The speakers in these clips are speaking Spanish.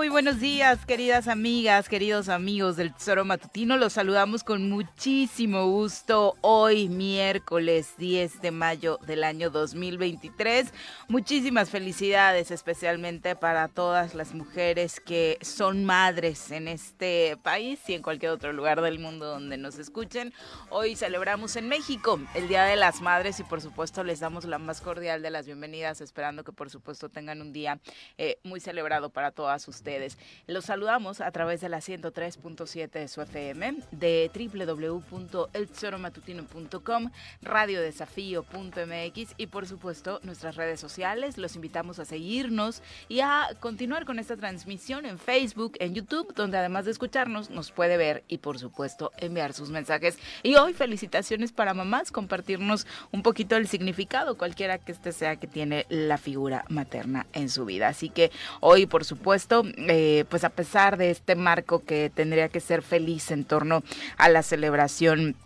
Muy buenos días, queridas amigas, queridos amigos del Tesoro Matutino. Los saludamos con muchísimo gusto hoy, miércoles 10 de mayo del año 2023. Muchísimas felicidades, especialmente para todas las mujeres que son madres en este país y en cualquier otro lugar del mundo donde nos escuchen. Hoy celebramos en México el Día de las Madres y por supuesto les damos la más cordial de las bienvenidas, esperando que por supuesto tengan un día eh, muy celebrado para todas ustedes. Los saludamos a través de la 103.7 de su FM, de www.eltesoromatutino.com, radiodesafío.mx y por supuesto nuestras redes sociales. Los invitamos a seguirnos y a continuar con esta transmisión en Facebook, en YouTube, donde además de escucharnos nos puede ver y por supuesto enviar sus mensajes. Y hoy felicitaciones para mamás, compartirnos un poquito el significado, cualquiera que este sea que tiene la figura materna en su vida. Así que hoy, por supuesto, eh, pues a pesar de este marco que tendría que ser feliz en torno a la celebración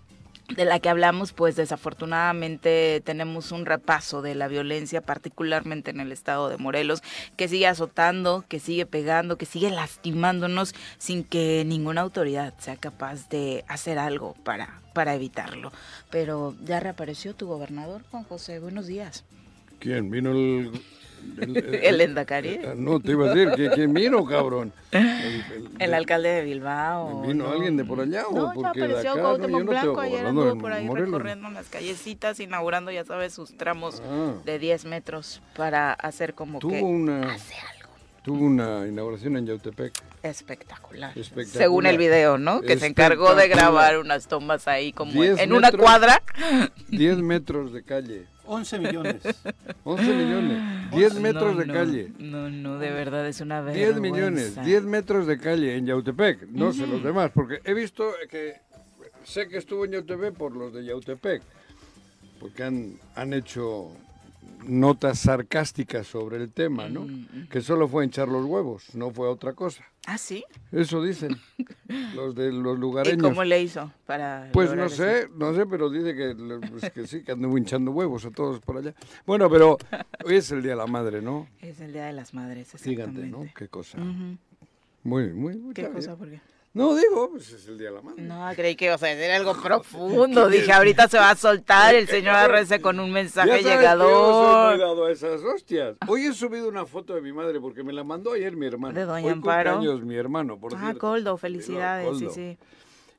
de la que hablamos, pues desafortunadamente tenemos un repaso de la violencia, particularmente en el estado de Morelos, que sigue azotando, que sigue pegando, que sigue lastimándonos sin que ninguna autoridad sea capaz de hacer algo para, para evitarlo. Pero ya reapareció tu gobernador, Juan José. Buenos días. ¿Quién? ¿Vino el... El Endacari. Eh, No, te iba a decir, ¿quién, quién vino, cabrón? El, el- El alcalde de Bilbao. ¿Vino ¿no? alguien de por allá o No, ya porque de apareció acá? Cuauhtémoc No, Blanco, ayer anduvo en por ahí Morelos. recorriendo las callecitas, inaugurando, ya sabes, sus tramos Ah. de 10 metros para hacer como Tuvo que una, hace algo tuvo una inauguración en Yautepec. espectacular. Espectacular. Según el video, ¿no? Que se encargó de grabar unas tomas ahí como en, 10 en una cuadra. 10 metros de calle. 11 millones. 11 millones. 10 metros No, de no, calle. No, no, de verdad es una 10 vergüenza. millones, 10 metros de calle en Yautepec, no sé los demás, porque he visto que sé que estuvo en Yautepec por los de Yautepec, porque han, han hecho notas sarcásticas sobre el tema, ¿no? Que solo fue hinchar los huevos, no fue otra cosa. ¿Ah, sí? Eso dicen los de los ¿Y lugareños. cómo le hizo para Pues no eso? sé, no sé, pero dice que, pues que sí, que anduvo hinchando huevos a todos por allá. Bueno, pero hoy es el Día de la Madre, ¿no? Es el Día de las Madres, Fíjate, ¿no? exactamente. Qué cosa. Muy, muy, muy ¿Qué cosa? ¿Por qué? No, digo, pues es el Día de la Madre. No, creí que iba a decir algo profundo. Dije, ahorita se va a soltar el señor RC con un Ya mensaje yo soy llegador. dado a esas hostias. Hoy he subido una foto de mi madre porque me la mandó ayer mi hermano. De doña Hoy Amparo. cumpleaños mi hermano, por Ah, cierto. Coldo, felicidades, sí, Coldo. sí.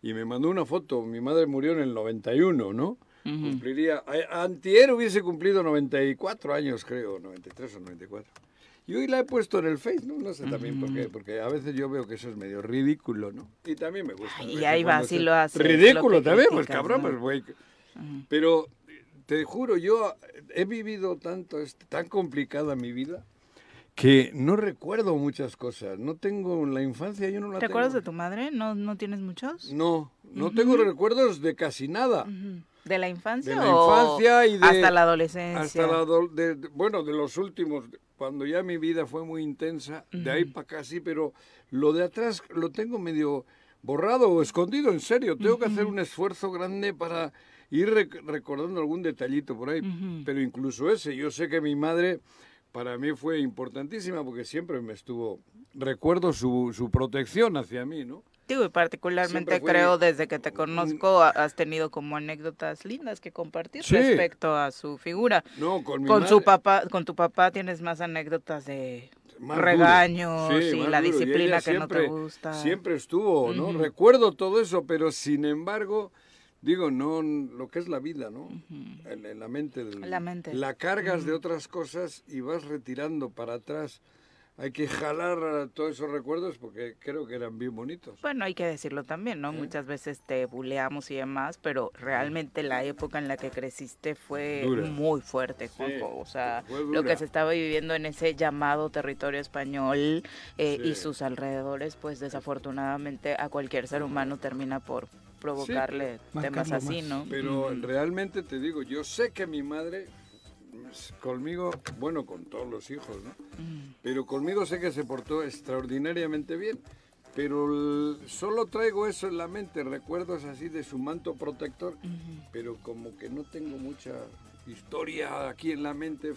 Y me mandó una foto. Mi madre murió en el 91, ¿no? Cumpliría... a- Antier hubiese cumplido 94 años, creo. 93 o 94. Y hoy la he puesto en el Face, ¿no? No sé también por qué. Porque a veces yo veo que eso es medio ridículo, ¿no? Y también me gusta. Y ahí va, ser lo haces, Ridículo lo también, pues cabrón, ¿no? pues güey. Pero te juro, yo he vivido tanto, es tan complicada mi vida, que no recuerdo muchas cosas. No tengo en la infancia, yo no la ¿Te acuerdas de tengo. tu madre? ¿No, no tienes muchos? No, no tengo recuerdos de casi nada. ¿De la infancia De la o infancia y de- hasta la adolescencia? Hasta la de- de- bueno, de los últimos, cuando ya mi vida fue muy intensa, de ahí para acá sí, pero lo de atrás lo tengo medio borrado o escondido, en serio. Tengo que hacer un esfuerzo grande para ir rec- recordando algún detallito por ahí. Pero incluso ese, yo sé que mi madre para mí fue importantísima porque siempre me estuvo, recuerdo su, su protección hacia mí, ¿no? Digo, y particularmente fue- creo desde que te conozco ha- has tenido como anécdotas lindas que compartir Sí. respecto a su figura. No, con mi Con su papá, con tu papá tienes más anécdotas de Más regaños y la duro. Disciplina que no te gusta. Siempre estuvo, ¿no? Recuerdo todo eso, pero sin embargo, digo, no, lo que es la vida, ¿no? en, en la mente. del- La mente. La cargas de otras cosas y vas retirando para atrás. Hay que jalar todos esos recuerdos porque creo que eran bien bonitos. Bueno, hay que decirlo también, ¿no? Muchas veces te buleamos y demás, pero realmente la época en la que creciste fue Dura. muy fuerte, Juanjo. o sea, lo que se estaba viviendo en ese llamado territorio español eh, y sus alrededores, pues desafortunadamente a cualquier ser humano termina por provocarle temas así, más. ¿no? Pero realmente te digo, yo sé que mi madre conmigo, bueno, con todos los hijos, ¿no? Pero conmigo sé que se portó extraordinariamente bien. Pero solo traigo eso en la mente, recuerdos así de su manto protector, pero como que no tengo mucha historia aquí en la mente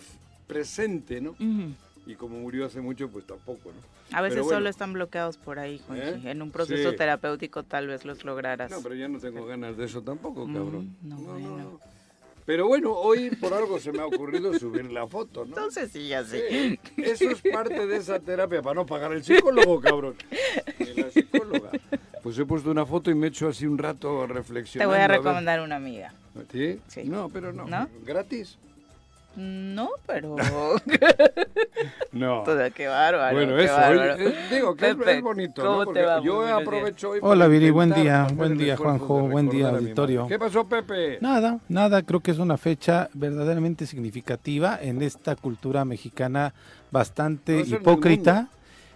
presente, ¿no? Ujú. Y como murió hace mucho, pues tampoco, ¿no? A veces bueno. solo están bloqueados por ahí, Juanji. ¿Eh? En un proceso Sí. terapéutico tal vez los lograras. No, pero ya no tengo ganas de eso tampoco, cabrón. Mm, no, bueno. Pero bueno, hoy por algo se me ha ocurrido subir la foto, ¿no? Entonces sí, ya. Sí, Eso es parte de esa terapia para no pagar el psicólogo, cabrón. Ni la psicóloga. Pues he puesto una foto y me he hecho así un rato Te reflexionando. voy a recomendar una amiga. ¿Sí? Sí. No, pero no. ¿No? ¿Gratis? No, pero... No. Todo, qué bárbaro. Bueno, qué eso, bárbaro. eh, digo que es- Pepe, es bonito, ¿cómo ¿no? te Porque va? Muy yo aprovecho hoy Hola, Viri, buen día, buen día, Juanjo, buen día, auditorio. ¿Qué pasó, Pepe? Nada, nada, creo que es una fecha verdaderamente significativa en esta cultura mexicana bastante No, mundo.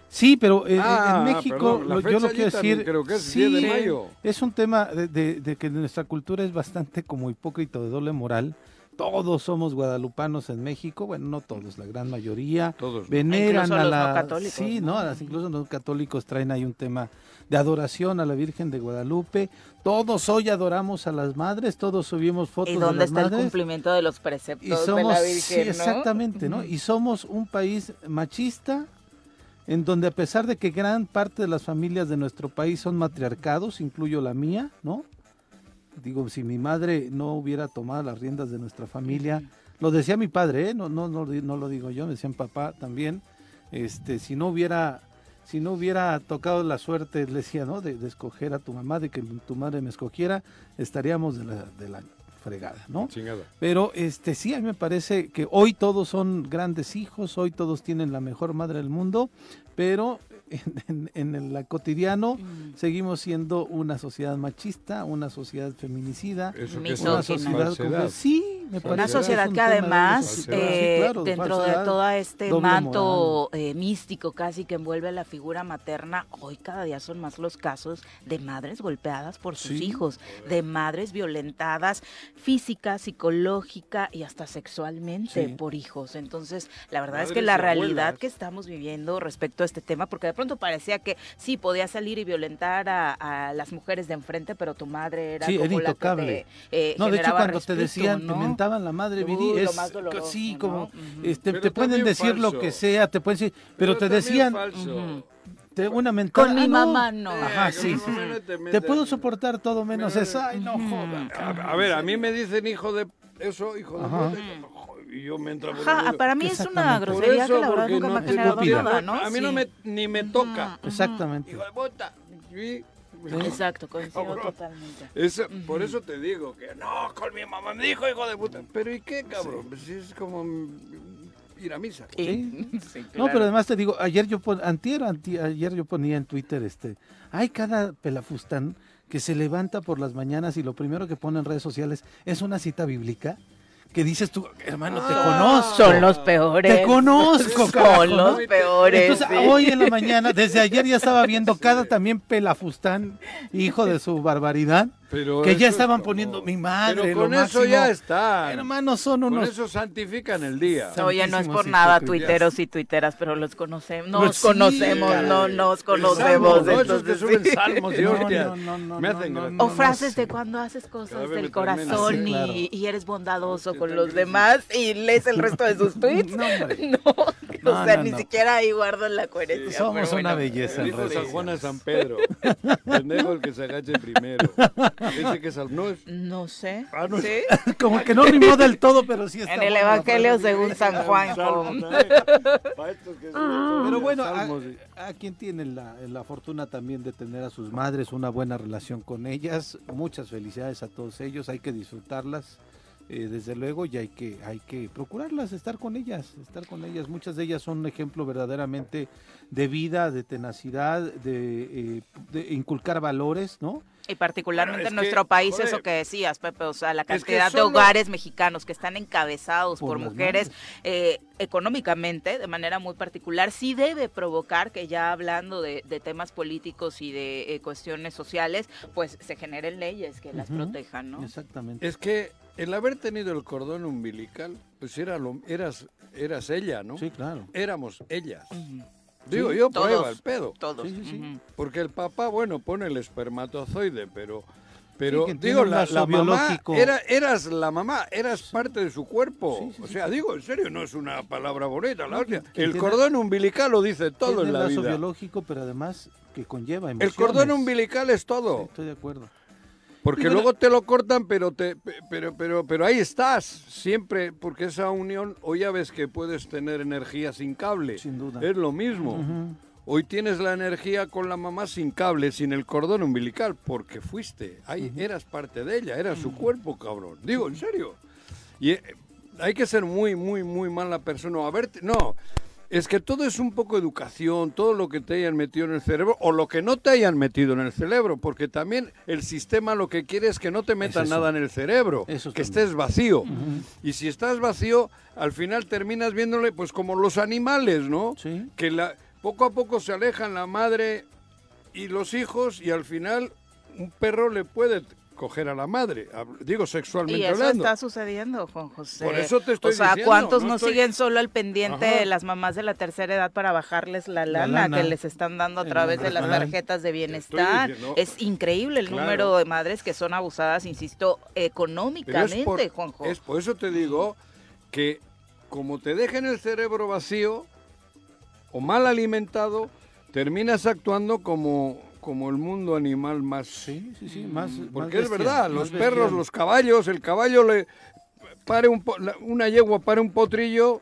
Sí, pero eh, Ah, en México perdón, la lo- yo lo quiero decir, creo que es sí, 10 de mayo. es un tema de, de- de que nuestra cultura es bastante como hipócrita de doble moral. Todos somos guadalupanos en México, bueno, no todos, la gran mayoría. Todos, ¿no? Veneran Incluso a los la... no católicos, Sí, ¿no? ¿no? Incluso los católicos traen ahí un tema de adoración a la Virgen de Guadalupe. Todos hoy adoramos a las madres, todos subimos fotos ¿Y de dónde las está el madres. cumplimiento de los preceptos Y de somos, exactamente, ¿no? Y somos un país machista, en donde a pesar de que gran parte de las familias de nuestro país son matriarcados, incluyo la mía, ¿no? Digo, si mi madre no hubiera tomado las riendas de nuestra familia, lo decía mi padre, ¿eh? no, no, no, no lo digo yo, me decía mi papá también, este, si no hubiera, si no hubiera tocado la suerte, le decía, ¿no? De, de escoger a tu mamá, de que tu madre me escogiera, estaríamos de la, de la fregada, ¿no? Chingada. Pero este sí, a mí me parece que hoy todos son grandes hijos, hoy todos tienen la mejor madre del mundo, pero en, en- en el cotidiano Mm. seguimos siendo una sociedad machista, una sociedad feminicida, una sociedad como- sí, me Una parece Una que sociedad que de además, eh, Sí, claro, dentro de todo este manto eh, místico casi que envuelve a la figura materna, hoy cada día son más los casos de madres golpeadas por sus Sí. hijos, de madres violentadas física, psicológica y hasta sexualmente Sí. por hijos. Entonces, la verdad es que la realidad abuelas. que estamos viviendo respecto a este tema, porque de pronto parecía que sí, podía salir y violentar a, a las mujeres de enfrente, pero tu madre era Sí, como era la que intocable. te, eh, No, de hecho cuando te respeto, decían, ¿no? te mentaban la madre, Viri, es doloroso, sí, ¿no? como este, te pueden decir lo que sea, te pueden decir, pero, te decían te- una mentada. Con mi "Ah, mamá no. Ajá, sí. con mi mamá no te Te puedo soportar todo menos. Ay, no jodas. A, a ver, a mí me dicen hijo de eso, hijo de Ajá. puta, y yo me Ajá, oído. para mí es una grosería eso, que la verdad nunca me no ha te generado nada, ¿no? A mí no me, ni me toca. Exactamente. Hijo de puta. Sí. Exacto, coincido Cabrón. totalmente. Eso- Por eso te digo que no, con mi mamá me dijo hijo de puta. Pero ¿y qué, cabrón? Pues es como ir a misa. Sí. Sí, No, pero además te digo, ayer yo pon, antier, anti- ayer yo ponía en Twitter este, hay cada pelafustán que se levanta por las mañanas y lo primero que pone en redes sociales es una cita bíblica que dices tú, hermano, te Ah. conozco. Son los peores. Te conozco, Son los peores. Entonces, sí. hoy en la mañana, desde ayer ya estaba viendo cada también pelafustán, hijo de su barbaridad, Pero que eso ya es estaban como- poniendo mi madre. Pero lo con eso máximo". ya está. Hermanos, son Con unos. eso santifican el día. Son- Oye, no es por nada tuiteros y tuiteras, pero los conocemos, Pues nos sí, conocemos, no nos conocemos. salmo, ¿no? Esos que suben salmos y No, hostias. no, no, no, me no, hacen no, no, O frases de cuando haces cosas del corazón y, eres bondadoso con los demás y lees el resto de sus tweets. No, hombre. No, o sea, no, ni no. siquiera ahí guardo la coherencia. Somos pero una bueno. belleza. El en San Juan a. San Pedro. Pendejo el que se agache primero. Ese que es al- no es. No sé. Ah, no. ¿Sí? Como que no rimó del todo, pero sí está En el Evangelio según San Juan. Se- Pero bueno, a, a quien tiene la, la fortuna también de tener a sus madres, una buena relación con ellas, muchas felicidades a todos ellos, hay que disfrutarlas, eh, desde luego, y hay que, hay que procurarlas, estar con ellas, estar con ellas. Muchas de ellas son un ejemplo verdaderamente de vida, de tenacidad, de, eh, de inculcar valores, ¿no? Y particularmente Bueno, en nuestro que, país, joder, eso que decías, Pepe, o sea, la es que cantidad de hogares mexicanos que están encabezados por, mujeres eh, económicamente, de manera muy particular, sí debe provocar que ya hablando de, de temas políticos y de eh, cuestiones sociales, pues se generen leyes que las protejan, ¿no? Exactamente. Es que el haber tenido el cordón umbilical, pues era lo, eras, eras ella, ¿no? Sí, claro. Éramos ellas. Digo, Sí, yo todos. prueba el pedo. Todos. Sí, sí. Porque el papá, bueno, pone el espermatozoide, pero... Pero, digo, la, la mamá, era, eras la mamá, eras parte de su cuerpo. Sí, sí, o sí. sea, digo, en serio, no es una palabra bonita, la hostia. que El tiene- cordón umbilical lo dice todo en la vida. biológico, pero además que conlleva El cordón umbilical es Sí, todo. estoy de acuerdo. Porque bueno- luego te lo cortan, pero te, pe- pero, pero, pero ahí estás, siempre, porque esa unión, hoy ya ves que puedes tener energía sin cable. Sin duda. Es lo mismo. Hoy tienes la energía con la mamá sin cable, sin el cordón umbilical, porque fuiste, ahí eras parte de ella, era su cuerpo, cabrón. Digo, en serio. Y eh, hay que ser muy, muy, muy mala persona. A ver, no, es que todo es un poco educación, todo lo que te hayan metido en el cerebro o lo que no te hayan metido en el cerebro, porque también el sistema lo que quiere es que no te metan nada en el cerebro, Eso que estés vacío. Y si estás vacío, al final terminas viéndole pues como los animales, ¿no? Sí. que la, poco a poco se alejan la madre y los hijos y al final un perro le puede coger a la madre, digo sexualmente Y eso hablando. está sucediendo, Juan José. Por eso te estoy O sea, diciendo, ¿cuántos no no, estoy- siguen solo al pendiente Ajá. de las mamás de la tercera edad para bajarles la lana, lana. que les están dando a través de las tarjetas de bienestar? diciendo- Es increíble el Claro. número de madres que son abusadas, insisto, es económicamente, por, Juanjo. es por eso te digo que como te dejen el cerebro vacío o mal alimentado, terminas actuando como, como el mundo animal más... Sí, sí, sí. Más, más Porque es bestial, verdad, más los bestial. perros, los caballos, el caballo le pare un una yegua para un potrillo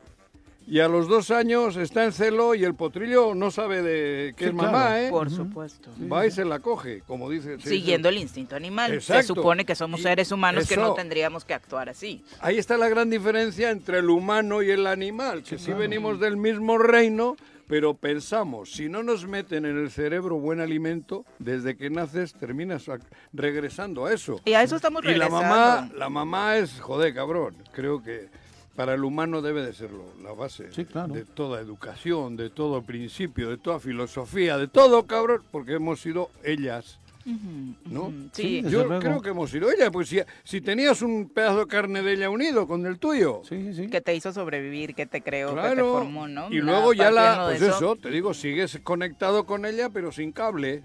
y a los dos años está en celo y el potrillo no sabe de qué Sí, es mamá, claro. ¿eh? Por supuesto. Va y se la coge, como dice. Siguiendo dice. el instinto animal. Exacto. Se supone que somos seres humanos que no eso- tendríamos que actuar así. Ahí está la gran diferencia entre el humano y el animal, que sí venimos del mismo reino, pero pensamos, si no nos meten en el cerebro buen alimento, desde que naces terminas regresando a eso. Y a eso estamos Y la regresando. mamá, la mamá es, joder, cabrón. Creo que para el humano debe de serlo la base Sí, claro. de toda educación, de todo principio, de toda filosofía, de todo, cabrón, porque hemos sido ellas, ¿no? Sí, Yo creo que hemos sido ellas, pues si, si tenías un pedazo de carne de ella unido con el tuyo. Sí, sí, sí. que te hizo sobrevivir, que te creó, que te formó, ¿no? Y La- luego ya la, pues eso, te digo, sigues conectado con ella, pero sin cable.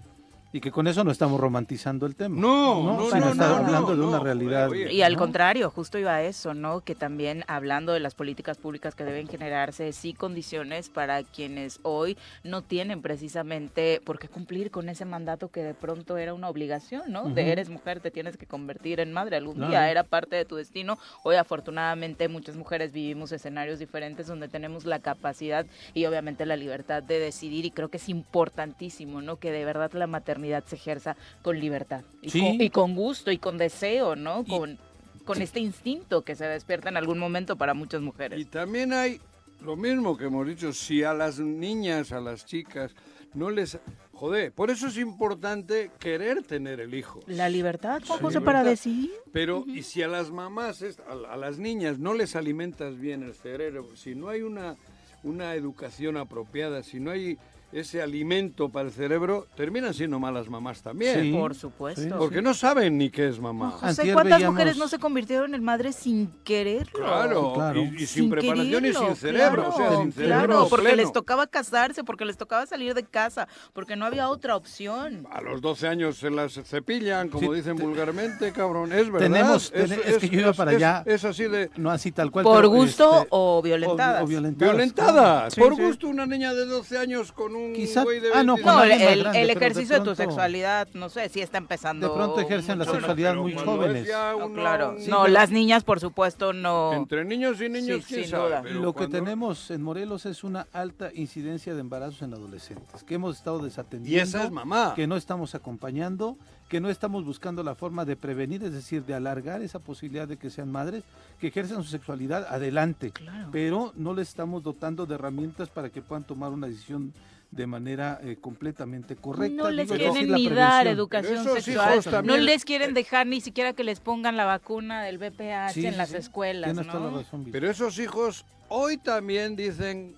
Y que con eso no estamos romantizando el tema. No, no, sino no, no, hablando no, de una no, realidad. oye, Y al ¿no? contrario, justo iba a eso, ¿no? Que también hablando de las políticas públicas que deben generarse, sí condiciones para quienes hoy no tienen precisamente por qué cumplir con ese mandato que de pronto era una obligación, ¿no? De eres mujer, te tienes que convertir en madre algún Claro. día, era parte de tu destino. Hoy afortunadamente muchas mujeres vivimos escenarios diferentes donde tenemos la capacidad y obviamente la libertad de decidir y creo que es importantísimo, ¿no? Que de verdad la maternidad se ejerza con libertad y, Sí. con, y con gusto y con deseo, ¿no? Con, con este instinto que se despierta en algún momento para muchas mujeres. Y también hay lo mismo que hemos dicho, si a las niñas, a las chicas, no les... Joder, por eso es importante querer tener el hijo. La libertad, Juan. José, para decidir. Pero, y si a las mamás, a, a las niñas, no les alimentas bien el cerebro, si no hay una, una educación apropiada, si no hay ese alimento para el cerebro, terminan siendo malas mamás también. Sí. Por supuesto. sí. Porque no saben ni qué es mamá. José, Antier ¿cuántas veíamos- mujeres no se convirtieron en madres sin quererlo? Claro, Claro. Y, y sin, preparación y sin quererlo, cerebro. o sea, claro, sin cerebro claro, porque pleno. les tocaba casarse, porque les tocaba salir de casa, porque no había otra opción. A los 12 años se las cepillan, como Sí, dicen te- vulgarmente, cabrón. Es verdad. Tenemos- ten- es que yo iba para es- allá. Es así de... No así tal cual. ¿Por gusto este, o violentadas? O, o violentadas. Violentada. Sí, Por sí. gusto, una niña de 12 años con un Quizá- güey de ah, no, 22. con No, el, alguien más el- grande, el pero de ejercicio de, tu sexualidad, no sé, sí está empezando. De pronto ejercen la sexualidad Pero muy jóvenes. No, claro. un- No, las niñas, por supuesto, no. Entre niños y niños, Sí, sin sabe. duda. Lo que cuando- tenemos en Morelos es una alta incidencia de embarazos en adolescentes, que hemos estado desatendiendo. Y esa es mamá. que no estamos acompañando, que no estamos buscando la forma de prevenir, es decir, de alargar esa posibilidad de que sean madres, que ejerzan su sexualidad adelante, Claro. pero no les estamos dotando de herramientas para que puedan tomar una decisión de manera eh, completamente correcta. No les Digo, quieren ni dar educación esos sexual. No les quieren dejar ni siquiera que les pongan la vacuna del VPH Sí, en sí, las sí. escuelas, Tienes toda la ¿no? razón. Pero esos hijos hoy también dicen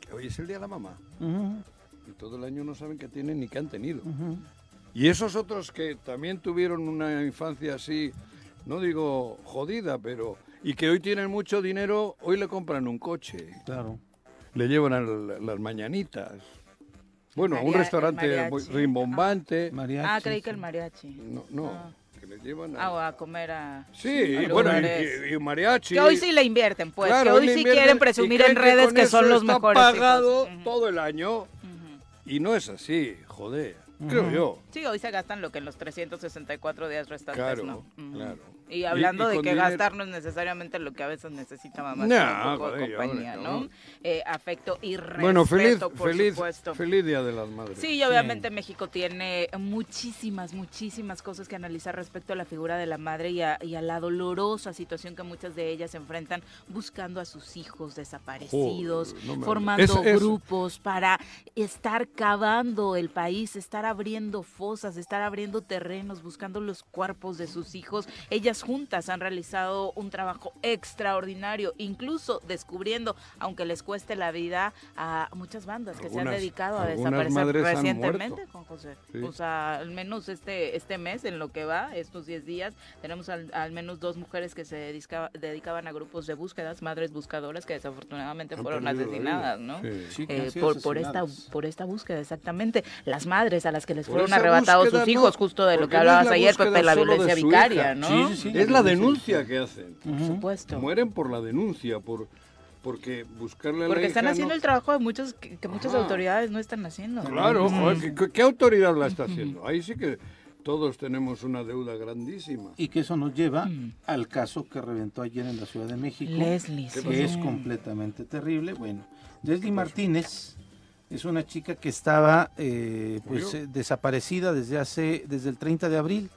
que hoy es el día de la mamá. Y todo el año no saben que tienen ni que han tenido. Y esos otros que también tuvieron una infancia así, no digo jodida, pero... Y que hoy tienen mucho dinero, hoy le compran un coche, Claro. Le llevan a la- las mañanitas. Bueno, a un restaurante muy rimbombante. Mariachi, Ah, creí que el mariachi. No, no, Ah. que le llevan Ah, o a... a comer a... Sí, a y bueno, y, y mariachi. Que hoy sí le invierten, pues. Claro, que hoy le sí quieren presumir en redes que, eso son los está mejores. hijos. pagado Ujú, todo el año ujú. y no es así, joder, creo yo. Sí, hoy se gastan lo que en los 364 días restantes, Claro, ¿no? Ujú. claro. Y hablando Y- y de que dinero- gastar no es necesariamente lo que a veces necesita mamá, No, un poco de compañía, ¿no? Eh, afecto y respeto, Bueno, feliz, por feliz, supuesto. feliz Día de las Madres. Sí, y obviamente México tiene muchísimas, muchísimas cosas que analizar respecto a la figura de la madre y a, y a la dolorosa situación que muchas de ellas enfrentan buscando a sus hijos desaparecidos, Joder, no me formando hables. Es- es- grupos para estar cavando el país, estar abriendo fosas, estar abriendo terrenos, buscando los cuerpos de sus hijos. Ellas juntas han realizado un trabajo extraordinario, incluso descubriendo, aunque les cueste la vida, a muchas bandas que se han dedicado a desaparecer recientemente. Juan José. Sí. O sea, al menos este este mes, en lo que va, estos 10 días, tenemos al, al menos dos mujeres que se dedica- dedicaban a grupos de búsquedas, madres buscadoras, que desafortunadamente Han fueron asesinadas. ¿no? Sí. Sí, que Eh, por, por esta por esta búsqueda exactamente las madres a las que les Por fueron arrebatados búsqueda, sus hijos no, justo de lo que hablabas la ayer Pepe la violencia vicaria hija. no Sí, sí, sí. Es la denuncia que hacen. por supuesto Mueren por la denuncia, por porque buscarle a la porque están hija haciendo no- el trabajo de muchos que, que muchas Ajá. autoridades no están haciendo Claro, ¿qué- ¿qué, qué autoridad la está haciendo? Ahí sí que todos tenemos una deuda grandísima. Y que eso nos lleva Mm. al caso que reventó ayer en la Ciudad de México. Leslie sí. que es completamente terrible. Bueno, Leslie Martínez es una chica que estaba eh, pues eh, desaparecida desde hace desde el 30 de abril.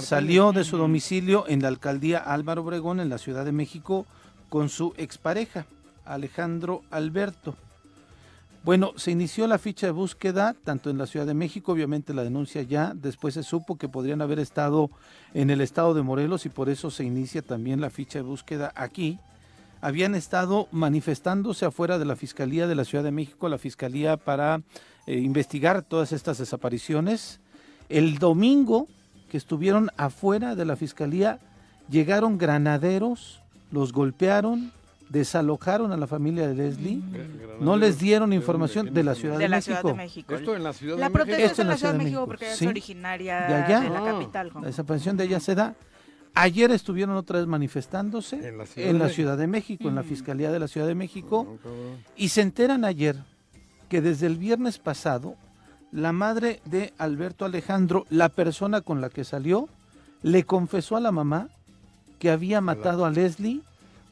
Salió de su domicilio en la alcaldía Álvaro Obregón en la Ciudad de México con su expareja Alejandro Alberto. Bueno, se inició la ficha de búsqueda tanto en la Ciudad de México, obviamente la denuncia ya, después se supo que podrían haber estado en el estado de Morelos y por eso se inicia también la ficha de búsqueda aquí. Habían estado manifestándose afuera de la Fiscalía de la Ciudad de México, la Fiscalía para eh, investigar todas estas desapariciones. El domingo que estuvieron afuera de la Fiscalía, llegaron granaderos, los golpearon, desalojaron a la familia de Leslie, no les dieron información de la Ciudad de la México. Ciudad de México Esto en la Ciudad la de protesta es en la Ciudad de México porque ella sí. es originaria De allá. de la Ah. capital. La desaparición de ella se da. Ayer estuvieron otra vez manifestándose En la Ciudad en de la México. Ciudad de México, en la Ujú. Fiscalía de la Ciudad de México, No, cabrón. y se enteran ayer que desde el viernes pasado, la madre de Alberto Alejandro, la persona con la que salió, le confesó a la mamá que había matado a Leslie.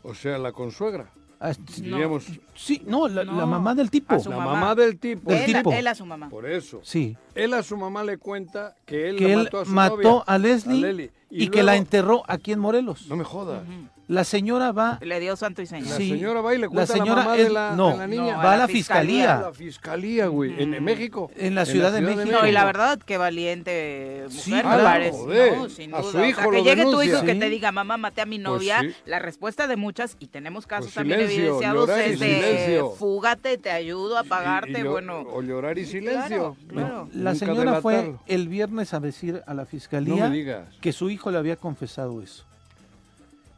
O sea, la consuegra. a- No. Sí, no, la, No, la mamá del tipo. la mamá. mamá del tipo. Del él, tipo. él a su mamá Por eso. Sí, Él a su mamá le cuenta que él que la él mató a su mató novia, a Leslie y, que la enterró aquí en Morelos. No me jodas. Ujú. La señora va, le dio santo y señal La señora va y le La cuenta a la señora mamá es- de, la, no, de la niña. no, va a la fiscalía. fiscalía. A la fiscalía, güey. En, en México. En la Ciudad de México. No, y la verdad, qué valiente mujer, Sí, me claro, parece, joder. ¿no? Sin A duda. su O sea, hijo que lo llegue tu hijo que Sí. te diga, mamá, maté a mi novia, sí. la respuesta de muchas, y tenemos casos Pues también silencio, evidenciados, llorar y es de silencio. fúgate, te ayudo a Y- pagarte, y bueno. O llorar y silencio. Claro, claro. La señora fue el viernes a decir a la fiscalía que su hijo le había confesado eso.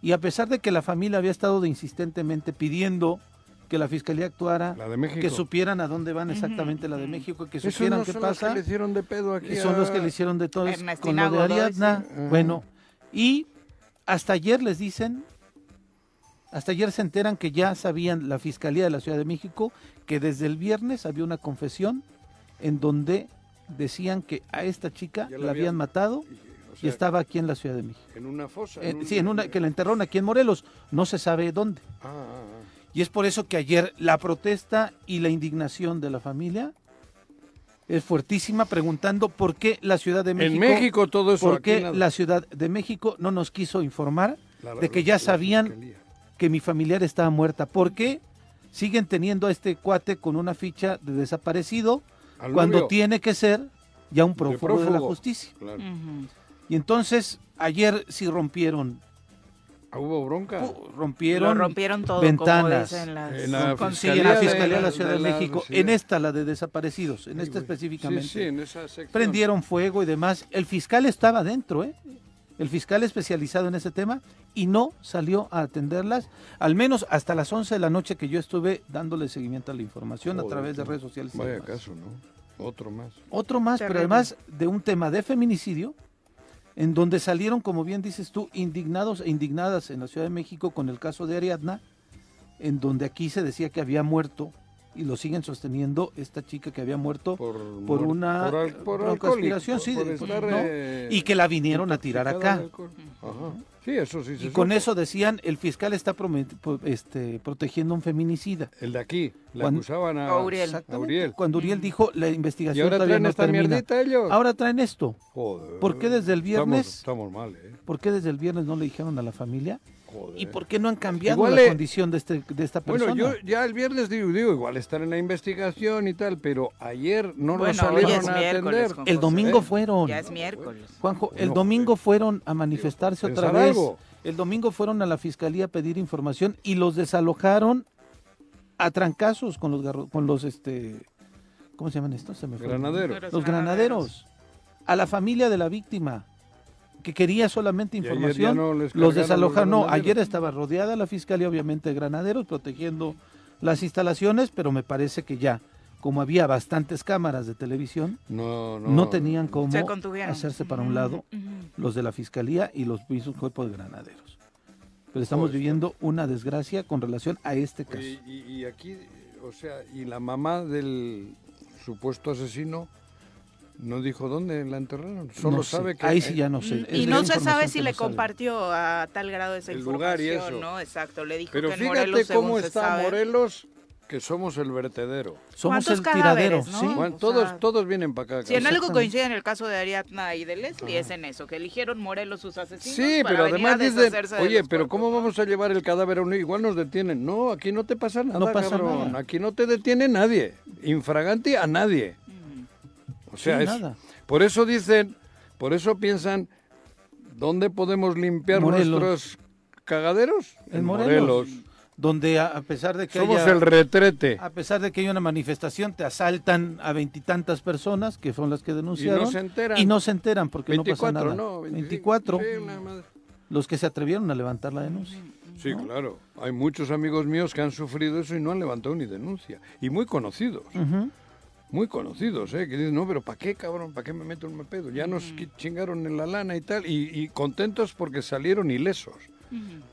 Y a pesar de que la familia había estado de insistentemente pidiendo que la fiscalía actuara, La de México. que supieran a dónde van exactamente la de. México, que supieran no qué son los pasa, que le hicieron de pedo aquí. son los que le hicieron de todo con lo de Ariadna. sí. Bueno, y hasta ayer les dicen, hasta ayer se enteran que ya sabían la Fiscalía de la Ciudad de México que desde el viernes había una confesión en donde decían que a esta chica la la habían habían- matado O y estaba aquí en la Ciudad de México. En una fosa. Eh, un- sí, en una que la enterraron aquí en Morelos, no se sabe dónde. Ah, ah, ah. Y es por eso que ayer la protesta y la indignación de la familia es fuertísima preguntando por qué la Ciudad de México En México todo eso. por qué la Ciudad de México no nos quiso informar La- de que ya la sabían que mi familiar estaba muerta. ¿Por qué siguen teniendo a este cuate con una ficha de desaparecido cuando tiene que ser ya un prófugo de, la justicia? Claro. Y entonces ayer sí rompieron, Ah, Hubo bronca. rompieron, Lo rompieron todo, ventanas. como dicen las En la con- sí, en Fiscalía la de Fiscalía de la la- Ciudad de, de la México, Ciudad. en esta la de desaparecidos, en Ay, esta güey. específicamente. Sí, sí, en esa sección. Prendieron fuego y demás. El fiscal estaba dentro, ¿eh? el fiscal especializado en ese tema, y no salió a atenderlas, al menos hasta las 11 de la noche que yo estuve dándole seguimiento a la información a través de redes sociales. y Vaya caso, ¿no? Otro más. Otro más, pero además de un tema de feminicidio, en donde salieron, como bien dices tú, indignados e indignadas en la Ciudad de México con el caso de Ariadna, en donde aquí se decía que había muerto, y lo siguen sosteniendo, esta chica que había muerto Por, una por, al- por sí, eh, y que la vinieron a tirar acá. Ajá. Sí, eso sí se Y con supo. eso decían, el fiscal está este, protegiendo a un feminicida. El de aquí, le Cuando- acusaban a, A Uriel. a Exactamente. Uriel. Cuando Uriel dijo, la Y investigación ahora todavía traen no esta termina. mierdita ellos. Ahora traen esto. Joder. ¿Por qué desde el viernes? Estamos, estamos mal, ¿eh? ¿Por qué desde el viernes no le dijeron a la familia? Joder. ¿Y por qué no han cambiado Igual la le- condición de, este, de esta persona? Bueno, yo ya el viernes digo, digo, igual estar en la investigación y tal, pero ayer no Bueno, lo hoy salieron es a atender. El José. domingo ¿eh? fueron. Ya es miércoles. Juanjo, el Bueno, domingo fueron a manifestarse otra vez. algo. El domingo fueron a la fiscalía a pedir información y los desalojaron a trancazos con los garro- con los este ¿cómo se llaman estos? Se me fue. Granadero. Los granaderos. A la familia de la víctima que quería solamente información. no los desalojaron. No, ayer estaba rodeada la fiscalía, obviamente, de granaderos, protegiendo las instalaciones, pero me parece que ya, como había bastantes cámaras de televisión, No, no. no, tenían cómo hacerse para un lado los de la fiscalía y los mismos cuerpos de granaderos. Pero estamos Joder. viviendo una desgracia con relación a este caso. Y, y- y aquí, o sea, y la mamá del supuesto asesino no dijo dónde la enterraron. Solo No sé, sabe que ahí sí ya no sé. Y no se sabe si le no compartió a tal grado esa El información, lugar y eso. ¿no? Exacto, le dijo Pero que en fíjate Morelos, cómo está sabe, Morelos, que somos el vertedero. Somos ¿Cuántos el tiradero, no? sí. Todos, sea, todos vienen para acá. Si en algo coincide en el caso de Ariadna y de Leslie es en eso, que eligieron Morelos sus asesinos Sí, para pero venir además dicen, oye, pero cuerpos, ¿cómo vamos a llevar el cadáver a un... Igual nos detienen. No, aquí no te pasa nada, No pasa cabrón. nada. Aquí no te detiene nadie. Infraganti a nadie. O sea, Sí, es- nada. por eso dicen, por eso piensan, ¿dónde podemos limpiar Morelos. nuestros cagaderos? En Morelos, donde a, a pesar de que Somos haya, el retrete. a pesar de que hay una manifestación, te asaltan a veintitantas personas que son las que denunciaron se enteran. y no se enteran porque 24, no pasa nada. ¿no? 24, Sí, una madre. los que se atrevieron a levantar la denuncia. Sí, claro. Hay muchos amigos míos que han sufrido eso y no han levantado ni denuncia. Y muy conocidos. Muy conocidos, ¿eh? Que dicen, no, pero ¿para qué, cabrón? ¿Para qué me meto en un pedo? Ya nos chingaron en la lana y tal. Y, y contentos porque salieron ilesos.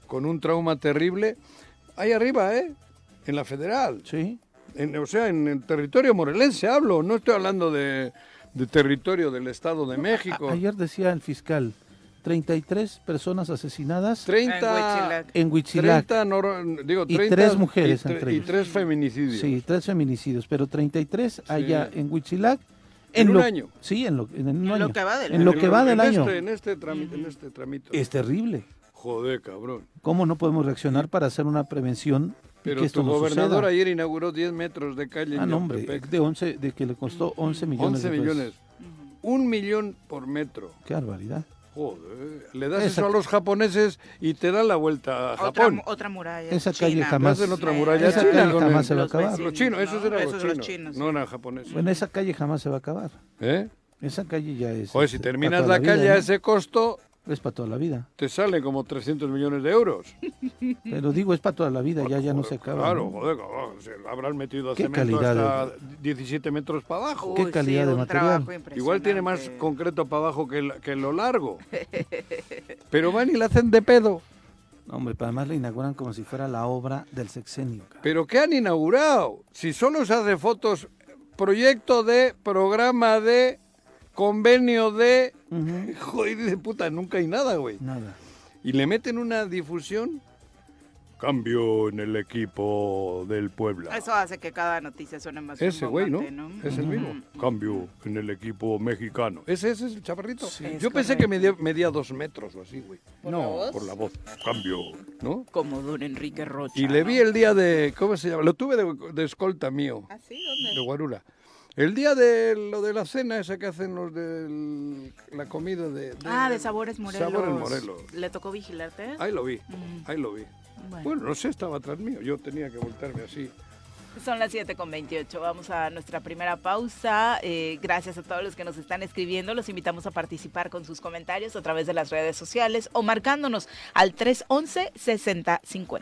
Con un trauma terrible. Ahí arriba, ¿eh? En la federal. Sí. En- o sea, en el territorio morelense hablo. No estoy hablando de, de territorio del Estado de México. A- ayer decía el fiscal, 33 personas asesinadas 30... En Huitzilac. en Huitzilac. 30, nor- digo, Y 30 tres mujeres y, tre- entre y ellos. tres feminicidios. Sí, tres feminicidios, pero 33 allá en Huitzilac. En un lo- año. Sí, en lo, en un En lo año. que va del En lo En que va del en año. Este, en este trámite, en este tramito. Es terrible. Joder, cabrón. ¿Cómo no podemos reaccionar para hacer una prevención y Pero que esto tu no gobernador suceda? ayer inauguró 10 metros de calle Ah, en no, hombre, de 11, de que le costó 11 millones 11 de pesos. millones. Un millón por metro. Qué barbaridad. Joder. Le das Esa- eso a los japoneses y te dan la vuelta a Otra, Japón. otra muralla. Esa calle china. jamás- Hacen otra muralla esa china calle jamás el- se va a los acabar. Los chinos, esos ¿no? eran Esos los chinos. los chinos. No eran japoneses. Bueno, esa calle jamás se va a acabar. ¿Eh? Esa calle ya es. Joder, si terminas la toda vida, calle a ¿no? ese costo, Es para toda la vida. te sale como 300 millones de euros. Pero digo, es para toda la vida, ya, ya no se acaba. Claro, ¿no? joder, cabrón, se habrán metido Qué cemento calidad de- hasta 17 metros para abajo. Qué calidad sí, de material. trabajo Igual tiene más concreto para abajo que, el- que lo largo. Pero van y la hacen de pedo. No, hombre, pero además la inauguran como si fuera la obra del sexenio. cara. ¿Pero qué han inaugurado? Si solo se hace fotos, proyecto de, programa de, convenio de... Ujú. Joder, de puta, nunca hay nada, güey. Nada. Y le meten una difusión. Cambio en el equipo del Puebla. Eso hace que cada noticia suene más Ese güey, ¿no? rimbombante, Es el mismo. Cambio en el equipo mexicano. Ese, ese es el chaparrito. Es Yo pensé que medía, medía dos metros o así, güey. ¿Por la voz? Por la voz. Cambio, ¿no? Como don Enrique Rocha. Y le ¿no? vi el día de, ¿cómo se llama? Lo tuve de, de escolta mío, ¿Ah, sí? ¿Dónde? de Guarura. El día de lo de la cena esa que hacen los de la comida de... de- Ah, de Sabores Morelos. Sabores Morelos. ¿Le tocó vigilarte? Ahí lo vi, Mm. ahí lo vi. Bueno. Bueno, no sé, estaba atrás mío. Yo tenía que voltearme así. Son las 7 con 28. Vamos a nuestra primera pausa. Eh, gracias a todos los que nos están escribiendo. Los invitamos a participar con sus comentarios a través de las redes sociales o marcándonos al 311-6050.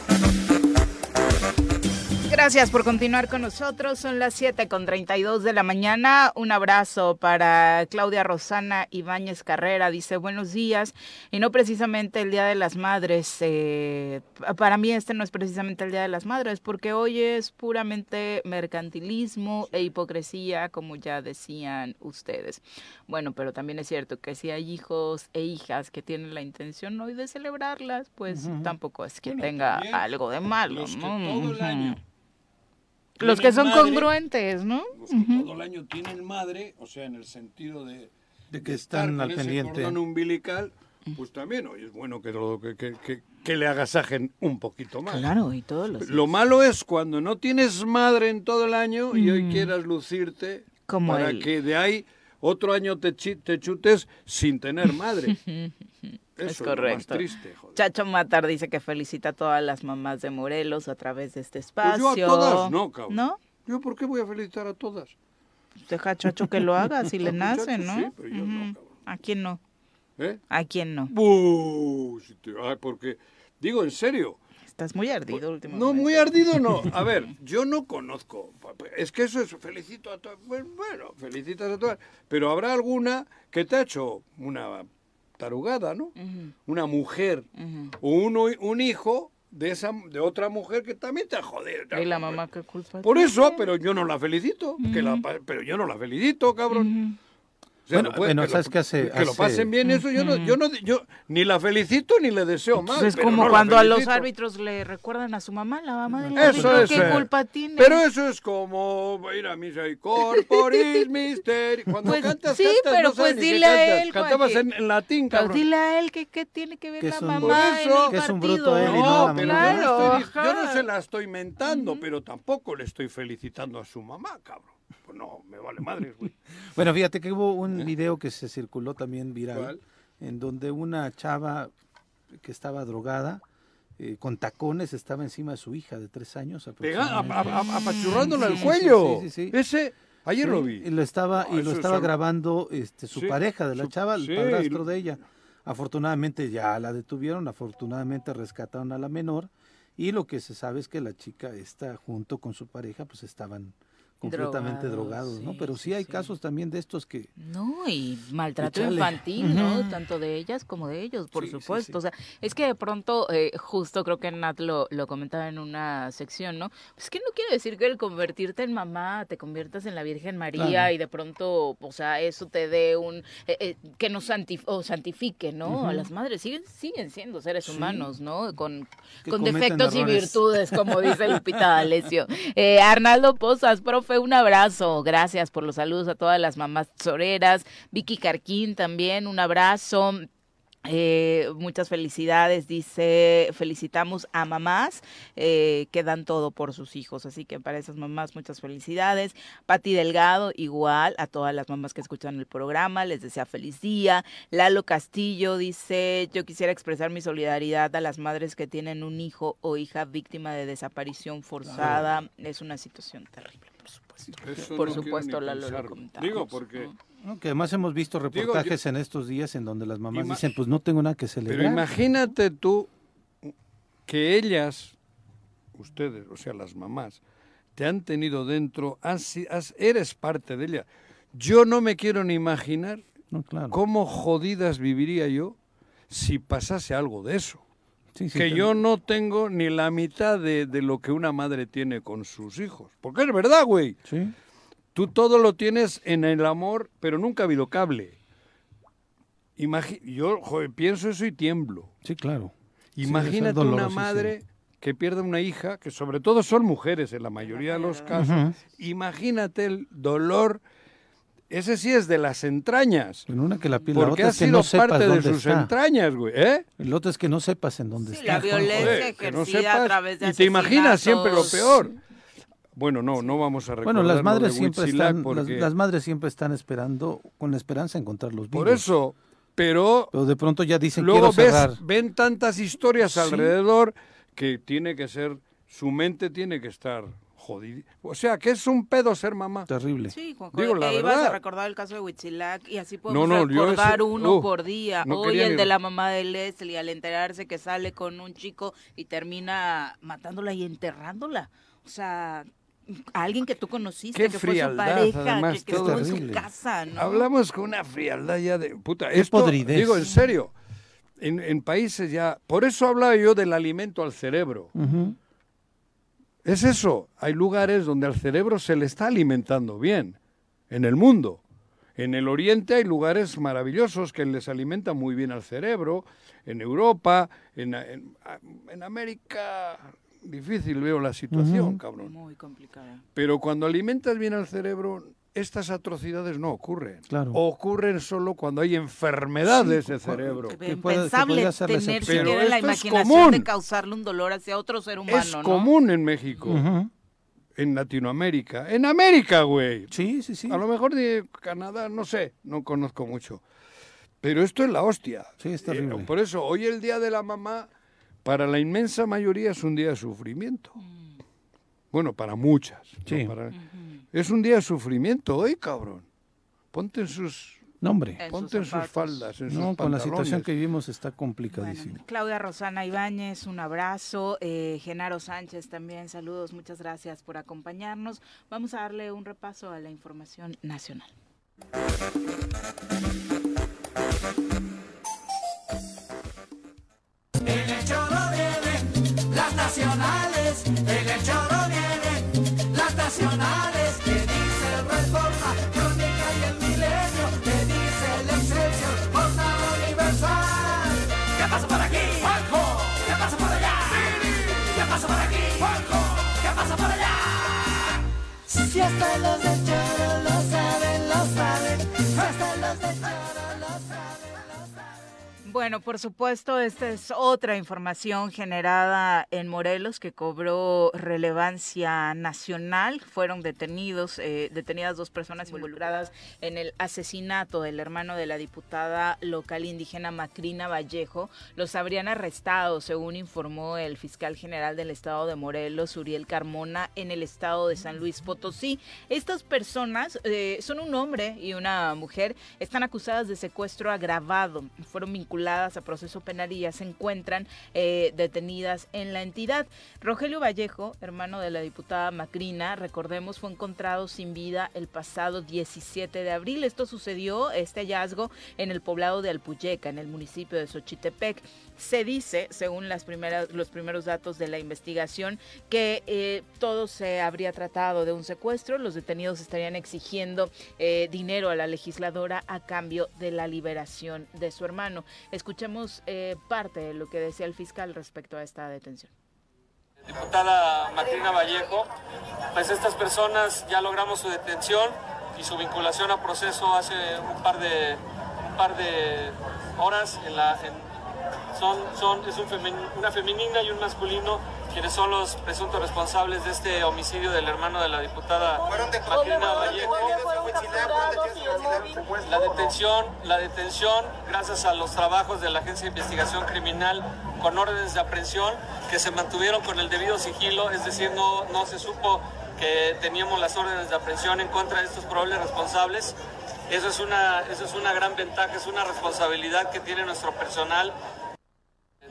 Gracias por continuar con nosotros. Son las 7 con 32 de la mañana. Un abrazo para Claudia Rosana Ibáñez Carrera. Dice buenos días. Y no precisamente el Día de las Madres. eh, para mí este no es precisamente el Día de las Madres porque hoy es puramente mercantilismo e hipocresía, como ya decían ustedes. Bueno, pero también es cierto que si hay hijos e hijas que tienen la intención hoy de celebrarlas, pues tampoco es que Bueno, tenga algo de malo. ¿no? todo el año Los que son madre, congruentes, ¿no? Los que todo el año tienen madre, o sea, en el sentido de, De que están al pendiente. cordón umbilical, pues también hoy es bueno que, lo- que, que, que- que le agasajen un poquito más. Claro, y todos los Lo malo es cuando no tienes madre en todo el año y hoy quieras lucirte Como para él. que de ahí otro año te, te chutes sin tener madre. Eso es correcto. triste, joder. Chacho Matar dice que felicita a todas las mamás de Morelos a través de este Pues espacio. yo a todas no, cabrón. ¿No? ¿Yo por qué voy a felicitar a todas? Deja a Chacho que lo haga si le nace, ¿no? sí, pero yo no, cabrón. ¿A quién no? ¿Eh? ¿A quién no? Buh, ay, porque, digo, en serio, Estás muy ardido últimamente. No, muy ardido no. A ver, yo no conozco. Es que eso es, felicito a todas. Bueno, felicitas a todas. Pero habrá alguna que te ha hecho una tarugada, ¿no? Una mujer o uno, un hijo de esa de otra mujer que también te ha jodido. ¿Y la mamá qué culpa Por eso, pero yo no la felicito. que la pero yo no la felicito, cabrón. Sea, Bueno, no puede- bueno, que lo- ¿sabes qué hace- Que lo pasen bien, eso yo no, yo no, yo ni la felicito ni le deseo mal. Pues es pero como no cuando a los árbitros le recuerdan a su mamá, la mamá del Eso árbitro, es. ¿qué eh, culpa tiene? Pero eso es como ir a misa y corporis misteri. Cuando Pues, cantas, sí, cantas, pero no pues dile a él, Cantabas en, en latín, cabrón. dile a él que qué tiene que ver Que la es un- mamá en eso- el Que es un partido. bruto él y no pero yo, claro, estoy- yo no se la estoy mentando, pero tampoco le estoy felicitando a su mamá, cabrón. Pues no, me vale madre, güey. Bueno, fíjate que hubo un video que se circuló también viral, ¿Cuál? en donde una chava que estaba drogada, eh, con tacones, estaba encima de su hija de tres años. Apachurrándola Sí, al cuello. sí, sí, sí. Ese, ayer lo vi. Y lo estaba, No, y lo estaba grabando este, su pareja de la su- chava, el padrastro de ella. Afortunadamente ya la detuvieron, afortunadamente rescataron a la menor y lo que se sabe es que la chica está junto con su pareja, pues estaban completamente Drogados, drogados, ¿no? Pero sí, hay sí. casos también de estos que No, y maltrato infantil, ¿no? Tanto de ellas como de ellos, por Sí, supuesto. O sea, es que de pronto, eh, justo creo que Nat lo, lo comentaba en una sección, ¿no? Es que no quiere decir que el convertirte en mamá te conviertas en la Virgen María Claro. y de pronto, o sea, eso te dé un... eh, eh, que nos santif- o santifique, ¿no? A las madres siguen, siguen siendo seres humanos, ¿no? Con, Que con defectos y virtudes, como dice Lupita D'Alessio. Eh, Arnaldo Pozas, profe, un abrazo. Gracias por los saludos a todas las mamás soreras. Vicky Carquín también, un abrazo. Eh, muchas felicidades, dice, felicitamos a mamás eh, que dan todo por sus hijos, así que para esas mamás muchas felicidades. Pati Delgado, igual, a todas las mamás que escuchan el programa, les desea feliz día. Lalo Castillo dice, yo quisiera expresar mi solidaridad a las madres que tienen un hijo o hija víctima de desaparición forzada. Es una situación terrible, por supuesto. Eso Por no supuesto, Lalo, lo comentamos, Digo, porque... que además hemos visto Digo, yo- reportajes en estos días en donde las mamás Ima- dicen, pues no tengo nada que Pero celebrar. imagínate tú que ellas, ustedes, o sea, las mamás, te han tenido dentro, has si- has- eres parte de ella. Yo no me quiero ni imaginar no, claro. cómo jodidas viviría yo si pasase algo de eso. Sí, sí, que yo no tengo ni la mitad de, de lo que una madre tiene con sus hijos. Porque es verdad, güey. Sí. Tú todo lo tienes en el amor, pero nunca ha habido cable. Yo joder, pienso eso y tiemblo. Sí, claro. Imagínate una madre que pierde una hija, que sobre todo son mujeres en la mayoría de los casos. Imagínate el dolor ese sí es de las entrañas. En una que la piel, la Porque otra ha es que no sepas parte de sus está. entrañas, güey. ¿Eh? El otro es que no sepas en dónde Sí, está. la violencia que no ejercida a través de y te imaginas siempre lo peor. Bueno, no, no vamos a recordar Bueno, las madres siempre están, las, porque- las madres siempre están esperando, con la esperanza de encontrarlos vivos. Por eso, pero Pero de pronto ya dicen luego quiero cerrar. ves, ven tantas historias Sí. alrededor que tiene que ser, su mente tiene que estar jodida. O sea, que es un pedo ser mamá. Terrible. Sí, Juanjo, Digo la e ibas a verdad. recordar el caso de Huitzilac y así podemos No, recordar ese- uno uh, por día. no Hoy el ni- de la mamá de Leslie al enterarse que sale con un chico y termina matándola y enterrándola. O sea, a alguien que tú conociste, Qué que fue su frialdad, pareja, además, que, estuvo en su Terrible. casa, ¿no? Hablamos con una frialdad ya de puta. Qué Esto, podridez. digo en serio, en, en países ya. Por eso hablaba yo del alimento al cerebro. Ujú. Es eso. Hay lugares donde al cerebro se le está alimentando bien. En el mundo. En el Oriente hay lugares maravillosos que les alimentan muy bien al cerebro. En Europa, en, en- en América, difícil veo la situación, cabrón. Muy complicada. Pero cuando alimentas bien al cerebro, estas atrocidades no ocurren. Claro. Ocurren solo cuando hay enfermedad de ese cerebro. Que que Impensable tener siquiera la esto es imaginación de común. causarle un dolor hacia otro ser humano, Es ¿no? común en México, en Latinoamérica. En América, güey. Sí, sí, sí. A lo mejor de Canadá, no sé, no conozco mucho. Pero esto es la hostia. Sí, es terrible. Eh, por eso, hoy el Día de la Mamá, para la inmensa mayoría es un día de sufrimiento. Bueno, para muchas. ¿no? Sí. Para- Es un día de sufrimiento hoy, cabrón. Ponte en sus, No, hombre. En ponte en sus faldas, en sus No, con la situación que vivimos está complicadísimo. Bueno, Claudia Rosana Ibáñez, un abrazo. Eh, Genaro Sánchez también, saludos. Muchas gracias por acompañarnos. Vamos a darle un repaso a la información nacional. En el choro vienen las nacionales, en el choro vienen las nacionales, Si hasta los Bueno, por supuesto, esta es otra información generada en Morelos que cobró relevancia nacional. Fueron detenidos, eh, detenidas dos personas involucradas en el asesinato del hermano de la diputada local indígena Macrina Vallejo. Los habrían arrestado, según informó el fiscal general del estado de Morelos, Uriel Carmona, en el estado de San Luis Potosí. Estas personas eh, son un hombre y una mujer, están acusadas de secuestro agravado. Fueron vinculadas a proceso penal ya se encuentran eh, detenidas en la entidad. Rogelio Vallejo, hermano de la diputada Macrina, recordemos, fue encontrado sin vida el pasado 17 de abril. Esto sucedió, este hallazgo, en el poblado de Alpuyeca, en el municipio de Xochitepec. Se dice, según las primeras, los primeros datos de la investigación, que eh, todo se habría tratado de un secuestro. Los detenidos estarían exigiendo eh, dinero a la legisladora a cambio de la liberación de su hermano. Escuchemos eh, parte de lo que decía el fiscal respecto a esta detención. diputada Macrina Vallejo, pues estas personas ya logramos su detención y su vinculación a proceso hace un par de, un par de horas. En la, son, son, es un femen- una femenina y un masculino quienes son los presuntos responsables de este homicidio del hermano de la diputada Macrina Vallejo. La detención, la detención, gracias a los trabajos de la Agencia de Investigación Criminal con órdenes de aprehensión que se mantuvieron con el debido sigilo, es decir, no, no se supo que teníamos las órdenes de aprehensión en contra de estos probables responsables. Eso es una, eso es una gran ventaja, es una responsabilidad que tiene nuestro personal.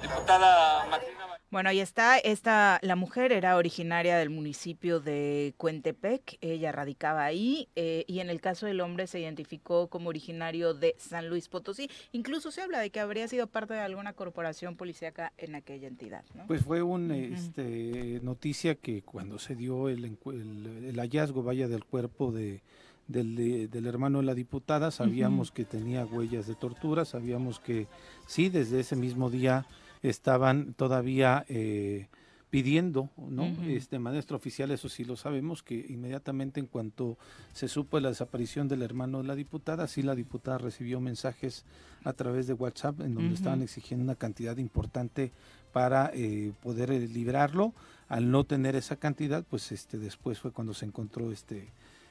Diputada Vallejo. Bueno, ahí está. Esta, la mujer era originaria del municipio de Cuentepec. Ella radicaba ahí. eh, y en el caso del hombre se identificó como originario de San Luis Potosí. Incluso se habla de que habría sido parte de alguna corporación policíaca en aquella entidad. ¿no? Pues fue una este, noticia que cuando se dio el, el- el hallazgo, vaya, del cuerpo de, del, de- del hermano de la diputada, sabíamos que tenía huellas de tortura, sabíamos que sí, desde ese mismo día estaban todavía eh, pidiendo, ¿no? Este maestro oficial, eso sí lo sabemos, que inmediatamente en cuanto se supo la desaparición del hermano de la diputada, sí la diputada recibió mensajes a través de WhatsApp en donde estaban exigiendo una cantidad importante para eh, poder eh, librarlo. Al no tener esa cantidad, pues este después fue cuando se encontró este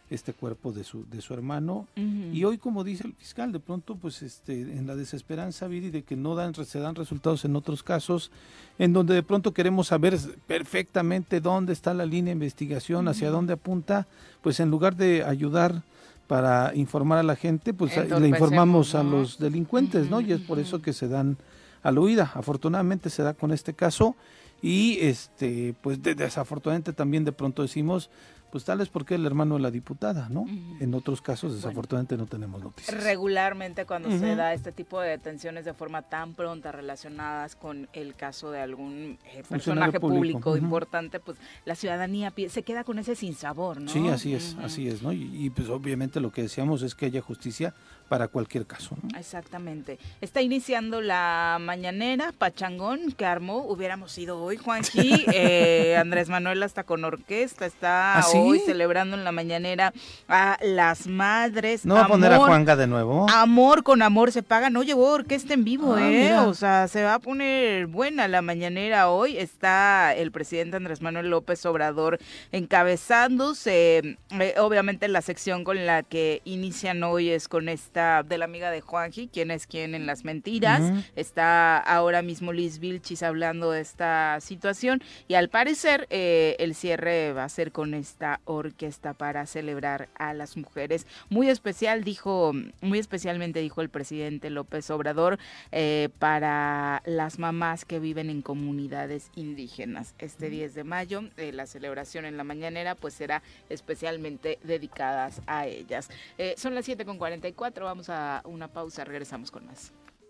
este cuerpo de su de su hermano. Y hoy como dice el fiscal de pronto pues este en la desesperanza Viri de que no dan se dan resultados en otros casos en donde de pronto queremos saber perfectamente dónde está la línea de investigación hacia dónde apunta pues en lugar de ayudar para informar a la gente pues le informamos a los delincuentes no y es por eso que se dan a la huida. Afortunadamente se da con este caso y este pues de- desafortunadamente también de pronto decimos pues tal es porque el hermano de la diputada, ¿no? En otros casos desafortunadamente no tenemos noticias. Regularmente cuando se da este tipo de detenciones de forma tan pronta relacionadas con el caso de algún eh, personaje público, importante, pues la ciudadanía se queda con ese sinsabor, ¿no? Sí, así es, así es, ¿no? Y, y, pues obviamente lo que decíamos es que haya justicia para cualquier caso, ¿no? Exactamente. Está iniciando la mañanera, Pachangón, que armó, hubiéramos ido hoy, Juanji, eh, Andrés Manuel hasta con orquesta, está ¿Ah, sí? Hoy celebrando en la mañanera a las madres. No va a poner a Juanga de nuevo. Amor con amor se paga, no llevó orquesta en vivo, Ah, ¿eh? mira. O sea, se va a poner buena la mañanera hoy. Está el presidente Andrés Manuel López Obrador encabezándose. Eh, obviamente la sección con la que inician hoy es con esta de la amiga de Juanji, quién es quién en las mentiras. Está ahora mismo Liz Vilchis hablando de esta situación y al parecer eh, el cierre va a ser con esta orquesta para celebrar a las mujeres. Muy especial, dijo, muy especialmente dijo el presidente López Obrador, eh, para las mamás que viven en comunidades indígenas. Este 10 de mayo, eh, la celebración en la mañanera, pues será especialmente dedicadas a ellas. Eh, son las 7.44, vamos a una pausa, regresamos con más.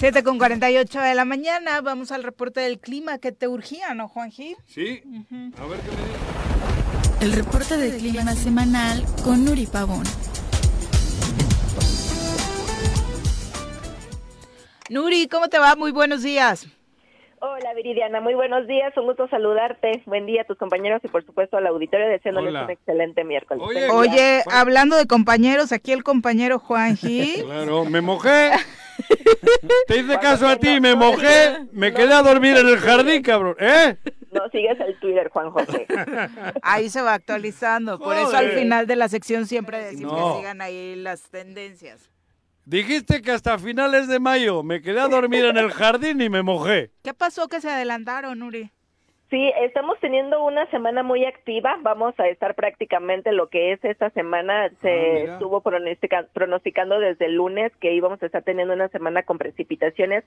7 con 48 de la mañana, vamos al reporte del clima que te urgía, ¿no, Juanji? Sí, a ver qué me dice. El reporte del clima semanal con Nuri Pavón. Nuri, ¿cómo te va? Muy buenos días. Hola Viridiana, muy buenos días, un gusto saludarte. Buen día a tus compañeros y por supuesto al auditorio, deseándoles Hola. un excelente miércoles. Oye, hablando de compañeros, aquí el compañero Juanji. Claro, me mojé. Te hice caso a ti, me mojé, me quedé a dormir en el jardín, cabrón. ¿Eh? No sigues el Twitter, Juan José. Ahí se va actualizando, por eso al final de la sección siempre decimos No. que sigan ahí las tendencias. Dijiste que hasta finales de mayo me quedé a dormir en el jardín y me mojé. ¿Qué pasó que se adelantaron, Nuri? Sí, estamos teniendo una semana muy activa. Vamos a estar prácticamente lo que es esta semana. Se mira. estuvo pronostica- pronosticando desde el lunes que íbamos a estar teniendo una semana con precipitaciones.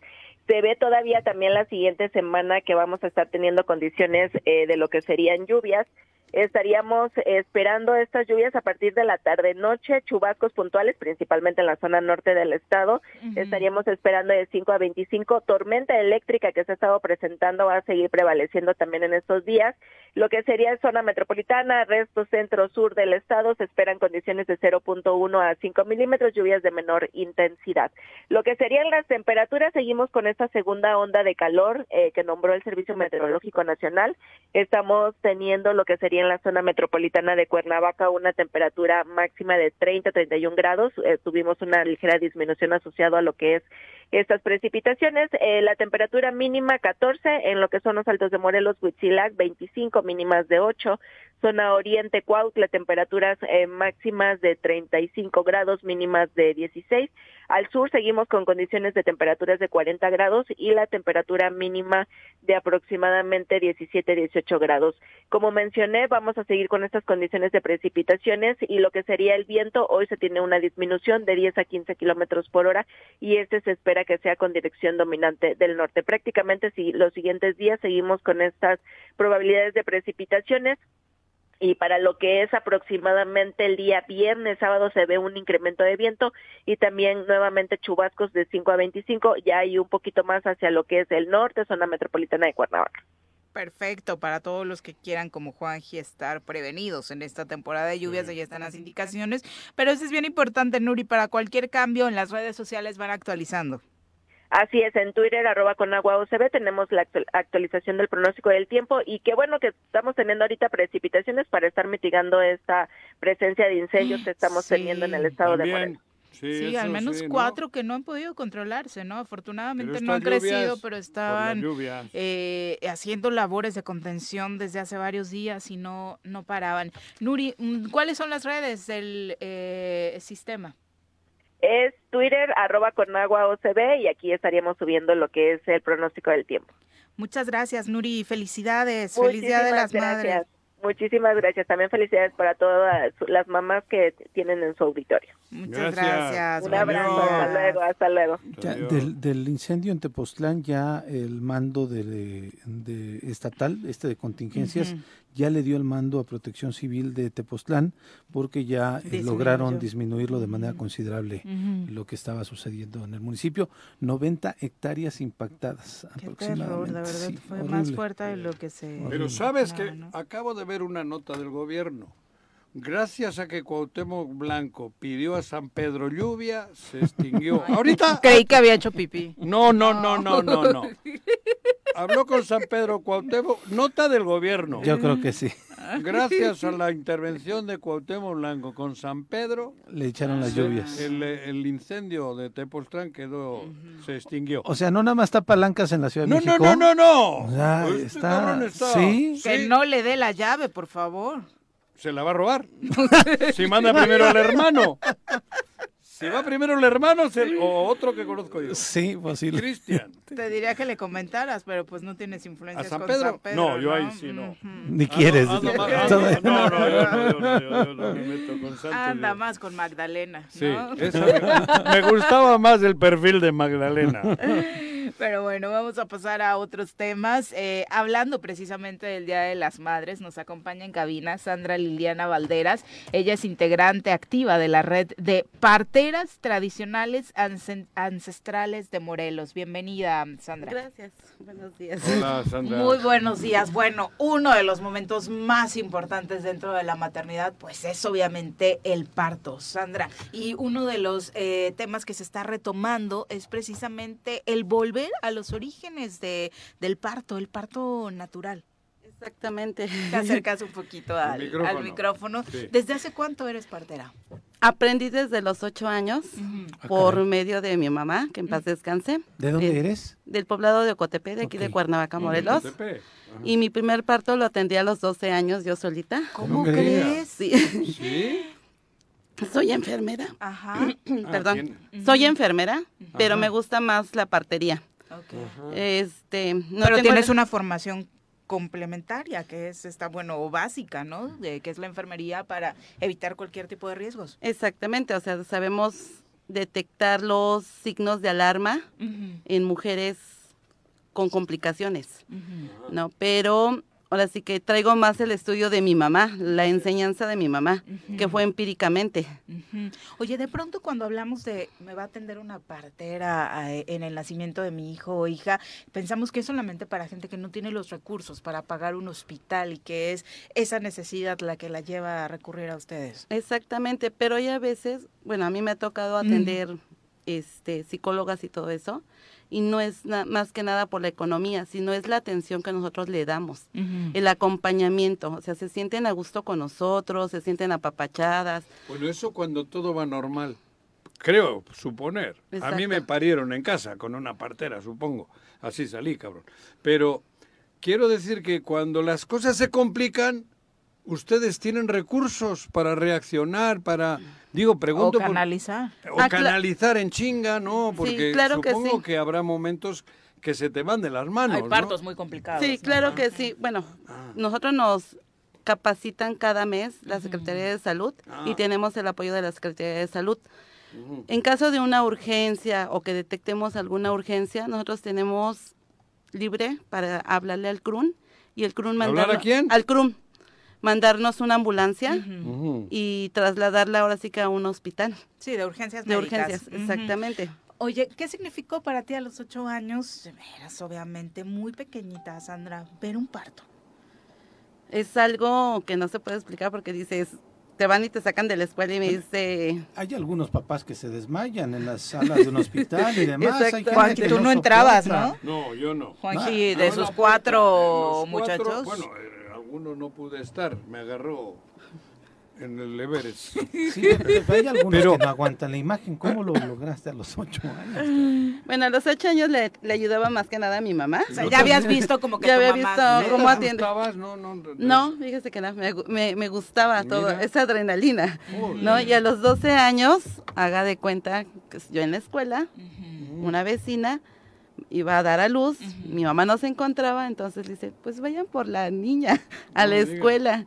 Se ve todavía también la siguiente semana que vamos a estar teniendo condiciones eh, de lo que serían lluvias. Estaríamos esperando estas lluvias a partir de la tarde-noche, chubascos puntuales, principalmente en la zona norte del estado. Estaríamos esperando de 5 a 25. Tormenta eléctrica que se ha estado presentando va a seguir prevaleciendo también en estos días. Lo que sería zona metropolitana, resto centro-sur del estado, se esperan condiciones de 0.1 a 5 milímetros, lluvias de menor intensidad. Lo que serían las temperaturas, seguimos con esta segunda onda de calor eh, que nombró el Servicio Meteorológico Nacional. Estamos teniendo lo que sería en la zona metropolitana de Cuernavaca una temperatura máxima de 30-31 grados. Eh, tuvimos una ligera disminución asociada a lo que es estas precipitaciones. Eh, la temperatura mínima 14 en lo que son los altos de Morelos, Huitzilac, 25 mínimas de 8. Zona Oriente, Cuautla, temperaturas eh, máximas de 35 grados, mínimas de 16. Al sur seguimos con condiciones de temperaturas de 40 grados y la temperatura mínima de aproximadamente 17, 18 grados. Como mencioné, vamos a seguir con estas condiciones de precipitaciones y lo que sería el viento, hoy se tiene una disminución de 10 a 15 kilómetros por hora y este se espera que sea con dirección dominante del norte. Prácticamente si los siguientes días seguimos con estas probabilidades de precipitaciones y para lo que es aproximadamente el día viernes, sábado se ve un incremento de viento y también nuevamente chubascos de 5 a 25, ya hay un poquito más hacia lo que es el norte, zona metropolitana de Cuernavaca. Perfecto, para todos los que quieran, como Juanji, estar prevenidos en esta temporada de lluvias, ahí están las indicaciones. Pero eso es bien importante, Nuri, para cualquier cambio en las redes sociales van actualizando. Así es, en Twitter, arroba con agua OCB, tenemos la actualización del pronóstico del tiempo y qué bueno que estamos teniendo ahorita precipitaciones para estar mitigando esta presencia de incendios que estamos teniendo en el estado de Morelos. Sí, al menos cuatro que no han podido controlarse, ¿no? Afortunadamente no han crecido, pero estaban eh, haciendo labores de contención desde hace varios días y no, no paraban. Nuri, mm, ¿cuáles son las redes del eh, sistema? Es Twitter, arroba con agua OCB, y aquí estaríamos subiendo lo que es el pronóstico del tiempo. Muchas gracias, Nuri. Felicidades. Feliz Día de las Madres. Muchísimas gracias. También felicidades para todas las mamás que tienen en su auditorio. Muchas gracias. Un abrazo. Hasta luego. Hasta luego. del, del, incendio en Tepoztlán ya el mando de, de estatal, este de contingencias, ya le dio el mando a Protección Civil de Tepoztlán porque ya eh, lograron disminuirlo de manera considerable lo que estaba sucediendo en el municipio. 90 hectáreas impactadas Qué aproximadamente. Terror, verdad, fue más fuerte de lo que se... Pero sabes que acabo de ver una nota del gobierno. Gracias a que Cuauhtémoc Blanco pidió a San Pedro lluvia, se extinguió. Ahorita... Creí que había hecho pipí. No, no, no, no, no, no. Habló con San Pedro Cuauhtémoc, nota del gobierno. Yo creo que sí. Gracias a la intervención de Cuauhtémoc Blanco con San Pedro, le echaron las lluvias. El, incendio de Tepoztlán quedó, se extinguió. O sea, no nada más está palancas en la Ciudad de no, México. No, no, no, no. O sea, Este está, está- ¿Sí? Que no le dé la llave, por favor. Se la va a robar. si manda primero al hermano. Si va primero el hermano se- o otro que conozco yo. Sí, posible. Cristian. Te diría que le comentaras, pero pues no tienes influencias ¿A San con Pedro? San Pedro. No, yo ahí sí no. Ni quieres. Ah, no, no, yo no, yo no, yo no me meto con santos, Anda yo- más con Magdalena, Sí, me, me gustaba más el perfil de Magdalena. Pero bueno, vamos a pasar a otros temas. Eh, hablando precisamente del Día de las Madres, nos acompaña en cabina Sandra Liliana Valderas. Ella es integrante activa de la red de parteras tradicionales ance- ancestrales de Morelos. Bienvenida, Sandra. Gracias, buenos días. Hola, Sandra. Muy buenos días. Bueno, uno de los momentos más importantes dentro de la maternidad, pues es obviamente el parto, Sandra. Y uno de los eh, temas que se está retomando es precisamente el volver a los orígenes de, del parto, el parto natural. Exactamente. Te acercas un poquito al, al micrófono. micrófono. Sí. ¿Desde hace cuánto eres partera? Aprendí desde los ocho años Ah, por medio de mi mamá, que en paz descanse. ¿De dónde Eh, eres? Del poblado de Ocotepe, de aquí de. Cuernavaca, Morelos. Y mi primer parto lo atendí a los 12 años yo solita. ¿Cómo crees? Sí. ¿Sí? Soy enfermera. Ajá. Perdón. tiene- Soy enfermera, pero me gusta más la partería. Este, no Pero tengo tienes el- una formación complementaria, que es esta, bueno, o básica, ¿no? De que es la enfermería para evitar cualquier tipo de riesgos. Exactamente, o sea, sabemos detectar los signos de alarma en mujeres con complicaciones, ¿no? Pero ahora sí que traigo más el estudio de mi mamá, la enseñanza de mi mamá, que fue empíricamente. Oye, de pronto cuando hablamos de me va a atender una partera eh, en el nacimiento de mi hijo o hija, pensamos que es solamente para gente que no tiene los recursos para pagar un hospital y que es esa necesidad la que la lleva a recurrir a ustedes. Exactamente, pero hay a veces, bueno, a mí me ha tocado atender este psicólogas y todo eso, y no es na- más que nada por la economía, sino es la atención que nosotros le damos, el acompañamiento, o sea, se sienten a gusto con nosotros, se sienten apapachadas. Bueno, eso cuando todo va normal. Creo, suponer. A mí me parieron en casa con una partera, supongo. Así salí, cabrón. Pero quiero decir que cuando las cosas se complican, ¿Ustedes tienen recursos para reaccionar, para, digo, pregunto... O por- canalizar. o Ah, canalizar en chinga, ¿no? Porque claro que supongo sí. que habrá momentos que se te van de las manos, Hay ¿no? partos muy complicados. Sí, ¿no? claro que sí. Bueno, Ah. nosotros nos capacitan cada mes la Secretaría de Salud Ah. y tenemos el apoyo de la Secretaría de Salud. En caso de una urgencia o que detectemos alguna urgencia, nosotros tenemos libre para hablarle al CRUN y el CRUN ¿Hablar a quién? Al CRUN. Mandarnos una ambulancia y trasladarla ahora sí que a un hospital Sí, de urgencias de médicas. urgencias, Ujú. exactamente. Oye, ¿qué significó para ti a los ocho años? Eras obviamente muy pequeñita, Sandra, ver un parto. Es algo que no se puede explicar porque dices, te van y te sacan de la escuela y me dice, Hay algunos papás que se desmayan en las salas de un hospital y demás. Hay Tú no entrabas. ¿no? No, yo no. Juanji, Ah, de No, sus no, cuatro cuatro, muchachos. bueno, algunos no pude estar, me agarró en el Everest. Sí, pero hay algunos Pero- que no aguantan la imagen. ¿Cómo lo lograste a los ocho años? bueno, a los ocho años le, le ayudaba más que nada a mi mamá. O sea, ya habías visto como que Ya tu había mamá- visto cómo ¿Te atiende. No, no, no. No, fíjese que no, me, me, me gustaba todo, esa adrenalina, Joder. ¿no? Y a los 12 años, haga de cuenta que yo en la escuela, una vecina iba a dar a luz, mi mamá no se encontraba, entonces dice, pues vayan por la niña a la escuela.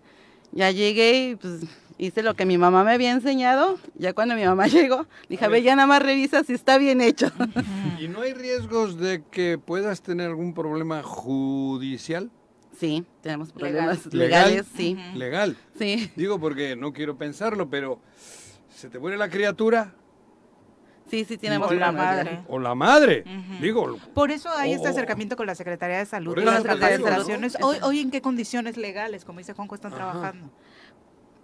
Ya llegué y pues hice lo que mi mamá me había enseñado, ya cuando mi mamá llegó, dije, a ver, ya nada más revisa si está bien hecho. ¿Y no hay riesgos de que puedas tener algún problema judicial? Sí, tenemos Legal. problemas ¿Legal? legales, sí, Legal. sí. Digo porque no quiero pensarlo, pero se te muere la criatura Sí, sí, tenemos O la madre. o la madre. Ujú. Digo, Por eso hay este Oh. acercamiento con la Secretaría de Salud Por y las capacitaciones. Hoy, hoy en qué condiciones legales, como dice Juanco, están Ajá. trabajando.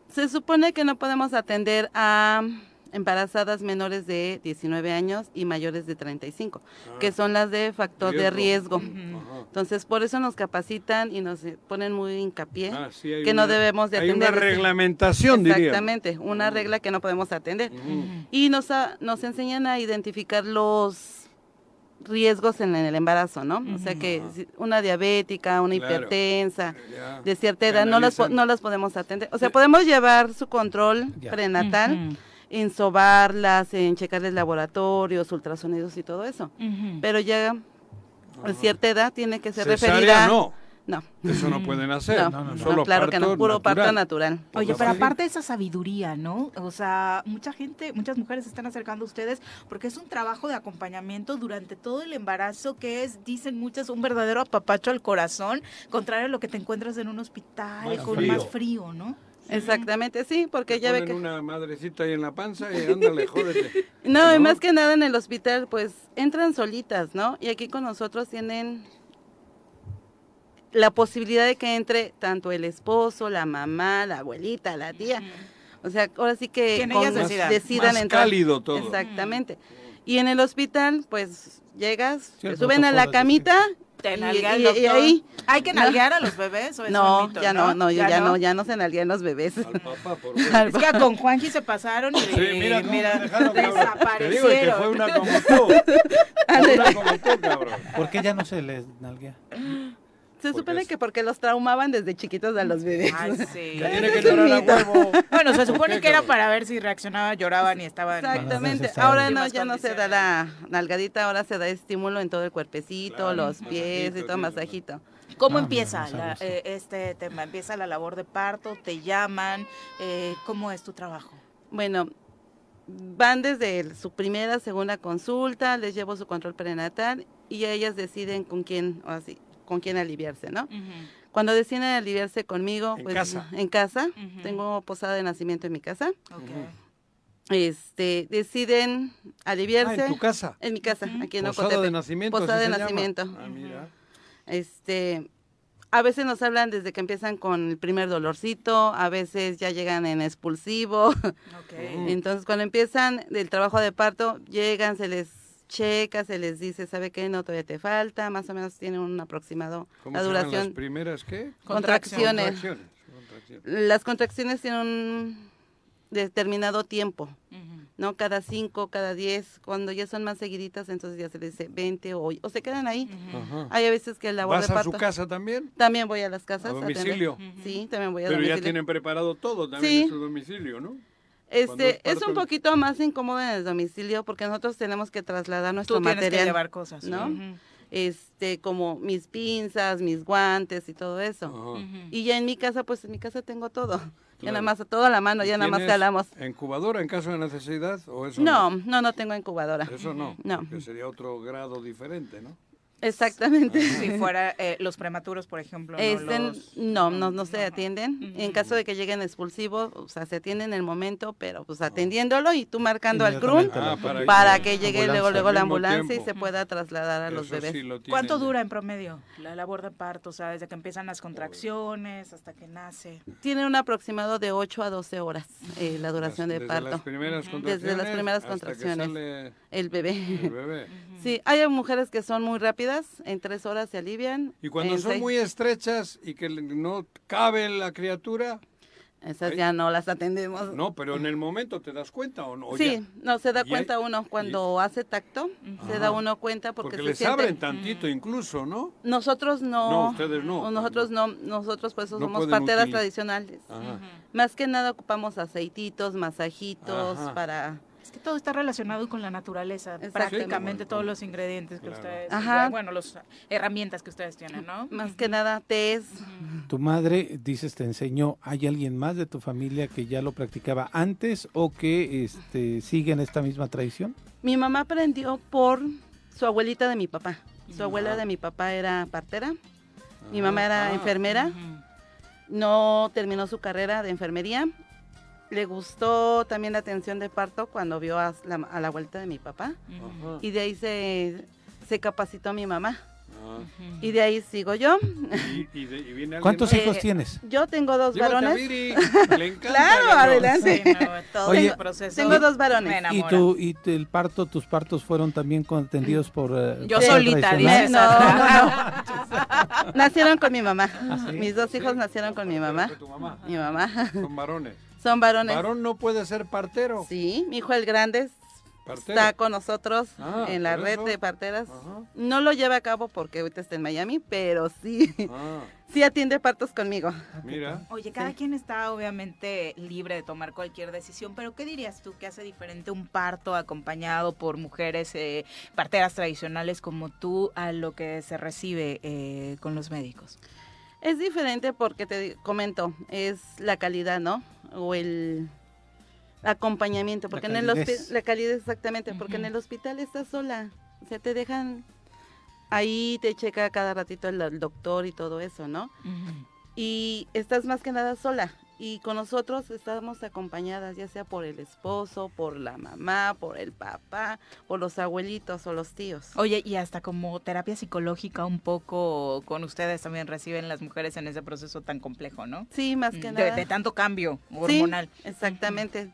Se supone que no podemos atender a embarazadas menores de 19 años y mayores de 35, que son las de factor de riesgo. Entonces, por eso nos capacitan y nos eh, ponen muy hincapié Ah, sí, que no debemos de Hay una atender. reglamentación, diría. Exactamente, una regla que no podemos atender. Y nos, a- nos enseñan a identificar los riesgos en el embarazo, ¿no? O sea que una diabética, una Claro. hipertensa, Ya. de cierta edad no las, no las podemos atender. O sea, podemos llevar su control Ya. prenatal, Ujú. En sobarlas, en checarles laboratorios, ultrasonidos y todo eso. Pero ya a cierta edad tiene que ser Cesárea referida. no. No. Eso no pueden hacer. No, no, no. Solo claro que no, puro parto natural. natural. Oye, pero aparte de esa sabiduría, ¿no? O sea, mucha gente, muchas mujeres se están acercando a ustedes porque es un trabajo de acompañamiento durante todo el embarazo que es, dicen muchas, un verdadero apapacho al corazón, contrario a lo que te encuentras en un hospital Más con frío. más frío, ¿no? Exactamente, sí, porque ya ve que... una madrecita ahí en la panza y ándale, jódete. No, y ¿No? más que nada en el hospital, pues entran solitas, ¿no? Y aquí con nosotros tienen la posibilidad de que entre tanto el esposo, la mamá, la abuelita, la tía. O sea, ahora sí que con- ellas decidan. decidan Más entrar. cálido todo. Exactamente. Y en el hospital, pues llegas, Sí, te suben a la camita Te y, nalguea el y- y ahí ¿Hay que No. nalguear a los bebés o es no, un mito, ya no, no, ya, ¿Ya no, ya no se nalguean los bebés. Al papá, por Es que con Juanji se pasaron y Sí, mira cómo me dejaron, cabrón. Te digo desaparecieron. que fue una como tú. Fue una como tú, cabrón. ¿Por qué ya no se les nalguea? Se supone es- que porque los traumaban desde chiquitos a los bebés. Ay, sí. Que tiene que llorar a huevo. Bueno, se supone que era para ver si reaccionaba, lloraban y estaban. Exactamente. Ahora no, ya no se da la nalgadita, ahora se da estímulo en todo el cuerpecito, Claro, los pies y todo sí, masajito. ¿Cómo Ah, empieza la- eh, este tema? ¿Empieza la labor de parto? ¿Te llaman? Eh, ¿Cómo es tu trabajo? Bueno, van desde el- su primera, segunda consulta, les llevo su control prenatal y ellas deciden con quién, o así, con quién aliviarse, ¿no? Cuando deciden aliviarse conmigo, En pues casa. en casa, tengo posada de nacimiento en mi casa, Ok. este, deciden aliviarse Ah, en tu casa. en mi casa, aquí en Posada Ocotepe. de nacimiento. Posada de se llama. nacimiento. Ah, mira. Este, a veces nos hablan desde que empiezan con el primer dolorcito, a veces ya llegan en expulsivo. Ok. Entonces, cuando empiezan del trabajo de parto, llegan, se les checa, se les dice, ¿sabe qué? No, todavía te falta, más o menos tiene un aproximado ¿Cómo la se llaman las duración. primeras qué? Contracciones. Contracciones. Contracciones. Las contracciones tienen un determinado tiempo, Ujú. ¿no? Cada cinco, cada diez, cuando ya son más seguiditas, entonces ya se les dice 20 o, o se quedan ahí. Ajá. Hay a veces que el labor ¿Vas de a parto. su casa también? También voy a las casas. ¿A domicilio? Sí, también voy a Pero ya domicilio. tienen preparado todo también Sí. en su domicilio, ¿no? Este, es parto un poquito más incómodo en el domicilio porque nosotros tenemos que trasladar nuestro Tú tienes que material. llevar cosas, ¿no? Este, como mis pinzas, mis guantes y todo eso. Y ya en mi casa, pues en mi casa tengo todo. Ya Claro. nada más, todo a la mano, ya nada más ¿Tienes calamos. ¿Incubadora en caso de necesidad o eso No, no, no tengo incubadora. Eso no, No. que sería otro grado diferente, ¿no? Exactamente. Si fuera eh, los prematuros, por ejemplo, no Este, los- no, no, no se atienden. En caso de que lleguen expulsivos, o sea, se atienden en el momento, pero pues atendiéndolo y tú marcando al CRUN Inmediatamente para, Ah, para que llegue luego luego la ambulancia y tiempo. se pueda trasladar a los Eso bebés. sí lo ¿Cuánto dura en promedio la labor de parto? O sea, desde que empiezan las contracciones hasta que nace. Tiene un aproximado de 8 a 12 horas eh, la duración de desde parto. las primeras Desde las contracciones primeras hasta que contracciones. sale El bebé. el bebé. Sí, hay mujeres que son muy rápidas, en tres horas se alivian. Y cuando son seis- muy estrechas y que no cabe la criatura, Esas ya no las atendemos. no, pero en el momento te das cuenta o no. Sí, no, se da hay- cuenta uno cuando hace tacto, se da uno cuenta porque, porque se les abren tantito incluso, ¿no? Nosotros no. No, ustedes no. Nosotros no, nosotros pues No somos parteras tradicionales. Ajá. Más que nada ocupamos aceititos, masajitos Ajá. para... Que todo está relacionado con la naturaleza, prácticamente todos los ingredientes que ustedes, Ajá. bueno, las herramientas que ustedes tienen, ¿no? Más que nada, tés. Tu madre, dices, te enseñó, ¿hay alguien más de tu familia que ya lo practicaba antes o que este, siguen esta misma tradición? Mi mamá aprendió por su abuelita de mi papá. Su Ah. abuela de mi papá era partera, mi mamá era Ah. enfermera, no terminó su carrera de enfermería. Le gustó también la atención de parto cuando vio a la, a la abuelita de mi papá. Ajá. Y de ahí se, se capacitó mi mamá. Ah. Y de ahí sigo yo. Y, y de- y viene alguien ¿Cuántos hijos tienes? Yo tengo dos Llévate a varones. Le encanta, claro, adelante. Sí, no, todo Oye, proceso. Tengo dos varones. ¿Y, tu, y el parto, tus partos fueron también atendidos por... eh, Yo solita, dices. No, no, no. Nacieron con mi mamá. sí? Mis dos hijos nacieron con mi mamá. Tu mamá. Mi mamá. Son varones. Son varones. Varón no puede ser partero. Sí, mi hijo el grande Partero. está con nosotros Ah, en la red eso. de parteras. Ajá. No lo lleva a cabo porque ahorita está en Miami, pero sí, Ah, sí atiende partos conmigo. mira. Oye, cada quien está obviamente libre de tomar cualquier decisión, pero ¿qué dirías tú que hace diferente un parto acompañado por mujeres eh, parteras tradicionales como tú a lo que se recibe eh, con los médicos? Es diferente porque te comento, es la calidad, ¿no? O el acompañamiento, porque en el hospital, la calidez exactamente, porque en el hospital estás sola, o sea, te dejan ahí, te checa cada ratito el, el doctor y todo eso, ¿no? Y estás más que nada sola. Y con nosotros estamos acompañadas, ya sea por el esposo, por la mamá, por el papá, por los abuelitos o los tíos. Oye, y hasta como terapia psicológica un poco con ustedes también reciben las mujeres en ese proceso tan complejo, ¿no? Sí, más que De, nada. de tanto cambio Sí, hormonal. exactamente.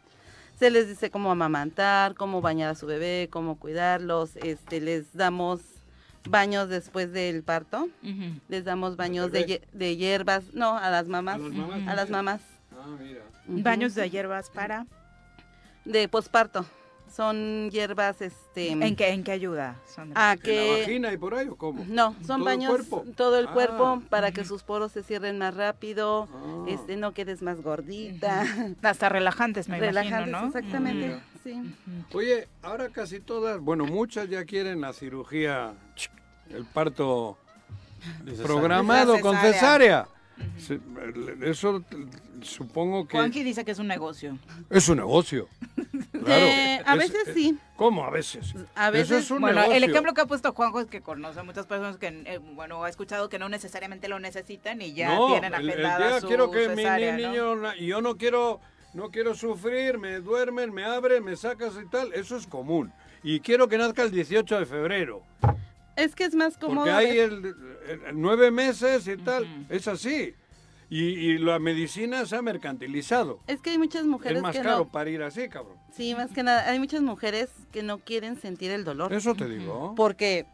Se les dice cómo amamantar, cómo bañar a su bebé, cómo cuidarlos. Este, les damos baños después del parto. Les damos baños de, de hierbas, no, a las mamás. ¿A las mamás? A las mamás. Ah, mira. Baños de hierbas para... de posparto. Son hierbas, este, ¿En qué, en qué ayuda, Sandra? a ¿En la que vagina y por ahí o cómo? no, ¿En son todo el baños cuerpo? todo el Ah. cuerpo para que sus poros se cierren más rápido, Ah. este, no quedes más gordita. Hasta relajantes, me Relajantes, imagino, ¿no? exactamente. Mira. Sí. Oye, ahora casi todas, bueno, muchas ya quieren la cirugía, el parto programado con cesárea. Se- Eso supongo que Juanqui dice que es un negocio. es un negocio. Claro. Eh, a Es- veces es- sí. ¿Cómo a veces? A Eso veces- es un Bueno, negocio. el ejemplo que ha puesto Juanjo es que conoce a muchas personas que, eh, bueno, ha escuchado que no necesariamente lo necesitan y ya no, tienen agendada su quiero que mi cesárea, ¿no? niño y yo no quiero no quiero sufrir, me duermen, me abren, me sacas y tal, eso es común. Y quiero que nazca el 18 de febrero, Es que es más cómodo. porque hay el, el- el nueve meses y tal, es así. Y, y la medicina se ha mercantilizado. Es que hay muchas mujeres Es más que caro no. para ir así, cabrón. Sí, más que nada, hay muchas mujeres que no quieren sentir el dolor. Eso te digo. Porque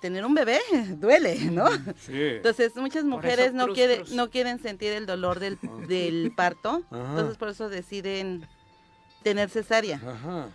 tener un bebé duele, ¿no? Sí. Entonces, muchas mujeres eso, no cruz, no quieren sentir el dolor del, del parto. Ajá. Entonces, por eso deciden tener cesárea. Ajá.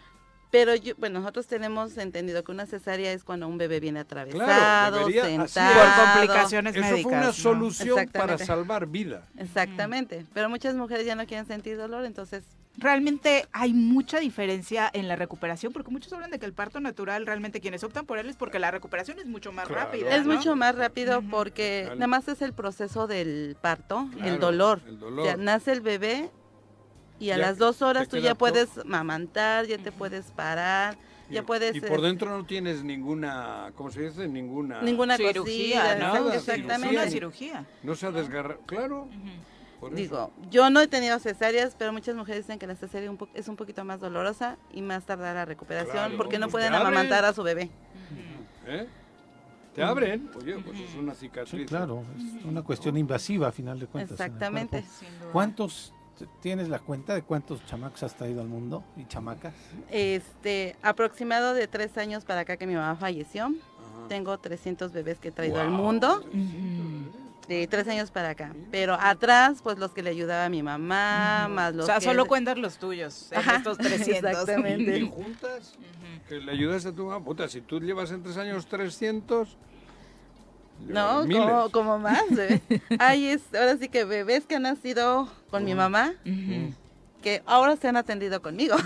Pero yo, bueno, nosotros tenemos entendido que una cesárea es cuando un bebé viene atravesado, Claro, debería- sentado. Por complicaciones Eso fue una médicas, ¿no? solución para salvar vida. Exactamente. Pero muchas mujeres ya no quieren sentir dolor, entonces Realmente hay mucha diferencia en la recuperación, porque muchos hablan de que el parto natural, realmente quienes optan por él es porque la recuperación es mucho más Claro. rápida. es ¿no? mucho más rápido porque Claro. nada más es el proceso del parto, Claro, el dolor. el dolor. O sea, nace el bebé y a Ya las dos horas tú ya puedes mamantar, ya te puedes parar, ya puedes... Y por eh, dentro no tienes ninguna, ¿cómo se dice? Ninguna Ninguna cirugía, Cirugía, exactamente. Una cirugía. No se ha desgarrado. Claro. por eso. Digo, yo no he tenido cesáreas, pero muchas mujeres dicen que la cesárea un es un poquito más dolorosa y más tardar la recuperación Claro, porque no pues pueden amamantar a su bebé. ¿Eh? Te abren. Oye, pues es una cicatriz. Sí, claro, es una cuestión invasiva a final de cuentas. Exactamente. ¿Cuántos tienes la cuenta de cuántos chamacos has traído al mundo y chamacas? Este, aproximado de tres años para acá que mi mamá falleció. Ajá. Tengo 300 bebés que he traído al mundo. De tres años para acá. Pero atrás, pues los que le ayudaba a mi mamá, más O los sea, que... solo cuentas los tuyos, Ajá, estos 300. exactamente. ¿Y juntas? Que le ayudaste a tu mamá. Puta, si tú llevas en tres años 300. No, como, como más. bebé. Hay es, ahora sí que bebés que han nacido con mi mamá, que ahora se han atendido conmigo.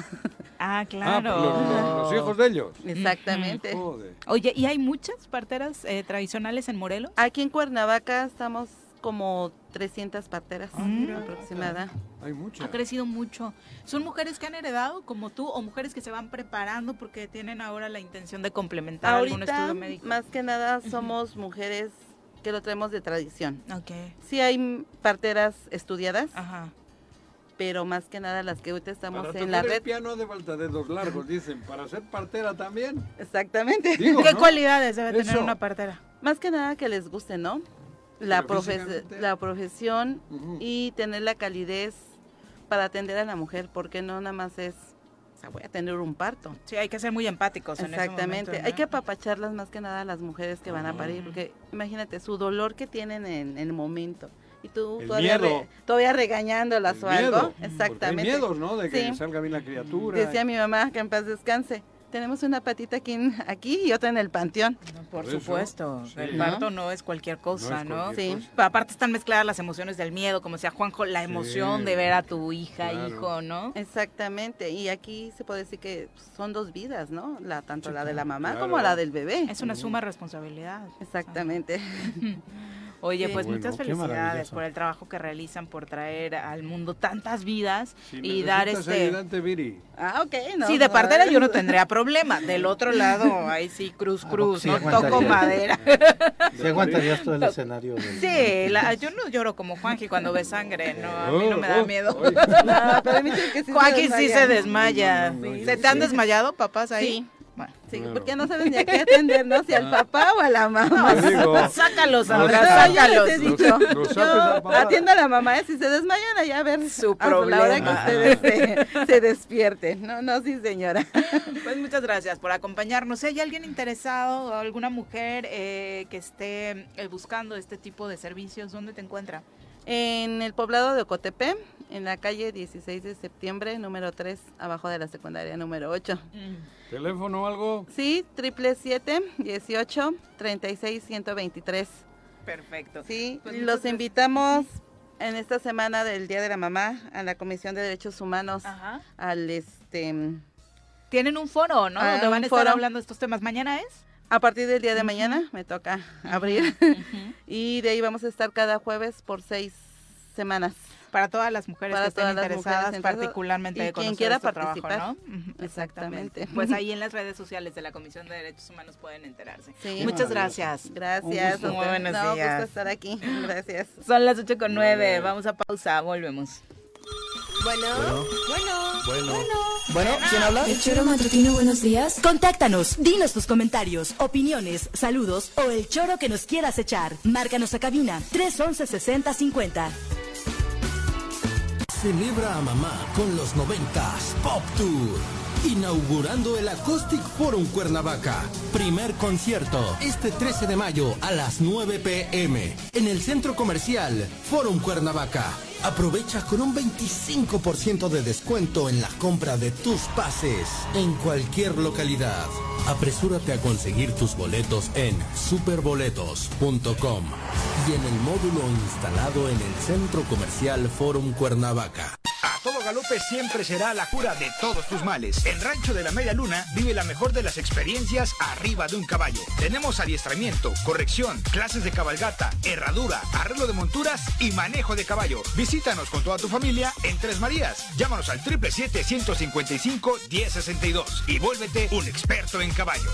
Ah, Ah, claro. los, los- los hijos de ellos. Exactamente. Joder. Oye, ¿y hay muchas parteras eh, tradicionales en Morelos? Aquí en Cuernavaca estamos como 300 parteras Ah, mira. aproximada. Hay muchas. Ha crecido mucho. ¿Son mujeres que han heredado como tú o mujeres que se van preparando porque tienen ahora la intención de complementar algún estudio médico? más que nada, somos mujeres que lo traemos de tradición. Ok. Sí hay parteras estudiadas, Ajá. pero más que nada las que ahorita estamos Para en la tocar el red. piano de falta dedos largos, dicen. Para ser partera también. Exactamente. Digo, ¿Qué ¿no? cualidades debe tener una partera? Más que nada que les guste, ¿no? La, profe- la profesión y tener la calidez para atender a la mujer, porque no nada más es, o sea, voy a tener un parto. Sí, hay que ser muy empáticos en ese Exactamente, momento, hay ¿no? que apapacharlas más que nada a las mujeres que van a parir, porque imagínate su dolor que tienen en el momento. Y tú El todavía, miedo. re- todavía regañándolas El o algo. Exactamente. Hay miedos, ¿no? De que Sí. salga bien la criatura. Decía mi mamá que en paz descanse. Tenemos una patita aquí, en- aquí y otra en el panteón. Por Por eso, supuesto, sí. el parto no es cualquier cosa, es ¿no? Sí. Pa- Aparte están mezcladas las emociones del miedo, como decía Juanjo, la emoción Sí. de ver a tu hija, Claro. hijo, ¿no? Exactamente. Y aquí se puede decir que son dos vidas, ¿no? La, tanto Sí, la de la mamá claro. como la del bebé. Es una suma responsabilidad. Exactamente. Oye, Sí. pues Bueno, muchas felicidades por el trabajo que realizan, por traer al mundo tantas vidas Si y dar este... ayudante, Viri. Ah, ok. No, sí, de partera yo no tendría problema. Del otro lado, ahí sí, cruz, Ah, cruz, sí no toco madera. Si aguantarías todo el escenario del- Sí, la- yo no lloro como Juanji cuando ve sangre, no, a mí no me da Oh, miedo. oh, No, pero dicen que sí se Juanji sí se desmaya. desmaya. No, no, no, ¿Se te han sí. desmayado, papás, ahí? Sí. Bueno. Sí, Claro. porque no sabes ni a qué atender, ¿no? Si al papá o a la mamá. Te digo. Sácalos, no, No, yo sácalos. les he dicho, los yo atiendo a la mamá, ¿eh? si se desmayan allá a ver Su hasta la hora que problema. ustedes se, se despierten. No, no, sí señora. Pues muchas gracias por acompañarnos. Si hay alguien interesado, o alguna mujer eh, que esté eh, buscando este tipo de servicios, ¿dónde te encuentra? En el poblado de Ocotepe, en la calle 16 de septiembre, número 3, abajo de la secundaria número 8. ¿Teléfono o algo? Sí, triple 7 18 36 123. Perfecto. Sí, Pues los invitamos en esta semana del Día de la Mamá a la Comisión de Derechos Humanos Ajá. al este Tienen un foro, ¿no? Ah, Donde van a estar foro. hablando de estos temas. ¿Mañana es? A partir del día de mañana me toca abrir y de ahí vamos a estar cada jueves por seis semanas. Para todas las mujeres Para que estén interesadas, mujeres particularmente y de quien quiera este trabajo, participar. ¿no? Exactamente. Pues ahí en las redes sociales de la Comisión de Derechos Humanos pueden enterarse. Sí. Muchas gracias. Gracias. Muy buenos no, días. gusto estar aquí. Gracias. Son las 8 con 9. Vamos a pausa. Volvemos. Bueno, bueno, Bueno. Bueno, ¿quién habla? El choro matutino, buenos días. Contáctanos, dinos tus comentarios, opiniones, saludos o el choro que nos quieras echar. Márcanos a cabina 311 6050. Celebra a mamá con los 90s Pop Tour. Inaugurando el Acoustic Forum Cuernavaca. Primer concierto este 13 de mayo a las 9 pm en el centro comercial Forum Cuernavaca. Aprovecha con un 25% de descuento en la compra de tus pases en cualquier localidad. Apresúrate a conseguir tus boletos en superboletos.com en el módulo instalado en el Centro Comercial Forum Cuernavaca. A todo galope siempre será la cura de todos tus males. En Rancho de la Media Luna vive la mejor de las experiencias arriba de un caballo. Tenemos adiestramiento, corrección, clases de cabalgata, herradura, arreglo de monturas y manejo de caballo. Visítanos con toda tu familia en Tres Marías. Llámanos al 777-155-1062 y vuélvete un experto en caballos.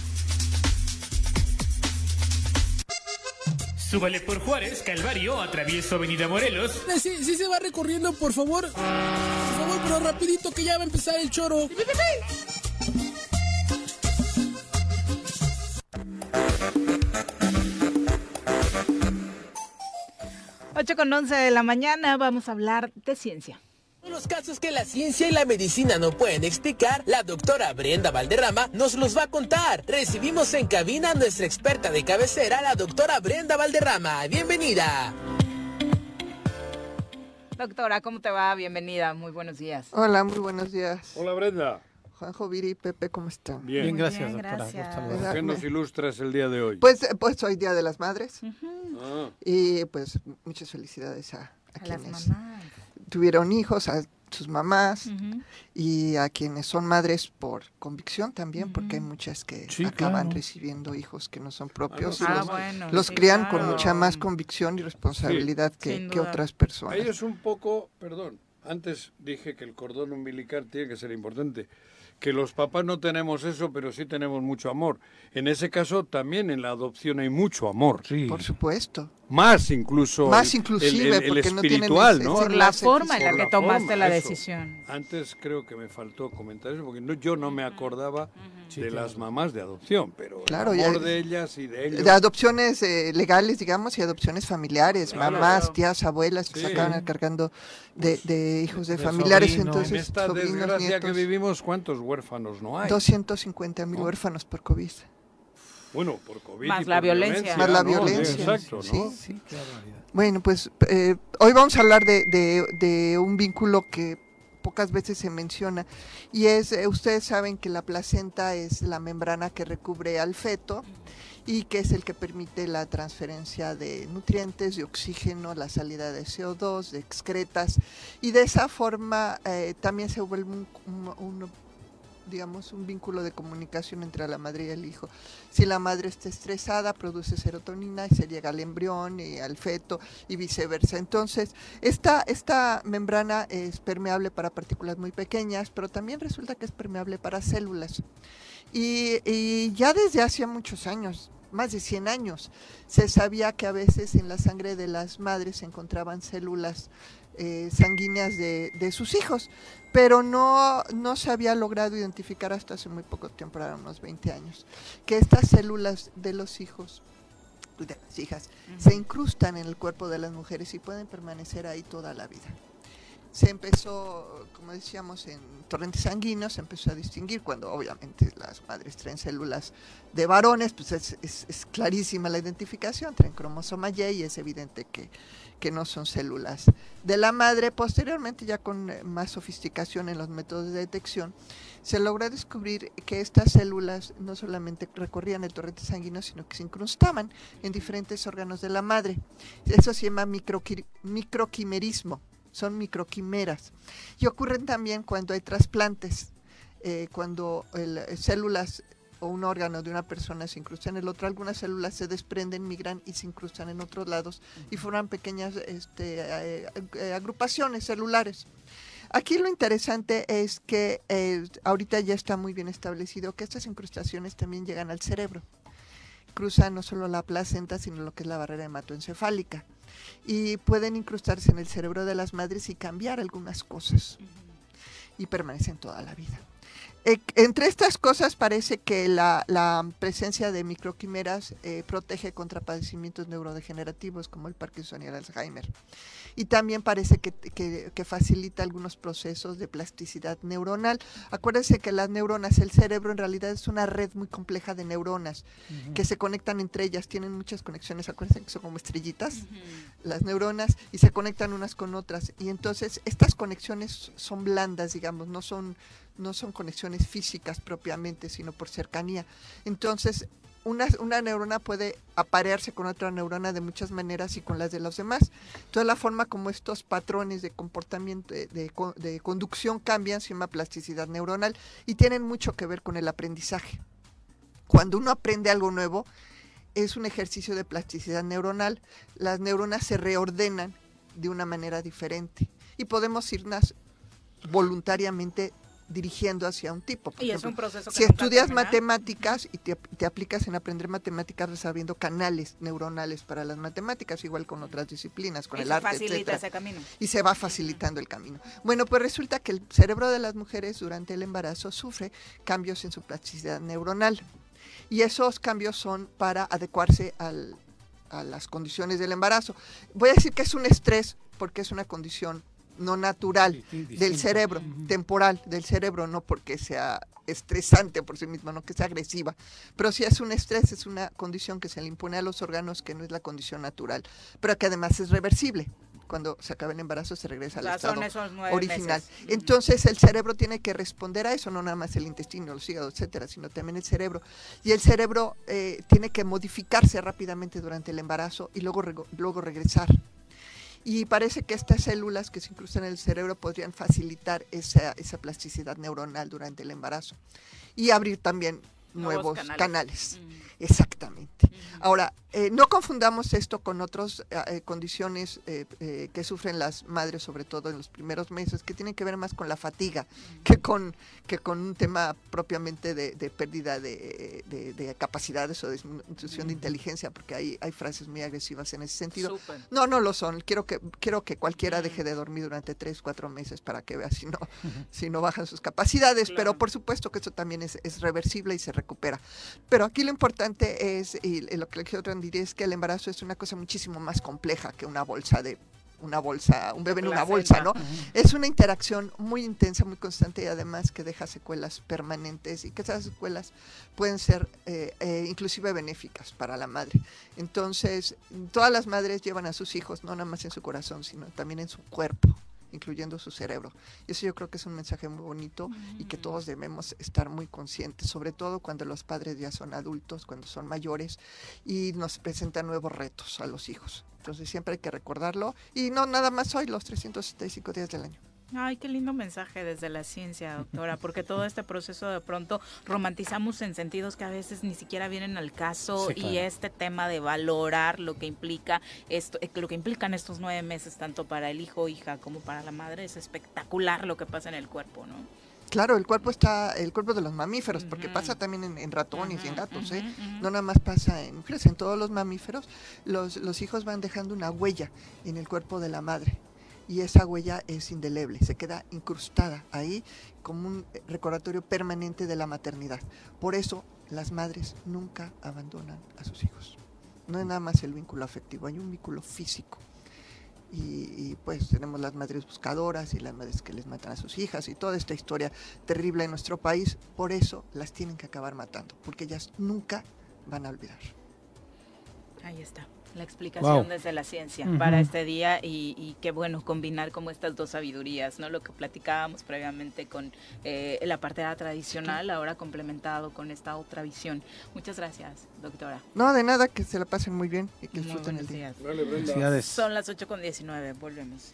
Súbale por Juárez, Calvario, atravieso Avenida Morelos. Eh, Sí, sí se va recorriendo, por favor. Por favor, pero rapidito que ya va a empezar el choro. 8 con 11 de la mañana vamos a hablar de ciencia. Los casos que la ciencia y la medicina no pueden explicar, la doctora Brenda Valderrama nos los va a contar. Recibimos en cabina a nuestra experta de cabecera, la doctora Brenda Valderrama. Bienvenida. Doctora, ¿cómo te va? Bienvenida, muy buenos días. Hola, muy buenos días. Hola Brenda. Juanjo, Viri, Pepe, ¿cómo están? Bien, Bien, gracias, Bien, doctora. gracias. ¿Qué nos ilustras el día de hoy? Pues, eh, pues hoy Día de las Madres Ah, y pues muchas felicidades a, a A las quienes mamás. Tuvieron hijos, a sus mamás y a quienes son madres por convicción también, porque hay muchas que Sí, acaban claro. recibiendo hijos que no son propios y Ah, los, bueno, los sí, crían claro. con mucha más convicción y responsabilidad que, que otras personas. ahí es un poco, perdón, antes dije que el cordón umbilical tiene que ser importante. Que los papás no tenemos eso, pero sí tenemos mucho amor. En ese caso, también en la adopción hay mucho amor. Sí. Por supuesto. Más incluso. Más inclusive, el, el- el no espiritual, ¿no? Por la enlace forma en la que la tomaste forma, la eso. decisión. Antes creo que me faltó comentar eso, porque no- yo no me acordaba Sí, de claro. las mamás de adopción, pero Claro, el ya- amor de ellas y de ellos. De adopciones eh, legales, digamos, y adopciones familiares, Claro. mamás, tías, abuelas que Sí. se acaban cargando de, de hijos de, De familiares, sobrinos. en entonces esta sobrinos, desgracia nietos, que vivimos, ¿cuántos huérfanos no hay? 250 mil ¿No? huérfanos por COVID. Bueno, por COVID. Más y la por violencia. Más la ¿no? violencia, Exacto, sí. ¿no? Sí, qué barbaridad. Bueno, pues eh, hoy vamos a hablar de, de- de un vínculo que pocas veces se menciona y es, eh, ustedes saben que la placenta es la membrana que recubre al feto y que es el que permite la transferencia de nutrientes, de oxígeno, la salida de CO2, de excretas y de esa forma eh, también se vuelve un, un- un, digamos, un vínculo de comunicación entre la madre y el hijo. Si la madre está estresada, produce serotonina y se llega al embrión y al feto y viceversa. Entonces, esta, esta membrana es permeable para partículas muy pequeñas, pero también resulta que es permeable para células. Y, y ya desde hace muchos años, más de 100 años, se sabía que a veces en la sangre de las madres se encontraban células eh, sanguíneas de, de sus hijos, pero no, no se había logrado identificar hasta hace muy poco tiempo, eran unos 20 años, que estas células de los hijos, de las hijas, se incrustan en el cuerpo de las mujeres y pueden permanecer ahí toda la vida. se empezó, como decíamos, en torrentes sanguíneos, se empezó a distinguir cuando obviamente las madres traen células de varones, pues es, es- es clarísima la identificación, traen cromosoma Y y es evidente que, que no son células de la madre. Posteriormente, ya con eh, más sofisticación en los métodos de detección, se logró descubrir que estas células no solamente recorrían el torrente sanguíneo, sino que se incrustaban en diferentes órganos de la madre. Eso se llama microqui- microquimerismo, son microquimeras. Y ocurren también cuando hay trasplantes, eh, cuando eh, células o un órgano de una persona se incrusta en el otro, algunas células se desprenden, migran y se incrustan en otros lados y forman pequeñas este, eh, eh, agrupaciones celulares. Aquí lo interesante es que eh, ahorita ya está muy bien establecido que estas incrustaciones también llegan al cerebro. Cruzan no solo la placenta, sino lo que es la barrera hematoencefálica. Y pueden incrustarse en el cerebro de las madres y cambiar algunas cosas. Y permanecen toda la vida. Eh, entre estas cosas parece que la, la presencia de microquimeras eh, protege contra padecimientos neurodegenerativos como el Parkinson y el Alzheimer. Y también parece que, que- que facilita algunos procesos de plasticidad neuronal. Acuérdense que las neuronas, el cerebro en realidad es una red muy compleja de neuronas que se conectan entre ellas, tienen muchas conexiones, acuérdense que son como estrellitas, las neuronas, y se conectan unas con otras. Y entonces estas conexiones son blandas, digamos, no son, no son conexiones físicas propiamente, sino por cercanía. Entonces, una, una neurona puede aparearse con otra neurona de muchas maneras y con las de los demás. Entonces, la forma como estos patrones de comportamiento, de, de co- de conducción cambian se llama plasticidad neuronal y tienen mucho que ver con el aprendizaje. Cuando uno aprende algo nuevo, es un ejercicio de plasticidad neuronal. Las neuronas se reordenan de una manera diferente y podemos irnos voluntariamente dirigiendo hacia un tipo. Por Y es un proceso que si estudias matemáticas y te, te aplicas en aprender matemáticas resolviendo canales neuronales para las matemáticas, igual con otras disciplinas, con Y el se arte, facilita etcétera. ese camino. Y se va facilitando el camino. Bueno, pues resulta que el cerebro de las mujeres durante el embarazo sufre cambios en su plasticidad neuronal. Y esos cambios son para adecuarse al- a las condiciones del embarazo. Voy a decir que es un estrés porque es una condición no natural del cerebro, temporal del cerebro, no porque sea estresante por sí misma, no que sea agresiva, pero si es un estrés, es una condición que se le impone a los órganos que no es la condición natural, pero que además es reversible. Cuando se acaba el embarazo se regresa al son estado esos nueve original. meses. Entonces el cerebro tiene que responder a eso, no nada más el intestino, los hígados, etcétera, sino también el cerebro. Y el cerebro eh, tiene que modificarse rápidamente durante el embarazo y luego, rego- luego regresar. Y parece que estas células que se incrustan en el cerebro podrían facilitar esa, esa plasticidad neuronal durante el embarazo y abrir también Nuevos nuevos, canales. canales. Exactamente. Ahora, eh, no confundamos esto con otras condiciones eh, eh, que sufren las madres, sobre todo en los primeros meses, que tienen que ver más con la fatiga que con, que con un tema propiamente de, de pérdida de, de- de capacidades o de disminución de inteligencia, porque hay, hay frases muy agresivas en ese sentido. Súper. No, no lo son. Quiero que, quiero que cualquiera deje de dormir durante tres, cuatro meses para que vea si no, si no bajan sus capacidades, pero por supuesto que eso también es, es reversible y se recupera. Pero aquí lo importante es, y lo que le quiero transmitir es que el embarazo es una cosa muchísimo más compleja que una bolsa de una bolsa, un bebé en una bolsa, ¿no? Es una interacción muy intensa, muy constante y además que deja secuelas permanentes y que esas secuelas pueden ser eh, eh, inclusive benéficas para la madre. Entonces, todas las madres llevan a sus hijos, no nada más en su corazón, sino también en su cuerpo incluyendo su cerebro. Y eso yo creo que es un mensaje muy bonito y que todos debemos estar muy conscientes, sobre todo cuando los padres ya son adultos, cuando son mayores y nos presentan nuevos retos a los hijos. Entonces siempre hay que recordarlo y no nada más hoy, los 365 días del año. Ay, qué lindo mensaje desde la ciencia, doctora, porque todo este proceso de pronto romantizamos en sentidos que a veces ni siquiera vienen al caso Sí, claro. y este tema de valorar lo que implica esto, eh, lo que implican estos nueve meses tanto para el hijo o hija como para la madre es espectacular lo que pasa en el cuerpo, ¿no? Claro, el cuerpo está, el cuerpo de los mamíferos, porque pasa también en, en ratones y en gatos, ¿eh? No nada más pasa en mujeres, en todos los mamíferos, los, los hijos van dejando una huella en el cuerpo de la madre. Y esa huella es indeleble, se queda incrustada ahí como un recordatorio permanente de la maternidad. Por eso las madres nunca abandonan a sus hijos. No es nada más el vínculo afectivo, hay un vínculo físico y, pues tenemos las madres buscadoras y las madres que les matan a sus hijas y toda esta historia terrible en nuestro país. Por eso las tienen que acabar matando, porque ellas nunca van a olvidar. Ahí está la explicación Wow. desde la ciencia para este día y, y qué bueno combinar como estas dos sabidurías, ¿no? Lo que platicábamos previamente con eh, la parte tradicional, ahora complementado con esta otra visión. Muchas gracias, doctora. No, de nada, que se la pasen muy bien y que disfruten el día. días. Son las 8 con 19, volvemos.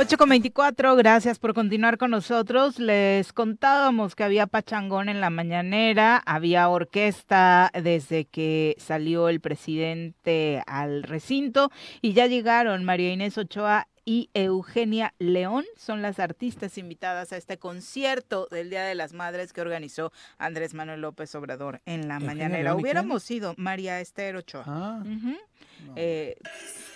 Ocho con 24, gracias por continuar con nosotros. Les contábamos que había pachangón en la mañanera, había orquesta desde que salió el presidente al recinto y ya llegaron María Inés Ochoa y Eugenia León, son las artistas invitadas a este concierto del Día de las Madres que organizó Andrés Manuel López Obrador en la ¿Eugenia mañanera. Hubiéramos ido María Esther Ochoa. Ah, Eh,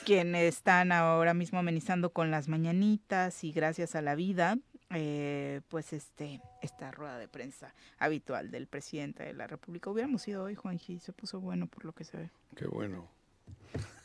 quienes están ahora mismo amenizando con las mañanitas y gracias a la vida, eh, pues este esta rueda de prensa habitual del presidente de la República. Hubiéramos ido hoy, Juanji, se puso bueno por lo que se ve. Qué bueno.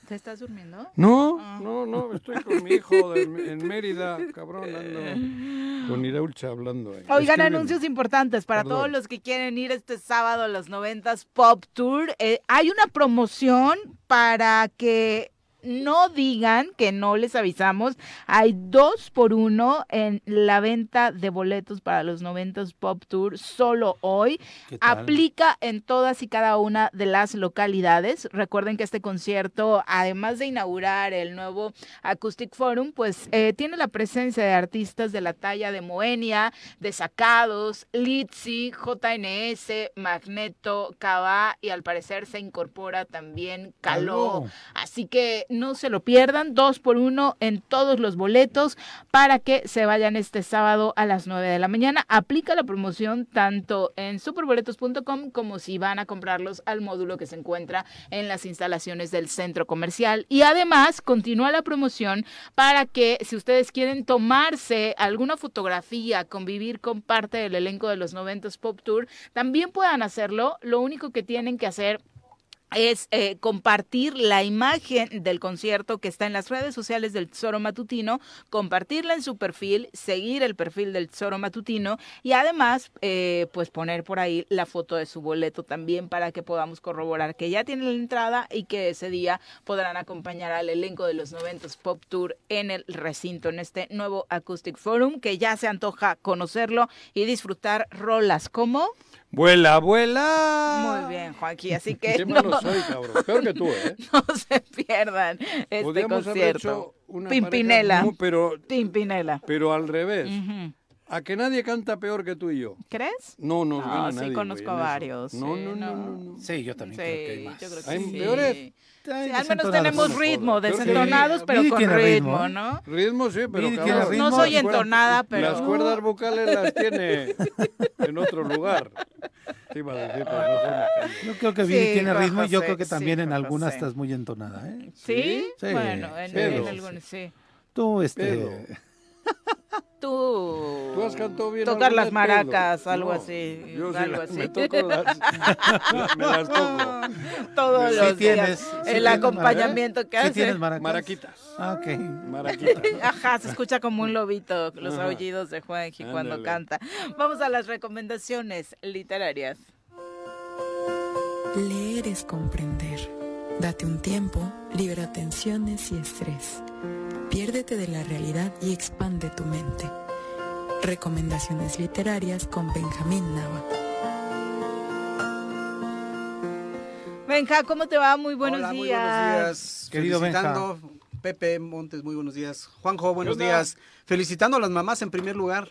¿Te estás durmiendo? No, Ah. no, no, estoy con mi hijo de- en Mérida, cabrón, ando con Iraulcha hablando. ahí. Oigan, Escriben. anuncios importantes para Perdón. todos los que quieren ir este sábado a los 90s Pop Tour. Eh, hay una promoción para que no digan que no les avisamos. Hay dos por uno en la venta de boletos para los 90s Pop Tour solo hoy. Aplica en todas y cada una de las localidades. Recuerden que este concierto, además de inaugurar el nuevo Acoustic Forum, pues eh, tiene la presencia de artistas de la talla de Moenia, de Sacados, Litzy, JNS, Magneto, Cava y al parecer se incorpora también. Caló. Así que no se lo pierdan, dos por uno en todos los boletos para que se vayan este sábado a las 9 de la mañana. Aplica la promoción tanto en superboletos.com como si van a comprarlos al módulo que se encuentra en las instalaciones del centro comercial. Y además continúa la promoción para que si ustedes quieren tomarse alguna fotografía, convivir con parte del elenco de los 90s Pop Tour, también puedan hacerlo. Lo único que tienen que hacer es eh, compartir la imagen del concierto que está en las redes sociales del Tesoro Matutino, compartirla en su perfil, seguir el perfil del Tesoro Matutino y además eh, pues poner por ahí la foto de su boleto también para que podamos corroborar que ya tienen la entrada y que ese día podrán acompañar al elenco de los 90s Pop Tour en el recinto, en este nuevo Acoustic Forum que ya se antoja conocerlo y disfrutar rolas. Como... Vuela, vuela. Muy bien, Joaquín, así que Qué malo no- soy, cabrón. Peor que tú, ¿eh? no se pierdan este Podríamos haber concierto. hecho una Pimpinela. pareja, no, pero, Pimpinela. pero al revés. Ujú. A que nadie canta peor que tú y yo. ¿Crees? No, no, No, gana sí nadie, conozco a varios, No, sí, no, no, no. no, no. Sí, yo también Sí, creo que hay más. yo creo que ¿Hay sí. peores? Sí, al menos tenemos no ritmo, desentonados, sí. pero con ritmo, ritmo. ¿no? Ritmo sí, pero cabrón, tiene No ritmo. soy entonada, pero... Las cuerdas vocales las tiene en otro lugar. Te iba a decir, pero. Yo creo que Viri Sí, tiene ritmo y yo creo que sí, también en algunas estás muy entonada, ¿eh? ¿Sí? Sí, Bueno, en, algunos sí. Tú, este... Tú... ¿Tú has cantado bien Tocar las maracas, algo No, así. Yo sí algo la- así. me toco las... me las toco. Todos Sí los tienes, días. sí el tienes acompañamiento que ¿Sí hace. tienes maracas? Maraquitas. Ah, ok. Maraquitas. Ajá, se escucha como un lobito, los Ajá. aullidos de Juanji cuando Ándale. canta. Vamos a las recomendaciones literarias. Leer es comprender. Date un tiempo, libera tensiones y estrés. Piérdete de la realidad y expande tu mente. Recomendaciones literarias con Benjamín Nava. Benja, ¿cómo te va? Muy buenos Hola, días. muy buenos días. Querido Felicitando, Pepe Montes, muy buenos días. Juanjo, buenos días. Felicitando a las mamás en primer lugar.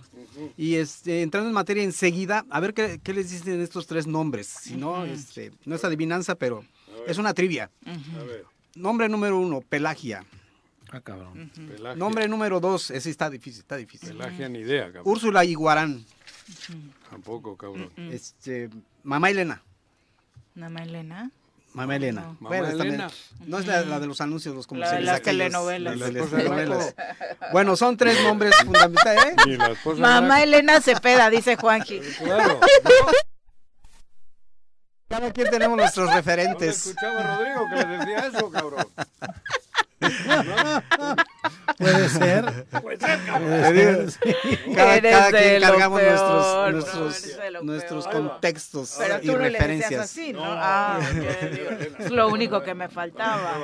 Y este, entrando en materia enseguida, a ver qué, qué les dicen estos tres nombres. Si no, este, no es adivinanza, pero es una trivia. A ver, Nombre número uno, Pelagia. Ah, cabrón. Pelagia. Nombre número dos, ese está difícil, está difícil. Pelagia ni idea, cabrón. Úrsula Iguarán. Tampoco, cabrón. Este, Mamá Elena. Mamá Elena. Mamá Elena. No. Bueno, Mamá también- Elena. no es la, la de los anuncios, los La de comerciales. las telenovelas. la de La las de telenovelas. Bueno, son tres nombres fundamentales. ¿eh? Mamá Elena Cepeda, dice Juanji. Claro. Cada quien tenemos nuestros ¿Dónde referentes. escuchaba a Rodrigo que le decía eso, cabrón? Puede ser. Puede ser, cabrón. Sí. Cada, Eres cada quien cargamos peor, nuestros, contextos Pero y tú no le referencias. así, ¿no? Ah, es lo único que me faltaba.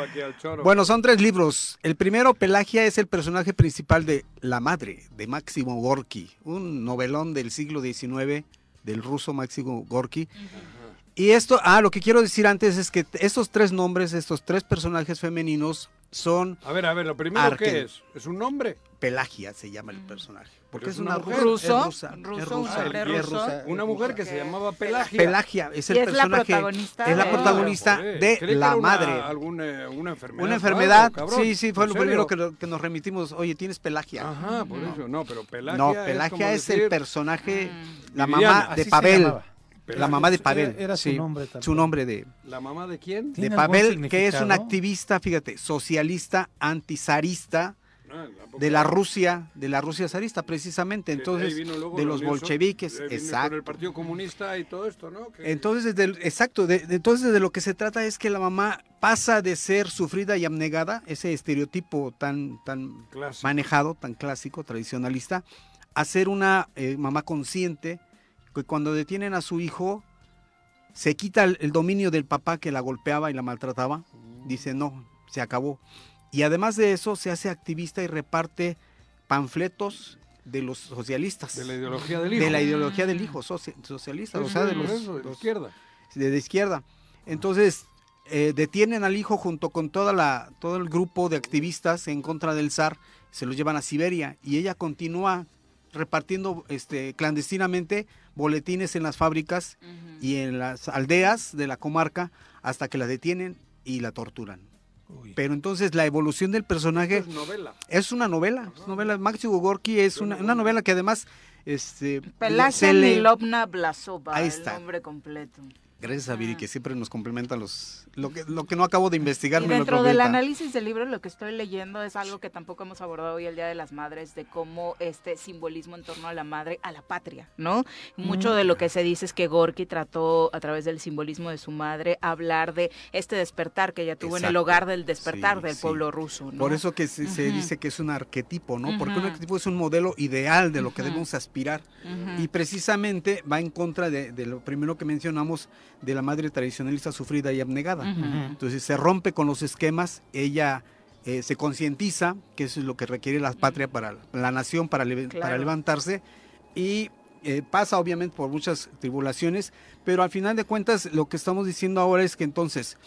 Bueno, son tres libros. El primero, Pelagia, es el personaje principal de La Madre, de Máximo Gorky, un novelón del siglo XIX del ruso Máximo Gorky. Y esto, ah, lo que quiero decir antes es que estos tres nombres, estos tres personajes femeninos son A ver, a ver, lo primero Arque. que es, ¿es un nombre? Pelagia, se llama el personaje. Porque es es una mujer. ¿Ruso? Es rusa. ¿Ruso? es ¿Un rusa, es ruso? rusa, Una mujer que se llamaba Pelagia. Pelagia es el Y es la personaje. protagonista es la protagonista de creí que la una- madre. alguna una enfermedad. Una enfermedad, sí, sí, fue ¿En lo serio? primero que, nos remitimos. Oye, tienes Pelagia. Ajá, por eso, no, pero Pelagia no, es Pelagia como es, decir- el personaje, la Viviana. mamá Así de se Pavel. La mamá de Pavel. era su sí, nombre también. Su nombre de, ¿La mamá de quién? de ¿Tiene algún Pavel, que es un significado? activista, fíjate, socialista, antizarista Ah, de la Rusia, de la Rusia zarista, precisamente. Entonces, ahí vino luego de lo los bolcheviques, exacto. el Partido Comunista y todo esto, ¿no? Que- Entonces, del- exacto, de, de- entonces de lo que se trata es que la mamá pasa de ser sufrida y abnegada, ese estereotipo tan, tan Clásico. manejado, tan clásico, tradicionalista, a ser una eh, mamá consciente que cuando detienen a su hijo se quita el, el dominio del papá que la golpeaba y la maltrataba, Mm. dice no, se acabó. Y además de eso se hace activista y reparte panfletos de los socialistas. De la ideología del hijo. De la ideología del hijo soci- socialista, o sea, de los, eso, de la izquierda. de la izquierda. Entonces, eh, detienen al hijo junto con toda la, todo el grupo de activistas en contra del zar, se los llevan a Siberia y ella continúa repartiendo este, clandestinamente boletines en las fábricas y en las aldeas de la comarca hasta que la detienen y la torturan. Pero entonces la evolución del personaje Es novela. es una novela, es novela. Máximo Gorky es una, una novela que además este, Nilovna Blasova, Ahí el está. nombre completo. Gracias a Viri que siempre nos complementa los lo que, lo que no acabo de investigar. Y me lo dentro del análisis del libro, lo que estoy leyendo es algo que tampoco hemos abordado hoy el Día de las Madres, de cómo este simbolismo en torno a la madre, a la patria, ¿no? Mucho Mm. de lo que se dice es que Gorky trató a través del simbolismo de su madre hablar de este despertar que ella tuvo en el hogar del despertar Sí, del sí. pueblo ruso, ¿no? Por eso que se, dice que es un arquetipo, ¿no? Porque un arquetipo es un modelo ideal de lo que debemos aspirar. Y precisamente va en contra de, de lo primero que mencionamos de la madre tradicionalista sufrida y abnegada. Entonces se rompe con los esquemas, ella eh, se concientiza que eso es lo que requiere la patria para la nación, para, levantarse, y eh, pasa obviamente por muchas tribulaciones, pero al final de cuentas lo que estamos diciendo ahora es que entonces,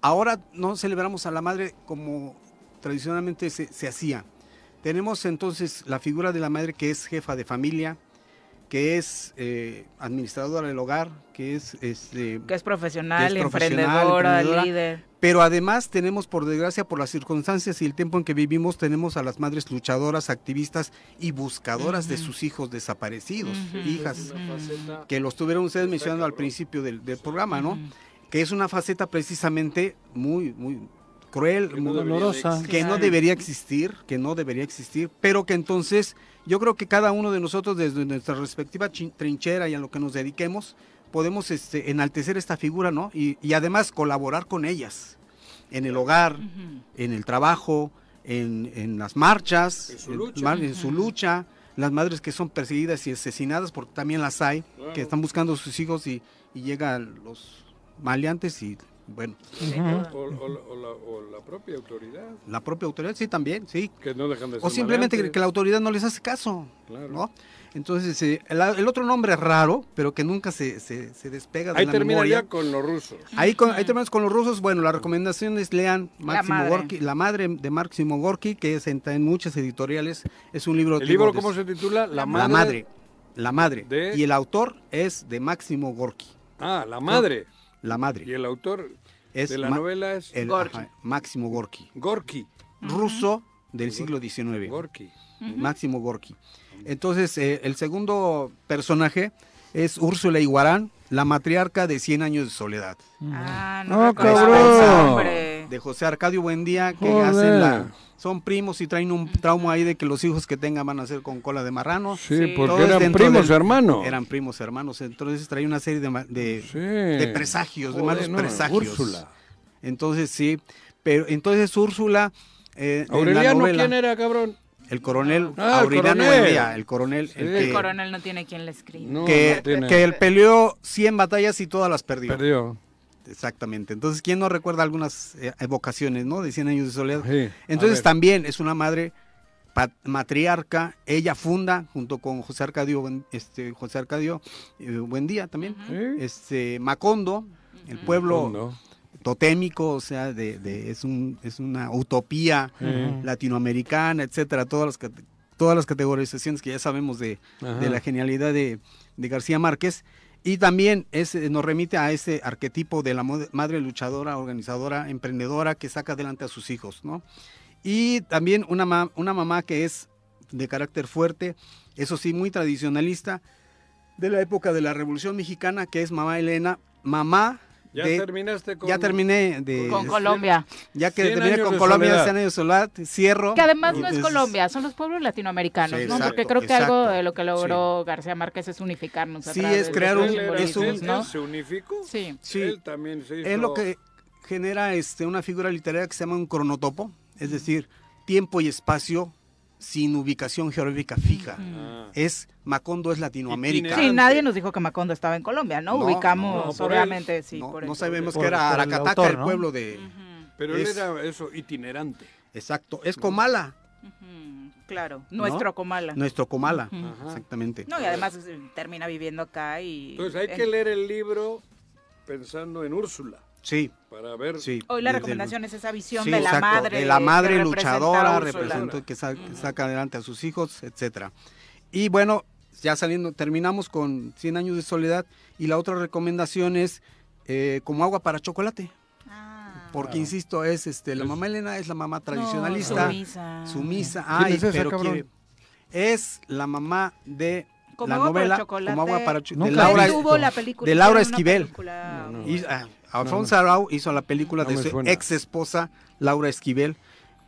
ahora no celebramos a la madre como tradicionalmente se, se hacía. Tenemos entonces la figura de la madre que es jefa de familia, que es eh, administradora del hogar, que es este, que es profesional, que es profesional, emprendedora, emprendedora. líder. Pero además tenemos, por desgracia, por las circunstancias y el tiempo en que vivimos, tenemos a las madres luchadoras, activistas y buscadoras de sus hijos desaparecidos, hijas, que lo estuvieron ustedes mencionando al principio del, del programa, ¿no? Que es una faceta precisamente muy, muy cruel, Que no muy dolorosa. existir. que no debería existir, que no debería existir, pero que entonces yo creo que cada uno de nosotros desde nuestra respectiva trinchera y a lo que nos dediquemos, podemos este, enaltecer esta figura, ¿no? Y, y además colaborar con ellas en el hogar, en el trabajo, en, en las marchas, En su lucha. mar- en su lucha, las madres que son perseguidas y asesinadas, porque también las hay, Claro. que están buscando a sus hijos y, y llegan los maleantes y bueno. O, o la- o la, o la propia autoridad, la propia autoridad sí también, sí, que no dejan de ser O simplemente que, maleantes. que la autoridad no les hace caso, Claro. ¿no? Entonces, eh, el, el otro nombre raro, pero que nunca se, se, se despega de Ahí la memoria. con los rusos. Ahí, con, ahí terminamos con los rusos. Bueno, la recomendación es lean Máximo madre. Gorky, La madre de Máximo Gorky, que es en, en muchas editoriales. Es un libro... ¿El libro de- cómo se titula? La La madre. madre. La madre. de- Y el autor es de Máximo Gorky. Ah, la madre. La madre. Y el autor es de la Ma- novela es el- Gorky. ajá, Máximo Gorky. Gorky. Ruso del siglo XIX. Gorky. Máximo Gorky. Entonces, eh, el segundo personaje es Úrsula Iguarán, la matriarca de 100 años de soledad. Ah, no no Ah, recuerdo cabrón. ese nombre. De José Arcadio Buendía, que Joder. hacen la... Son primos y traen un trauma ahí de que los hijos que tengan van a ser con cola de marrano. Sí, porque eran primos del- hermanos. Eran primos hermanos. Entonces trae una serie de, de, Sí. de presagios, de malos no, presagios. Úrsula. Entonces sí, pero entonces Úrsula... eh, en la Aureliano, novela- ¿quién era, cabrón? El coronel Ah, el Aureliano coronel. Buendía, el coronel, Sí. el El que, coronel no tiene quien le escriba. No, que, no que él peleó 100 batallas y todas las perdió. Perdió. Exactamente. Entonces, ¿quién no recuerda algunas eh, evocaciones, ¿no? De 100 años de soledad. Sí, Entonces, también es una madre matriarca. Ella funda, junto con José Arcadio, Buen- este, José Arcadio eh, Buendía también, este, Macondo, el pueblo Macondo. totémico, o sea, de, de- es, un, es una utopía latinoamericana, etcétera, todas las, cate- todas las categorizaciones que ya sabemos de, de la genialidad de, de García Márquez. Y también es, eh, nos remite a ese arquetipo de la madre luchadora, organizadora, emprendedora que saca adelante a sus hijos, ¿no? Y también una, una mamá que es de carácter fuerte, eso sí, muy tradicionalista, de la época de la Revolución Mexicana, que es mamá Elena, mamá ¿Ya de- terminaste con...? ya terminé de Con Colombia. ya que 100 terminé con Colombia soledad. 100 años soledad, cierro. Que además no es Colombia, son los pueblos latinoamericanos, Sí, ¿no? exacto, Porque creo que algo de lo que logró García Márquez es unificarnos. Sí, es crear un- es un- ¿Él ¿no? se unificó? Sí. Sí. Él también se hizo... Es lo que genera este, una figura literaria que se llama un cronotopo, es decir, tiempo y espacio sin ubicación geográfica fija. Ah. Es Macondo es Latinoamérica. Sí, nadie nos dijo que Macondo estaba en Colombia, ¿no? No, Ubicamos, no, por él. obviamente, sí. No, por no sabemos Por- que era el Aracataca, autor, el ¿no? pueblo de... Pero él es- era eso, itinerante. Exacto, es Comala, Claro, nuestro Comala. nuestro Comala, exactamente. No, y además termina viviendo acá y... Entonces hay que leer el libro pensando en Úrsula, Sí, para ver... sí. Hoy la recomendación es esa visión Sí, de la exacto, madre. de la madre luchadora, representó que, sa- que saca adelante a sus hijos, etcétera. Y bueno, ya saliendo, terminamos con 100 años de soledad y la otra recomendación es eh, como agua para chocolate. Ah. Porque insisto, es este la mamá Elena es la mamá tradicionalista, sumisa. sumisa, ¿Quién ay, es esa, pero quiere- es la mamá de Como la agua para novela chocolate. como agua para cho- de Laura, he tuvo la película. de Laura Esquivel. película. No, no. y, ah, Alfonso Arau hizo la película No de su suena. ex esposa Laura Esquivel,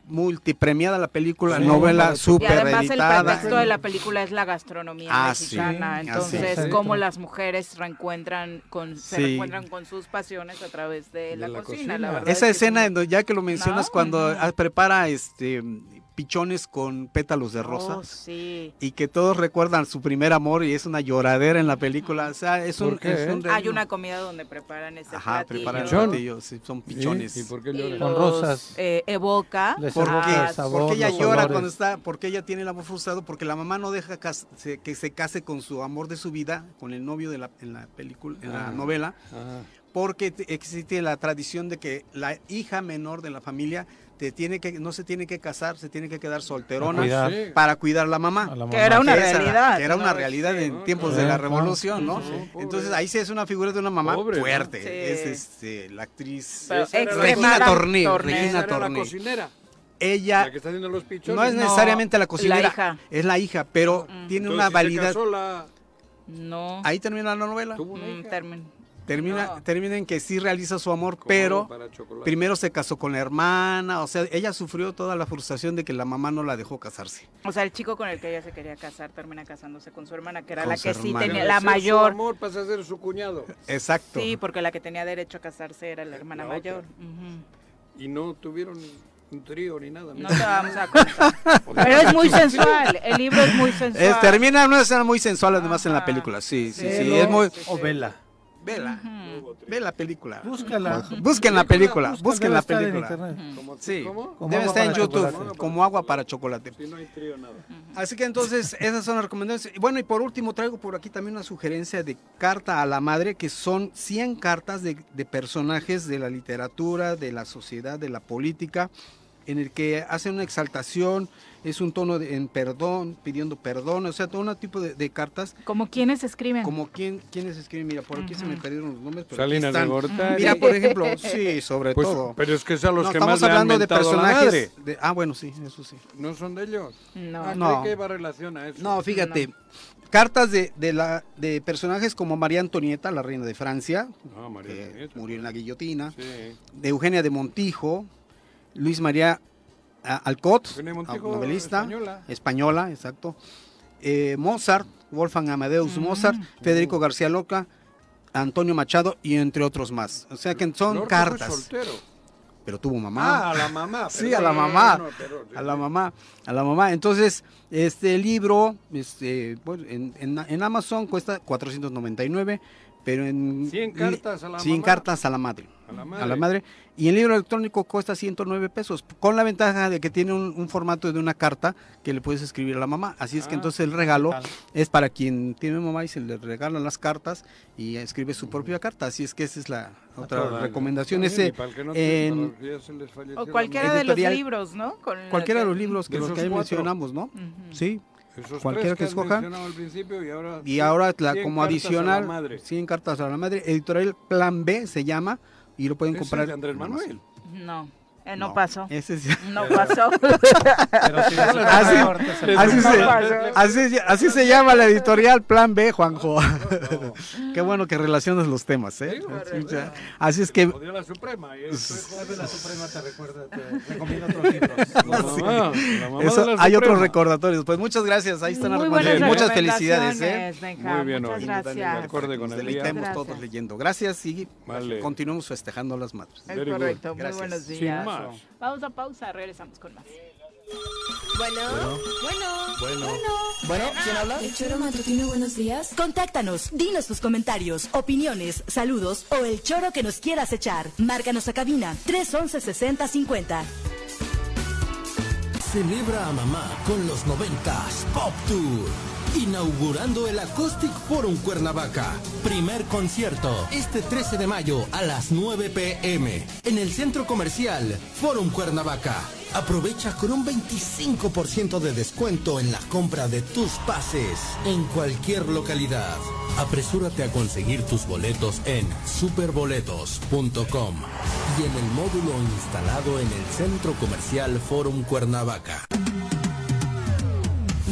multipremiada la película, Sí, novela para Y súper además el pretexto de la película es la gastronomía Ah, mexicana. Así Entonces, es. cómo las mujeres reencuentran con, se reencuentran con sus pasiones a través de, la, la cocina. cocina. La verdad Esa es que escena, donde- ya que lo mencionas, ¿No? cuando prepara este pichones con pétalos de rosa. Oh, sí. Y que todos recuerdan su primer amor y es una lloradera en la película. O sea, es un, es un Hay una comida donde preparan ese Ajá, platillo. preparan el ¿Pichón? platillo, sí, son pichones. ¿Y por qué y? Con los, rosas. eh, evoca ¿Por evoca qué? el sabor, porque ella llora olores. cuando está, porque ella tiene el amor frustrado, porque la mamá no deja que se case con su amor de su vida, con el novio de la, en la película, en la Ah. novela, Ajá. Porque te- existe la tradición de que la hija menor de la familia te tiene que, no se tiene que casar, se tiene que quedar solterona Cuidar. Sí. para cuidar a la mamá. A la Que mamá. era una Que esa- realidad. que era una realidad Sí. en tiempos Sí, de la revolución, ¿no? Sí. Entonces ahí se es una figura de una mamá Pobre, ¿no? fuerte. Sí. Es este, la actriz Regina Torné. Regina Torné. cocinera, Ella la que está haciendo los pichones. no es No, necesariamente la cocinera, la hija. es la hija, pero tiene Entonces, una si validad. casó la- No. Ahí termina la novela. tuvo una Mm, hija. Termin- Termina, No. termina en que sí realiza su amor, Como pero primero se casó con la hermana, o sea, ella sufrió toda la frustración de que la mamá no la dejó casarse. O sea, el chico con el que ella se quería casar termina casándose con su hermana, que era Con la que sí hermana. tenía, De la ser su mayor. amor pasa a ser su cuñado. Exacto. Sí, porque la que tenía derecho a casarse era la hermana La mayor. Y no tuvieron un trío ni nada. No te vamos a contar. Pero es muy sensual, el libro es muy sensual. Es- termina en una escena muy sensual además en la película, sí, sí, sí, Velo es muy... O vela. Vela, ve la película. Búscala. Busquen la película, Búscala, busquen la película. internet. ¿Cómo- Sí, debe estar en YouTube, chocolate. como agua para chocolate. Si no hay trío, nada. Así que entonces esas son las recomendaciones. Y Bueno, y por último traigo por aquí también una sugerencia de carta a la madre, que son 100 cartas de, de personajes de la literatura, de la sociedad, de la política, en el que hacen una exaltación, es un tono de, en perdón, pidiendo perdón, o sea, todo un tipo de, de cartas. Como quienes escriben. Como quien, quienes escriben, mira, por aquí se me perdieron los nombres, pero Salinas aquí de están. Gortari. Mira, por ejemplo, sí, sobre Pues, todo. pero es que son los No, que estamos más le han hablando de a personajes. madre. de- ah, bueno, sí, eso sí. ¿No son de ellos? No. Ah, No. ¿qué va relación a eso? No, fíjate. Cartas de, de, la, de personajes como María Antonieta, la reina de Francia, Ah, María que Antonieta. murió en la guillotina, Sí. de Eugenia de Montijo, Luis María Alcott, Montijo, novelista, española. española, exacto. Eh, Mozart, Wolfgang Amadeus Mozart, Federico García Lorca, Antonio Machado y entre otros más. O sea que son Lorca fue cartas. soltero. Pero tuvo mamá. Ah, a la mamá. Sí, a la mamá. pero- A la mamá, a la mamá. Entonces, este libro, este, bueno, en, en- en Amazon cuesta 499, pero en 100 cartas a la 100 mamá. cartas a la madre. A la A madre. la madre. Y el libro electrónico cuesta 109 pesos, con la ventaja de que tiene un, un formato de una carta que le puedes escribir a la mamá. Así es que Ah, entonces el regalo tal. es para quien tiene mamá y se le regalan las cartas y escribe su propia carta. Así es que esa es la otra toda, recomendación. Ese, y para el que no tiene, en- O cualquiera de los libros, ¿no? Con cualquiera de los libros que los que ahí mencionamos, ¿no? Sí. Esos Cualquiera que escoja. mencionado al principio y ahora Y ahora la- 100 como adicional, madre. 100 cartas a la madre. Editorial Plan B se llama y lo pueden Ese es comprar. de Andrés Manuel. No, eh, no, No, pasó. ese es- No pasó. así, así se, así- así se llama la editorial Plan B, Juanjo. Qué bueno que relacionas los temas, ¿eh? Sí, ya. Así es que... La Suprema. y es- La Suprema te recuerda, te recomienda otros libros. Mamá, Eso, de hay otros recordatorios. Pues muchas gracias. Ahí están las Muy recomendaciones. Muchas felicidades, ¿eh? Benja, Muy bien, Muchas hoy. gracias. De acuerdo con Nos el día. deleitemos Gracias. todos leyendo. Gracias y Vale. continuemos festejando a las madres. Es correcto. Muy buenos días. Más. Vamos a pausa, regresamos con más. Bueno, bueno, Bueno. Bueno, ¿quién habla? ¿El choro matutino buenos días? Contáctanos, dinos tus comentarios, opiniones, saludos o el choro que nos quieras echar. Márcanos a cabina 311 6050. Celebra a mamá con los 90s Pop Tour. Inaugurando el Acoustic Forum Cuernavaca. Primer concierto este 13 de mayo a las 9 pm en el centro comercial Forum Cuernavaca. Aprovecha con un 25% de descuento en la compra de tus pases en cualquier localidad. Apresúrate a conseguir tus boletos en superboletos.com y en el módulo instalado en el centro comercial Forum Cuernavaca.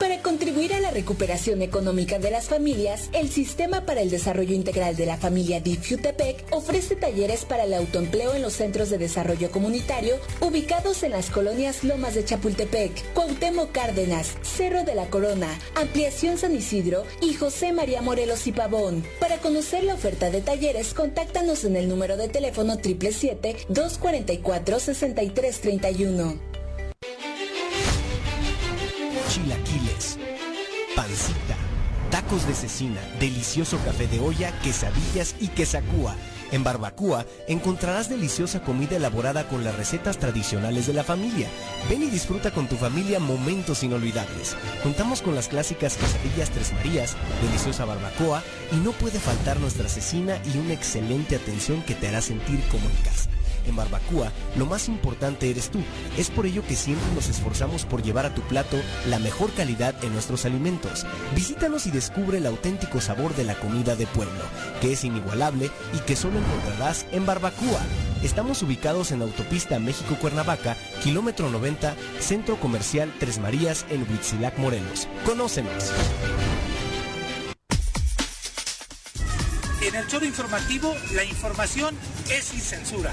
Para contribuir a la recuperación económica de las familias, el Sistema para el Desarrollo Integral de la Familia DIFUTEPEC ofrece talleres para el autoempleo en los centros de desarrollo comunitario ubicados en las colonias Lomas de Chapultepec, Cuauhtémoc Cárdenas, Cerro de la Corona, Ampliación San Isidro y José María Morelos y Pavón. Para conocer la oferta de talleres, contáctanos en el número de teléfono 777 244 6331. Tacos de cecina, delicioso café de olla, quesadillas y quesacúa. En Barbacoa encontrarás deliciosa comida elaborada con las recetas tradicionales de la familia. Ven y disfruta con tu familia momentos inolvidables. Contamos con las clásicas quesadillas Tres Marías, deliciosa barbacoa y no puede faltar nuestra cecina y una excelente atención que te hará sentir como en casa. En Barbacoa, lo más importante eres tú. Es por ello que siempre nos esforzamos por llevar a tu plato la mejor calidad en nuestros alimentos. Visítanos y descubre el auténtico sabor de la comida de pueblo, que es inigualable y que solo encontrarás en Barbacoa. Estamos ubicados en Autopista México-Cuernavaca, kilómetro 90, Centro Comercial Tres Marías en Huitzilac, Morelos. Conócenos. En el choro informativo, la información es sin censura.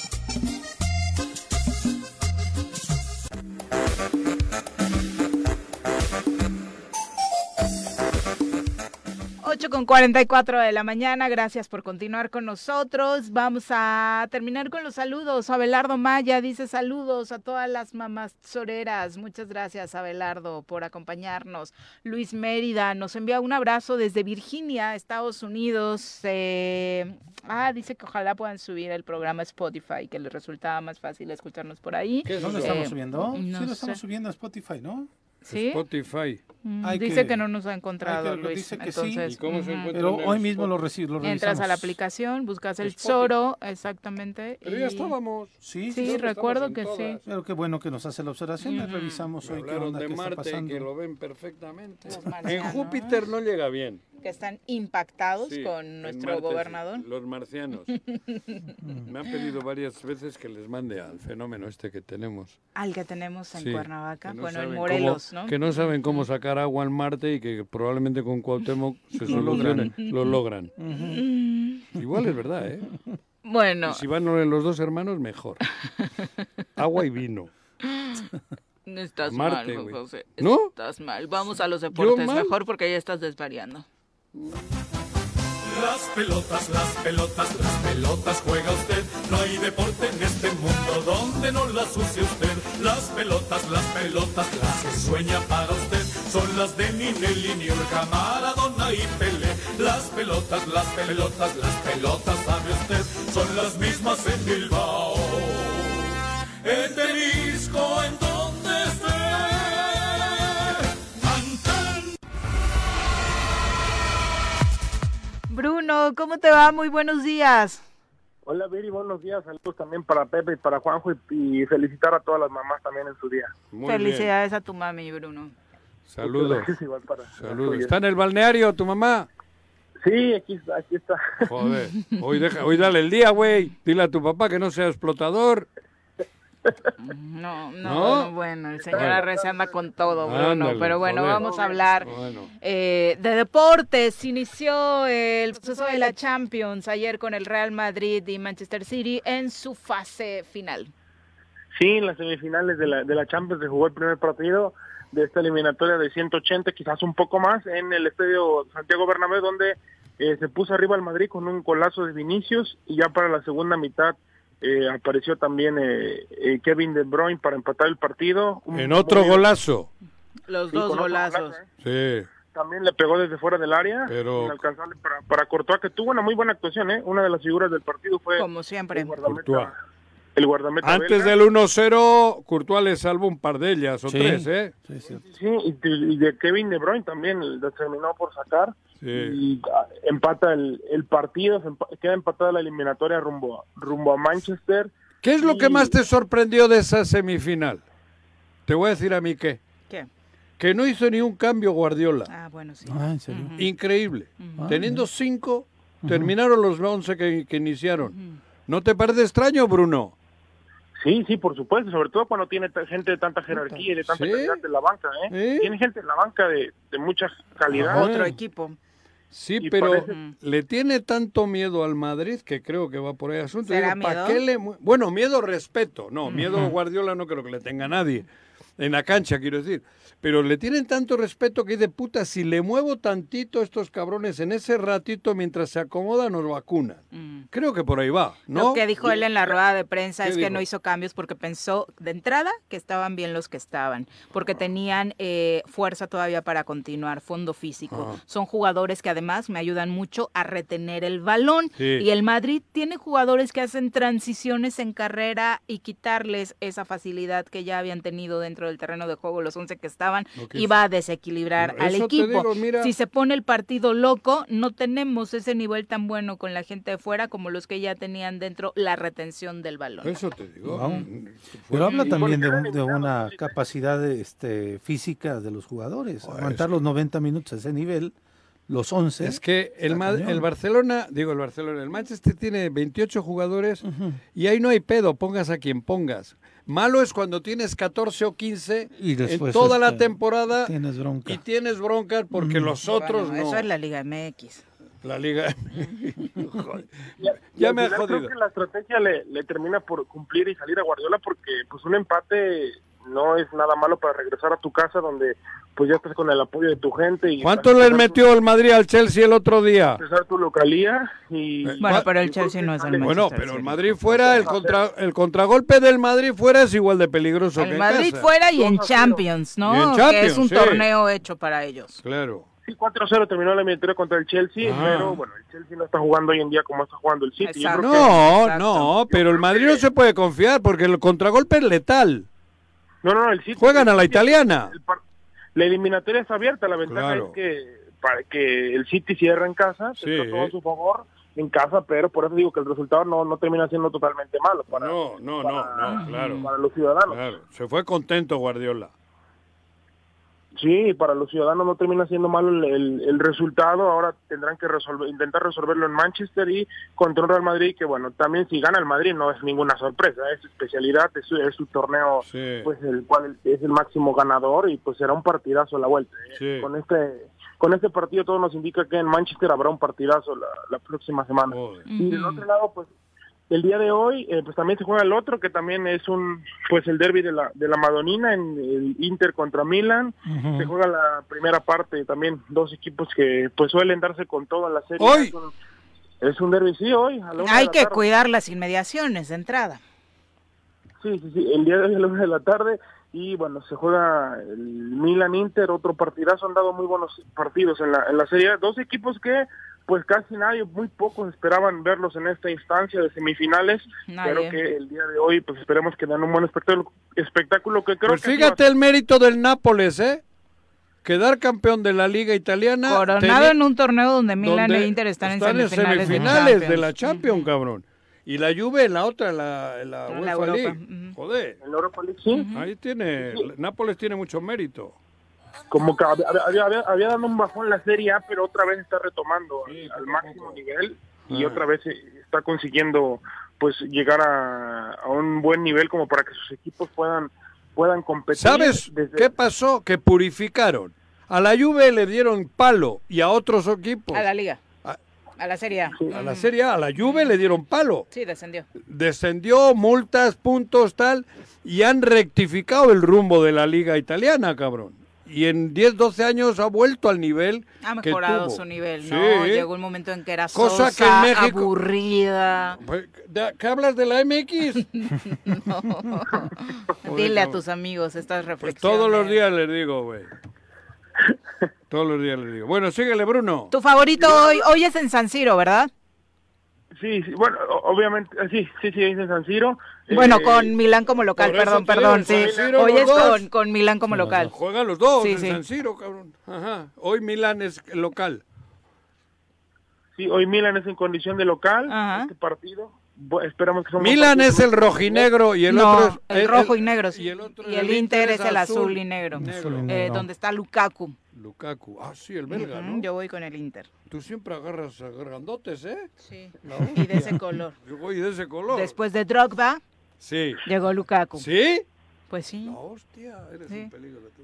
con 44 de la mañana, gracias por continuar con nosotros. Vamos a terminar con los saludos. Abelardo Maya dice saludos a todas las mamás soreras. Muchas gracias, Abelardo, por acompañarnos. Luis Mérida nos envía un abrazo desde Virginia, Estados Unidos. Eh, ah, dice que ojalá puedan subir el programa Spotify, que les resultaba más fácil escucharnos por ahí. ¿No lo Eh, estamos subiendo? no sí, lo sé. estamos subiendo a Spotify, ¿no? ¿Sí? Spotify. Mm, dice que- que, no nos ha encontrado, que- Luis. dice que Entonces, sí. ¿Y cómo se encuentra Pero en hoy mismo lo reci- lo Entras a la aplicación, buscas el Spotify. Zoro, exactamente. Pero ya y- estábamos. Sí, Sí, recuerdo que sí. Pero qué bueno que nos hace la observación. Revisamos Me hoy qué onda, de está Marte y pasando. que lo ven perfectamente. En marcianos. Júpiter no llega bien. que están impactados Sí, con en nuestro Marte, gobernador. Los marcianos. Me han pedido varias veces que les mande al fenómeno este que tenemos. Al que tenemos en Sí, Cuernavaca, que no bueno, en Morelos, ¿no? Que no saben cómo sacar agua en Marte y que probablemente con Cuauhtémoc se Lo logran. solucione. Lo logran. Igual es verdad, ¿eh? Bueno, Y si van los dos hermanos, mejor. Agua y vino. no estás Marte, mal. José. ¿No? Estás mal. Vamos a los deportes mejor porque ya estás desvariando. Las pelotas, las pelotas, las pelotas juega usted. No hay deporte en este mundo donde no las use usted. Las pelotas, las pelotas, las que sueña para usted. Son las de Ninelli, Niurka, Maradona y Pelé. Las pelotas, las pelotas, las pelotas, sabe usted. Son las mismas en Bilbao. En Tenisco, en Bruno, ¿cómo te va? Muy buenos días. Hola Viri, buenos días, saludos también para Pepe y para Juanjo y, y felicitar a todas las mamás también en su día. Felicidades a tu mami, Bruno. Saludos. Gracias, igual para- Saludos. ¿Está en el balneario tu mamá? Sí, aquí está, aquí está. Joder. Hoy, deja, hoy dale el día, güey. Dile a tu papá que no sea explotador. No, no, ¿No? no, bueno, el señor. Arrece anda con todo, Bruno. Ándale, pero bueno, joder. vamos a hablar Bueno. eh, de deportes. Inició el proceso de la Champions ayer con el Real Madrid y Manchester City en su fase final. Sí, en las semifinales de la, de la Champions se jugó el primer partido de esta eliminatoria de 180, quizás un poco más, en el estadio Santiago Bernabéu, donde eh, se puso arriba el Madrid con un golazo de Vinicius y ya para la segunda mitad eh, apareció también eh, eh, Kevin De Bruyne para empatar el partido. Un- En otro golazo. Los Sí, dos golazos. Sí. También le pegó desde fuera del área, Pero- inalcanzable para, para Courtois, que tuvo una muy buena actuación, ¿eh? Una de las figuras del partido fue Como siempre. el. El guardameta Antes belga. del 1-0, Courtois le salvó un par de ellas, o Sí. tres, ¿eh? Sí, y de, y de Kevin De Bruyne también lo terminó por sacar Sí. y ah, empata el, el partido, se empa- queda empatada la eliminatoria rumbo, a- rumbo a Manchester. ¿Qué es lo que más te sorprendió de esa semifinal? Te voy a decir a mí qué. ¿Qué? Que no hizo ni un cambio Guardiola. Ah, bueno, sí. Ah, ¿en serio? Increíble. Teniendo cinco, terminaron los 11 que, que iniciaron. ¿No te parece extraño, Bruno? Sí, sí, por supuesto, sobre todo cuando tiene gente de tanta jerarquía y de tanta Sí. calidad en la banca, ¿eh? Tiene gente en la banca de, de mucha calidad. Ajá. Otro equipo. Sí, Y pero parece- le tiene tanto miedo al Madrid que creo que va por ahí asunto. ¿Será Digo, ¿pa' miedo? qué le Bueno, miedo respeto. No, miedo Guardiola no creo que le tenga nadie. En la cancha, quiero decir. Pero le tienen tanto respeto que de puta, si le muevo tantito a estos cabrones en ese ratito mientras se acomodan, nos vacunan. Creo que por ahí va, ¿no? Lo que dijo él en la rueda de prensa ¿Qué es que dijo? no hizo cambios porque pensó de entrada que estaban bien los que estaban, porque tenían eh, fuerza todavía para continuar, fondo físico. Ah. Son jugadores que además me ayudan mucho a retener el balón. Sí. Y el Madrid tiene jugadores que hacen transiciones en carrera y quitarles esa facilidad que ya habían tenido dentro del terreno de juego los 11 que estaban que y va a desequilibrar al Eso equipo. digo, mira. Si se pone el partido loco, no tenemos ese nivel tan bueno con la gente de fuera como los que ya tenían dentro la retención del balón. Eso te digo. Wow. Mm, Pero habla y- también de, un- de una capacidad este, física de los jugadores. Aguantar los 90 minutos a ese nivel, los 11. Es que el, el Barcelona, digo el Barcelona, el Manchester tiene 28 jugadores y ahí no hay pedo, pongas a quien pongas. Malo es cuando tienes 14 o 15 Y en después, toda la este, temporada tienes bronca. y tienes bronca porque Mm. los otros Bueno, no. Eso es la Liga MX. La liga. Joder. Ya me ha jodido. Creo que la estrategia le, le termina por cumplir y salir a Guardiola porque pues un empate no es nada malo para regresar a tu casa donde pues ya estás con el apoyo de tu gente y ¿Cuánto les metió el Madrid al Chelsea el otro día? empezar tu localía y Bueno, pero el Chelsea no es el Bueno, Manchester pero el. Madrid fuera, el, contra, el contragolpe del Madrid fuera es igual de peligroso que El en Madrid casa. fuera y en Champions, ¿no? Y en que es Champions, un sí. torneo hecho para ellos. Claro. Sí, 4-0 terminó la eliminatoria contra el Chelsea, Ah. pero bueno, el Chelsea no está jugando hoy en día como está jugando el City. Yo creo que- No, no, pero el Madrid no se puede confiar porque el contragolpe es letal. No, no, el City. Juegan a la italiana. La eliminatoria está abierta, la ventaja Claro. es que para que el City cierre en casa, Sí. está todo a su favor en casa, pero por eso digo que el resultado no, no termina siendo totalmente malo para, No, no, para- no, claro. para los ciudadanos. Claro, se fue contento Guardiola. Sí, para los ciudadanos no termina siendo malo el, el- el resultado. Ahora tendrán que resolver, intentar resolverlo en Manchester y contra un Real Madrid que, bueno, también si gana el Madrid no es ninguna sorpresa. Es su especialidad, es su, es su torneo, Sí. pues el cual es el máximo ganador y pues será un partidazo a la vuelta. ¿eh? Sí. Con este con este partido todo nos indica que en Manchester habrá un partidazo la, la próxima semana. Y del otro lado, pues el día de hoy, eh, pues también se juega el otro, que también es un, pues el derby de la, de la Madonina, en el Inter contra Milan. Se juega la primera parte, también dos equipos que pues suelen darse con todo en la serie. Hoy. Es un, es un derby, sí, hoy. A la Hay que tarde. cuidar las inmediaciones de entrada. Sí, sí, sí, el día de hoy a la una de la tarde y bueno, se juega el Milan Inter, otro partidazo, han dado muy buenos partidos en la, en la serie, dos equipos que pues casi nadie, muy pocos esperaban verlos en esta instancia de semifinales, Nadie. pero que el día de hoy pues esperemos que den un buen espectáculo, espectáculo que creo Pues que fíjate el mérito del Nápoles, ¿eh? Quedar campeón de la Liga Italiana. Coronado en un torneo donde Milan donde e Inter están, están en semifinales, semifinales de de la Champions. Cabrón. Y la Juve en la otra, en la, en la En la UEFA Europa, League. Joder. En la Europa League, sí. Ahí tiene, Nápoles tiene mucho mérito. Como que había, había, había- había dado un bajón la Serie A, pero otra vez está retomando al- al máximo nivel y Ah. otra vez eh, está consiguiendo pues llegar a, a un buen nivel como para que sus equipos puedan puedan competir. ¿Sabes desde- qué pasó? Que purificaron. A la Juve le dieron palo y a otros equipos. A la liga. A la Serie A. A la Serie A, a la Juve le dieron palo. Sí, descendió. Descendió, multas, puntos, tal, y han rectificado el rumbo de la liga italiana, cabrón. Y en 10, 12 años ha vuelto al nivel Ha que mejorado tuvo. su nivel, ¿no? Sí. Llegó un momento en que era Cosa sosa, que en México- aburrida. Pues, ¿de- ¿Qué hablas de la MX? Dile a no. tus amigos estas Pues reflexiones. todos los días les digo, güey. Todos los días les digo. Bueno, síguele, Bruno. Tu favorito hoy, hoy es en San Siro, ¿verdad? Sí, sí, bueno, obviamente, sí, sí, sí, es en San Siro. Bueno, Eh, con Milán como local, perdón, perdón, en sí. Hoy es con, con Milán como local. Juegan los dos Sí, en sí. San Siro, cabrón. Ajá. Hoy Milán es local. Sí, hoy Milan es en condición de local, este partido. Esperamos que Milan es el rojinegro y el no, otro es el el- rojo el- y negro. sí. y el otro- Y el Inter es el azul y negro. Negro. Eh, donde está Lukaku. Lukaku. Ah, sí, el belga, ¿no? Yo voy con el Inter. Tú siempre agarras a grandotes, ¿eh? Sí. Y de ese color. Yo voy de ese color. Después de Drogba, Sí. llegó Lukaku. ¿Sí? Pues sí. hostia, eres Sí. un peligro tú.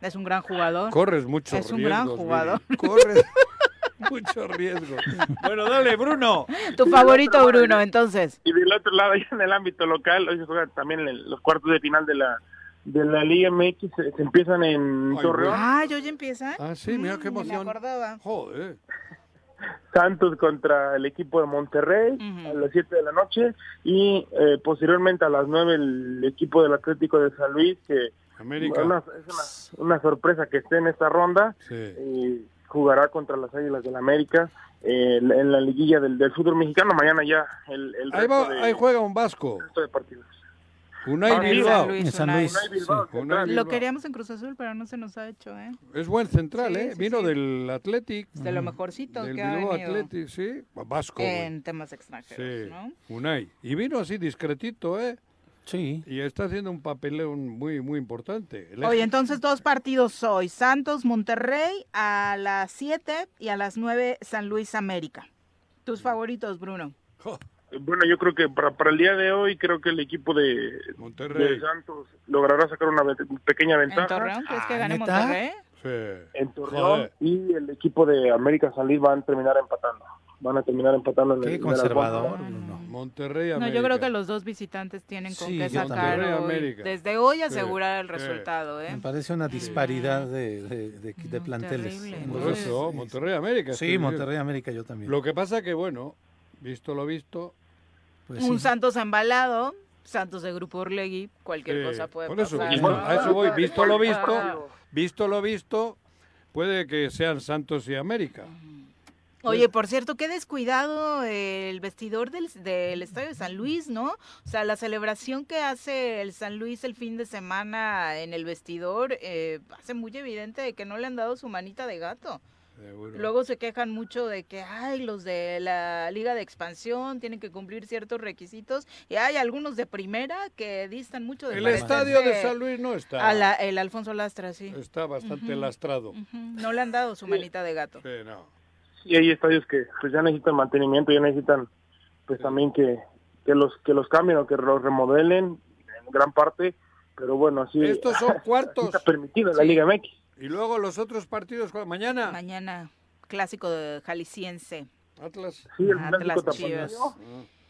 Es un gran jugador. Corres mucho Es un gran riesgos, jugador. Corres mucho riesgo. Bueno, dale, Bruno. Tu favorito, Bruno, entonces. Y del otro lado, ya en el ámbito local, hoy se juega también los cuartos de final de la de la Liga MX se, se empiezan en Torreón. Ah, yo ya empieza. Ah, sí, mira qué me emoción. acordaba. Joder. Santos contra el equipo de Monterrey a las 7 de la noche y eh, posteriormente a las 9 el equipo del Atlético de San Luis que América. una- es una, una sorpresa que esté en esta ronda Sí. y jugará contra las Águilas del América eh, en la- la liguilla del, del fútbol mexicano mañana ya el, el Ahí, resto va- de- ahí juega un vasco. resto de partidos Unai Bilbao. San Luis, En San. Luis. Unai Bilbao, Sí, Lo queríamos en Cruz Azul, pero no se nos ha hecho, ¿eh? Es buen central, Sí, ¿eh? sí, Vino sí. del Athletic. De lo mejorcito Del que ha Bilbao venido Athletic, sí. Vasco. en temas extranjeros, Sí, ¿no? Unai. Y vino así discretito, ¿eh? Sí. Y está haciendo un papelón muy, muy importante. Oye, entonces dos partidos hoy. Santos, Monterrey a las 7 y a las 9 San Luis América. Tus favoritos, Bruno. Bueno yo creo que para, para el día de hoy creo que el equipo de, Monterrey. de Santos logrará sacar una ve- pequeña ¿En ventaja Torreón crees que Ah, gane ¿neta? Monterrey? Sí. en Torreón y el equipo de América San Luis van a terminar empatando. Van a terminar empatando en el Qué en el conservador. Bruno. Monterrey, No, América. yo creo que los dos visitantes tienen con Sí, qué sacar hoy. Desde hoy Sí, asegurar el sí. resultado, ¿eh? Me parece una disparidad de, de, de- de No, planteles. en Por eso. Monterrey, América. Sí, Monterrey, América, yo también. Lo que pasa que, bueno, visto lo visto... Pues Un sí. Santos embalado, Santos de Grupo Orlegui, cualquier sí, cosa puede por eso, pasar. visto- ¿no? a eso voy. Visto lo visto, Ah. visto lo visto, puede que sean Santos y América. Oye, por cierto, qué descuidado el vestidor del, del Estadio de San Luis, ¿no? O sea, la celebración que hace el San Luis el fin de semana en el vestidor eh, hace muy evidente de que no le han dado su manita de gato. Seguro. Luego se quejan mucho de que, ay, los de la Liga de Expansión tienen que cumplir ciertos requisitos y hay algunos de primera que distan mucho de El parecerse estadio de San Luis no está. a la- el Alfonso Lastra, sí. Está bastante lastrado. No le han dado su manita de gato. Sí, no. Sí, hay estadios que pues ya necesitan mantenimiento, ya necesitan pues también que, que los que los cambien o que los remodelen en gran parte, pero bueno, así Estos son cuartos. está permitido en la Liga MX. Y luego los otros partidos, mañana. Mañana, clásico de jalisciense. Atlas. Sí, el Atlas Chivas.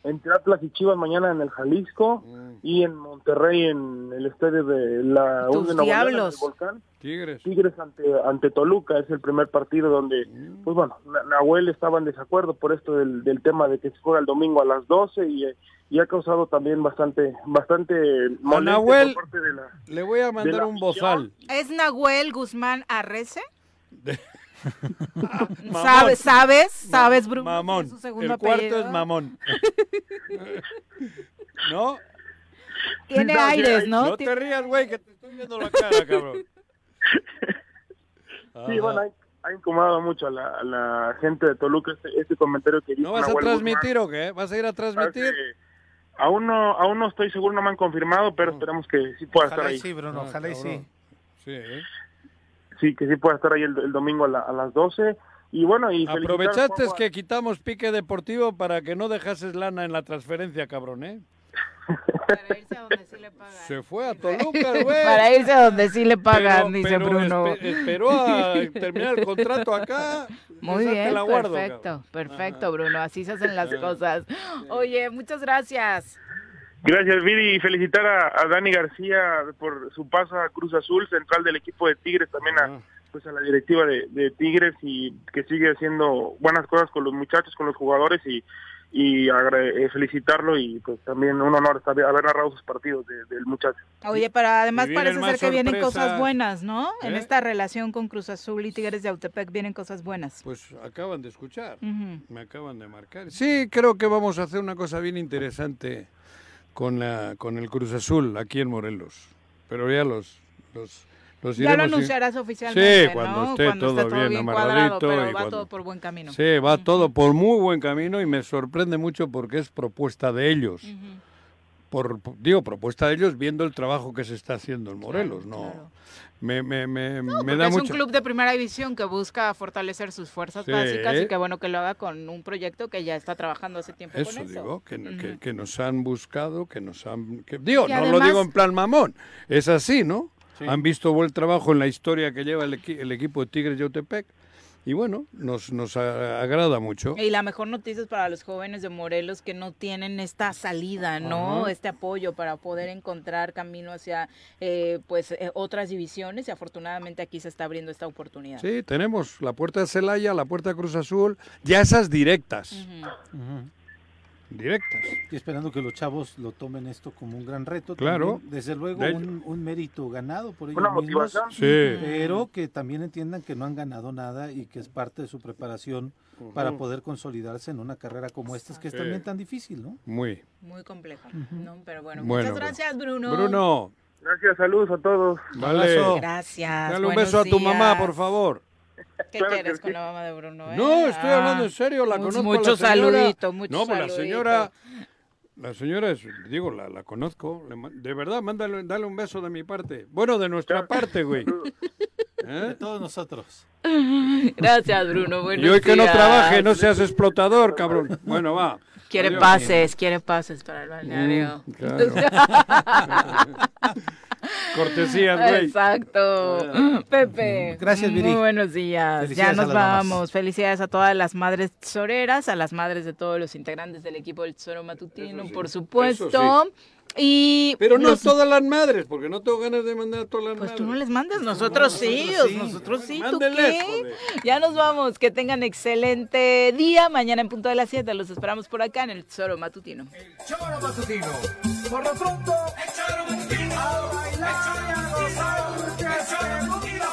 Entre Atlas y Chivas mañana en el Jalisco y en Monterrey en el estadio de la Tus U de Nuevo. Volcán. Tigres. Tigres ante, ante Toluca es el primer partido donde, pues bueno, Na- Nahuel estaba en desacuerdo por esto del, del tema de que se juega el domingo a las 12 y, y ha causado también bastante bastante molestia Nahuel por parte de la... Le voy a de mandar un bozal. ¿Es Nahuel Guzmán Arrece? Mamón. ¿Sabes? ¿Sabes? ¿Sabes, Bruno? Mamón. Su segundo El cuarto apellido. es mamón. ¿No? Tiene No, aires, ¿no? No te rías, güey, que te estoy viendo la cara, cabrón. Sí, bueno, ha, ha incomodado mucho a la, a la gente de Toluca este, este comentario que dijo ¿No vas a transmitir Guzmán. o qué? ¿Vas a ir a transmitir? Aún no, aún no estoy seguro, no me han confirmado, pero esperamos que sí pueda estar Ojalá y ahí. sí, Bruno, Ah, ojalá y sí. Sí, ¿eh? Sí, que sí pueda estar ahí el, el domingo a, la- a las 12. Y bueno, y Aprovechaste que quitamos pique deportivo para que no dejases lana en la transferencia, cabrón, ¿eh? Para irse a donde sí le pagan. Se fue a Toluca, güey. Para irse a donde sí le pagan, Pero- dice pero Bruno. espe- esperó a terminar el contrato acá. Muy Esa bien, la guardo, perfecto, cabrón. perfecto, Bruno. Así se hacen las cosas. Oye, muchas gracias. Gracias, Viri, y felicitar a, a Dani García por su paso a Cruz Azul, central del equipo de Tigres, también a, pues a la directiva de, de Tigres y que sigue haciendo buenas cosas con los muchachos, con los jugadores y, y eh, felicitarlo y pues también un honor estar- haber narrado sus partidos de- del muchacho. Oye, pero además vienen parece ser que vienen sorpresas. cosas buenas, ¿no? En ¿Eh? esta relación con Cruz Azul y Tigres de Autepec vienen cosas buenas. Pues acaban de escuchar. Ujú. Me acaban de marcar. Sí, creo que vamos a hacer una cosa bien interesante con la con el Cruz Azul aquí en Morelos. Pero ya los los, los Ya lo anunciarás oficialmente, Sí, cuando ¿no? esté Cuando todo esté todo bien, cuadrado, amarradito pero y va cuando- todo por buen camino. Sí, va todo por muy buen camino y me sorprende mucho porque es propuesta de ellos. Por, digo, propuesta de ellos viendo el trabajo que se está haciendo en Morelos, no. Me, me, me, me da es mucho. un club de primera división que busca fortalecer sus fuerzas Sí. básicas y qué bueno que lo haga con un proyecto que ya está trabajando hace tiempo Eso con eso. digo, que, que, que nos han buscado, que nos han... que- digo, Y no lo digo en plan mamón, es así, ¿no? Sí. Han visto buen trabajo en la historia que lleva el, equi- el equipo de Tigres de Yautepec y bueno, nos, nos agrada mucho. Y la mejor noticia es para los jóvenes de Morelos que no tienen esta salida, ¿no? Ajá. Este apoyo para poder encontrar camino hacia eh, pues eh, otras divisiones y afortunadamente aquí se está abriendo esta oportunidad. Sí, tenemos la puerta de Celaya, la puerta de Cruz Azul, ya esas directas. Ujú. Directas. Y esperando que los chavos lo tomen esto como un gran reto. Claro. también, desde luego, De- un, un mérito ganado por ellos Una mismos. motivación. Sí. Pero que también entiendan que no han ganado nada y que es parte de su preparación para poder consolidarse en una carrera como esta, que es Sí. también tan difícil, ¿no? Muy. Muy complejo, ¿no? Pero bueno, Bueno, muchas gracias, Bruno. Bruno, Gracias, saludos a todos. vale. Gracias. Dale un beso a tu mamá, por favor. ¿Qué Claro quieres con sí. la mamá de Bruno? eh? No, estoy Ah, hablando en serio, la conozco. Mucho la señora. saludito, mucho No, pues la señora, la señora es, digo, la, la conozco. le de verdad, mándale, dale un beso de mi parte. Bueno, de nuestra parte, güey. De ¿Eh? todos nosotros. Gracias, Bruno. Buenos Y hoy que no trabaje, no seas explotador, cabrón. Bueno, va. Quiere Adiós. pases, quiere pases para el balneario. Mm, claro. Cortesías, güey. Exacto. Pepe. Gracias, Viri. Muy buenos días. Ya nos vamos. Felicidades a todas las madres tesoreras, a las madres de todos los integrantes del equipo del Tesoro Matutino, por supuesto. Y Pero no todas las madres, porque no tengo ganas de mandar a todas las Pues madres. tú no les mandas, nosotros sí, nosotros sí. nosotros sí, ¿tú qué? joder. Ya nos vamos, que tengan excelente día, mañana en punto de las 7 los esperamos por acá en el Tesoro Matutino. Choro matutino. Por lo pronto, el choro matutino. A bailar y a gozar. El choro matutino